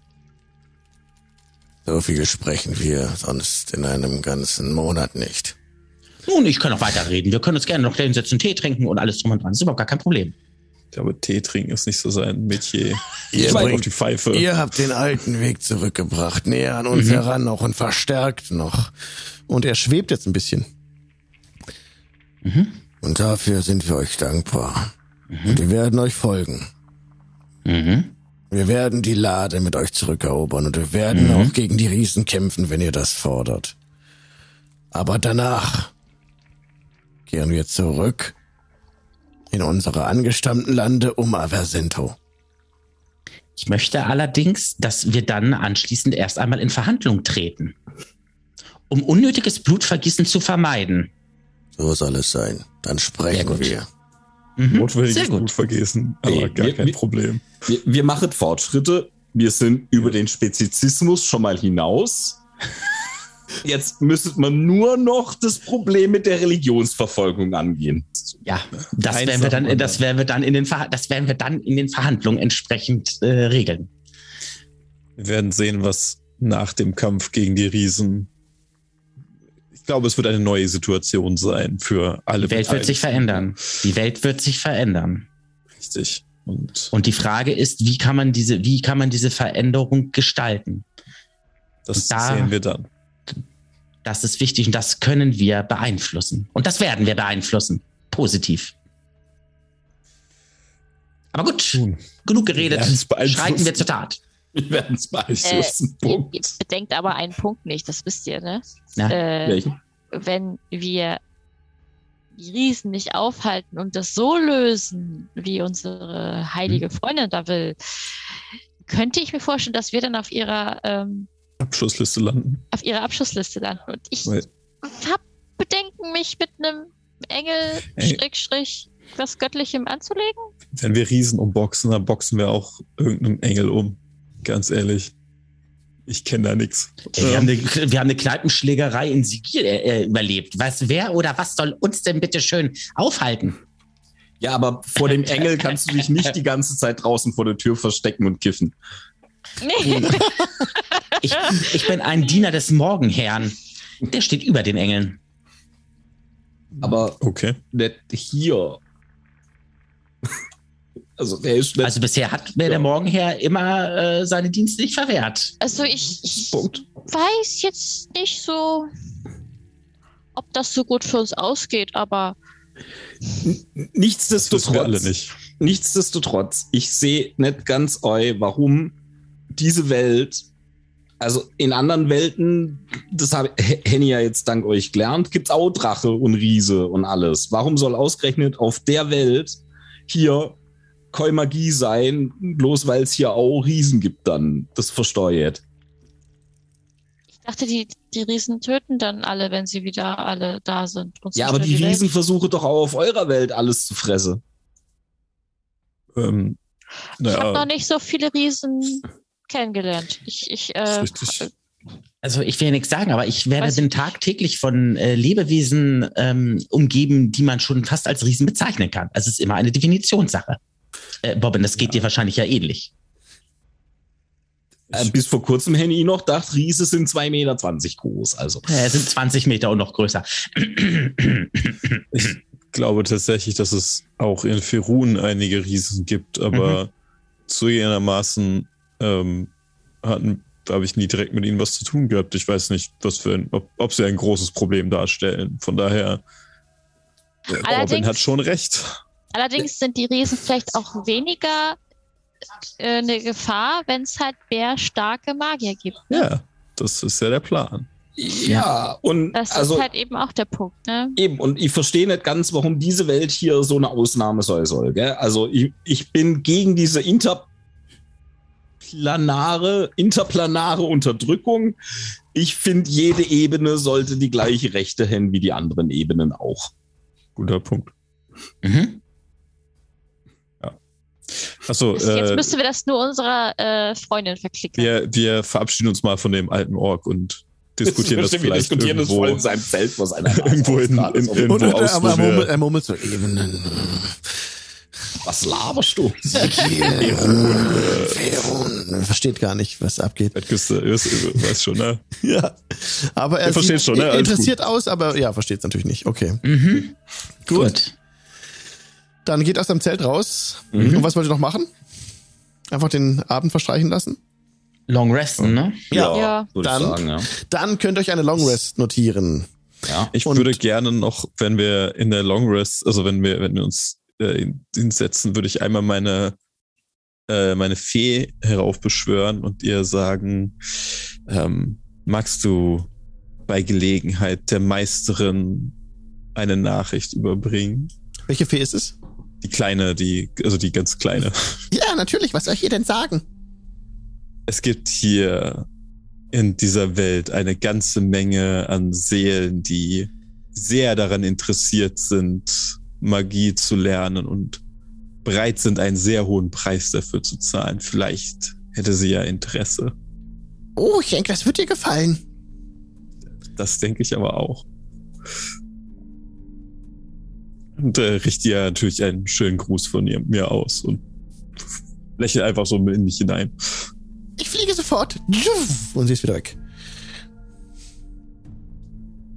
So viel sprechen wir sonst in einem ganzen Monat nicht. Nun, ich kann noch weiterreden. Wir können uns gerne noch hinsetzen, Tee trinken und alles drum und dran. Das ist überhaupt gar kein Problem. Ich glaube, Tee trinken ist nicht so sein Metier. *laughs* Ihr, bringt, die Pfeife. ihr habt den alten Weg zurückgebracht, näher an uns heran noch und verstärkt noch. Und er schwebt jetzt ein bisschen. Und dafür sind wir euch dankbar. Und wir werden euch folgen. Mhm. Wir werden die Lade mit euch zurückerobern und wir werden auch gegen die Riesen kämpfen, wenn ihr das fordert. Aber danach kehren wir zurück in unsere angestammten Lande um Aversento. Ich möchte allerdings, dass wir dann anschließend erst einmal in Verhandlung treten. Um unnötiges Blutvergießen zu vermeiden. So soll es sein. Dann sprechen wir. Mhm. Sehr Notwendiges gut. Blut vergessen, aber Nee, gar wir- kein Problem. Wir, wir machen Fortschritte. Wir sind über den Spezizismus schon mal hinaus. *laughs* Jetzt müsste man nur noch das Problem mit der Religionsverfolgung angehen. Ja, das werden wir dann, das werden wir dann in den, Ver das werden wir dann in den Verhandlungen entsprechend äh, regeln. Wir werden sehen, was nach dem Kampf gegen die Riesen. Ich glaube, es wird eine neue Situation sein für alle. Die Welt wird sich verändern. Die Welt wird sich verändern. Richtig. Und Und die Frage ist, wie kann man diese, wie kann man diese Veränderung gestalten? das da- sehen wir dann. Das ist wichtig und das können wir beeinflussen. Und das werden wir beeinflussen. Positiv. Aber gut, genug geredet. Schreiten wir zur Tat. Wir werden es beeinflussen. Ihr, ihr Punkt. bedenkt aber einen Punkt nicht, das wisst ihr, ne? Ja. Äh, Welchen? wenn wir die Riesen nicht aufhalten und das so lösen, wie unsere heilige Freundin da will, könnte ich mir vorstellen, dass wir dann auf ihrer, ähm, Abschlussliste landen. auf ihrer Abschlussliste landen. Und ich habe Bedenken, mich mit einem Engel, Ey. Schrägstrich, was Göttlichem anzulegen. Wenn wir Riesen umboxen, dann boxen wir auch irgendeinen Engel um. Ganz ehrlich. Ich kenne da nichts. Wir, haben eine, wir haben eine Kneipenschlägerei in Sigil äh, überlebt. Was, wer oder was soll uns denn bitte schön aufhalten? Ja, aber vor dem Engel kannst du dich nicht die *laughs* ganze Zeit draußen vor der Tür verstecken und kiffen. Nee. *laughs* Ich, ich bin ein Diener des Morgenherrn. Der steht über den Engeln. Aber Okay. nicht hier. Also der ist. Also bisher hat mir der Morgenherr immer äh, seine Dienste nicht verwehrt. Also ich, ich Punkt. weiß jetzt nicht so, ob das so gut für uns ausgeht, aber Nichtsdestotrotz, nicht. nichtsdestotrotz, ich sehe nicht ganz eu, warum diese Welt, also in anderen Welten, das habe Henny ja jetzt dank euch gelernt, gibt's auch Drache und Riese und alles. Warum soll ausgerechnet auf der Welt hier keine Magie sein, bloß weil es hier auch Riesen gibt dann, das versteuert? ich dachte, die, die Riesen töten dann alle, wenn sie wieder alle da sind. und Ja, aber die Welt. Riesen versuchen doch auch auf eurer Welt alles zu fressen. Ähm, Ich habe noch nicht so viele Riesen kennengelernt. Ich, ich, äh. Also ich will ja nichts sagen, aber ich werde Weiß bin ich nicht. tagtäglich von äh, Lebewesen ähm, umgeben, die man schon fast als Riesen bezeichnen kann. Also es ist immer eine Definitionssache. Äh, Bobbin, das geht dir wahrscheinlich ja ähnlich. Äh, bis vor kurzem Henny noch dachte, Riese sind 2,20 Meter groß. Also. Äh, es sind 20 Meter und noch größer. Ich glaube tatsächlich, dass es auch in Ferun einige Riesen gibt, aber zugegebenermaßen ähm, hatten habe ich nie direkt mit ihnen was zu tun gehabt. Ich weiß nicht, was für ein, ob, ob sie ein großes Problem darstellen. Von daher, äh, Robin Allerdings- hat schon recht. Allerdings sind die Riesen vielleicht auch weniger äh, eine Gefahr, wenn es halt mehr starke Magier gibt. Ja, das ist ja der Plan. Ja, und Das also ist halt eben auch der Punkt, ne? eben, und ich verstehe nicht ganz, warum diese Welt hier so eine Ausnahme sein soll. Gell? Also ich, ich bin gegen diese interplanare, interplanare Unterdrückung. Ich finde, jede Ebene sollte die gleiche Rechte haben wie die anderen Ebenen auch. Guter Punkt. Mhm. Achso, Jetzt äh, müssen wir das nur unserer äh, Freundin verklicken. wir, wir verabschieden uns mal von dem alten Ork und diskutieren das, wir vielleicht diskutieren das irgendwo, voll in seinem Zelt, was einer *laughs* irgendwo in, in, in, Und, irgendwo und aus, er, wo er, murmelt, er murmelt so Ebenen. Was laberst du? *laughs* *laughs* Versteht gar nicht, was abgeht. Wettküste, ist, weiß schon, ne? Ja. Aber er Ihr versteht sieht schon, ne? Alles interessiert aus, aber ja, versteht es natürlich nicht. Okay. Mhm. Gut. Dann geht aus dem Zelt raus. Mhm. Und was wollt ihr noch machen? Einfach den Abend verstreichen lassen? Long resten, ne? Ja. würde Dann- ich sagen, ja. Dann könnt ihr euch eine Long Rest notieren. ja. Ich Und- würde gerne noch, wenn wir in der Long Rest, also wenn wir, wenn wir uns äh, in- hinsetzen, würde ich einmal meine äh, meine Fee heraufbeschwören und ihr sagen, ähm, magst du bei Gelegenheit der Meisterin eine Nachricht überbringen? Welche Fee ist es? Die kleine, die, also die ganz kleine. Ja, natürlich. Was soll ich ihr denn sagen? Es gibt hier in dieser Welt eine ganze Menge an Seelen, die sehr daran interessiert sind, Magie zu lernen und bereit sind, einen sehr hohen Preis dafür zu zahlen. Vielleicht hätte sie ja Interesse. Oh, ich denke, das wird dir gefallen. Das denke ich aber auch. Und äh, richte ihr natürlich einen schönen Gruß von ihr, mir aus und lächle einfach so in mich hinein. Ich fliege sofort. Und sie ist wieder weg.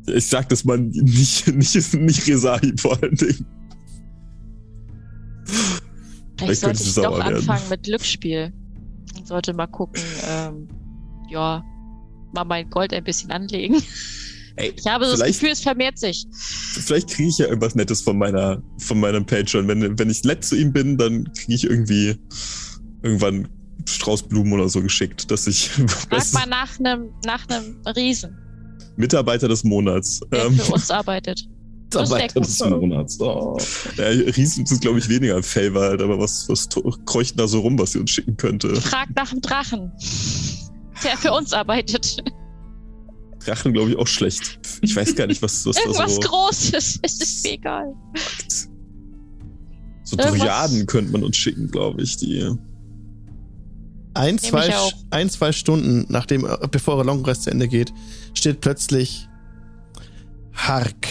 Ich sag das mal nicht, nicht, nicht Resahi vor allen Dingen. Vielleicht sollte könnte ich doch werden. anfangen mit Glücksspiel. Ich sollte mal gucken, ähm, ja, mal mein Gold ein bisschen anlegen. Ey, Ich habe das Gefühl, es vermehrt sich. Vielleicht kriege ich ja irgendwas Nettes von meiner, von meinem Patreon. Wenn, wenn ich nett zu ihm bin, dann kriege ich irgendwie irgendwann Straußblumen oder so geschickt, dass ich *laughs* Frag mal nach einem nach einem Riesen, Mitarbeiter des Monats. der Ähm, für uns arbeitet. *laughs* Ist Mitarbeiter des Monats. Oh. ja, Riesen sind, glaube ich, weniger ein Favorite, aber was, was kreucht da so rum, was sie uns schicken könnte? Frag nach dem Drachen, der für uns arbeitet. Drachen, glaube ich, auch schlecht. Ich weiß gar nicht, was, was da Irgendwas so. Großes, es *laughs* ist mir egal. So Dryaden könnte man uns schicken, glaube ich, die. Ein, zwei, ein, zwei Stunden, nachdem, äh, bevor eure Long Rest zu Ende geht, steht plötzlich Hark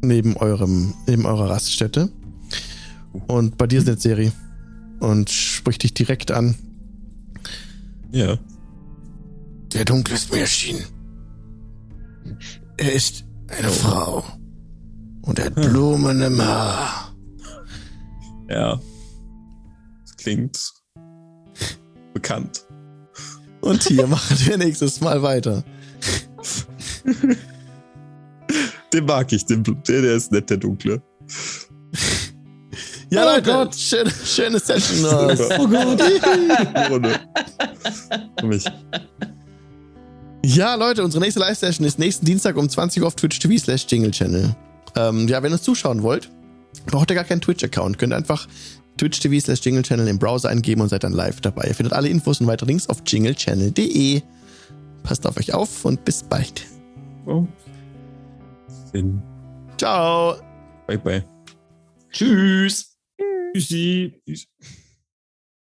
neben eurem, neben eurer Raststätte. Und bei dir ist eine Serie. Und spricht dich direkt an. Ja. Der Dunkle ist mir erschienen. Er ist eine Frau. Und er hat Blumen im Haar. Ja. Das klingt bekannt. Und hier machen wir nächstes Mal weiter. Den mag ich, den, der, der ist nett, der Dunkle. Ja, Oh Leute, Gott. schöne, schöne Session. Oh Gott. Runde. Für mich. Ja, Leute, unsere nächste Live-Session ist nächsten Dienstag um 20 Uhr auf Twitch TV slash Jingle Channel. Ähm, ja, wenn ihr uns zuschauen wollt, braucht ihr gar keinen Twitch-Account. Könnt einfach Twitch TV slash Jingle Channel im Browser eingeben und seid dann live dabei. Ihr findet alle Infos und weitere Links auf jinglechannel.de. Passt auf euch auf und bis bald. Oh. Ciao. Bye, bye. Tschüss. Tschüssi. Tschüss.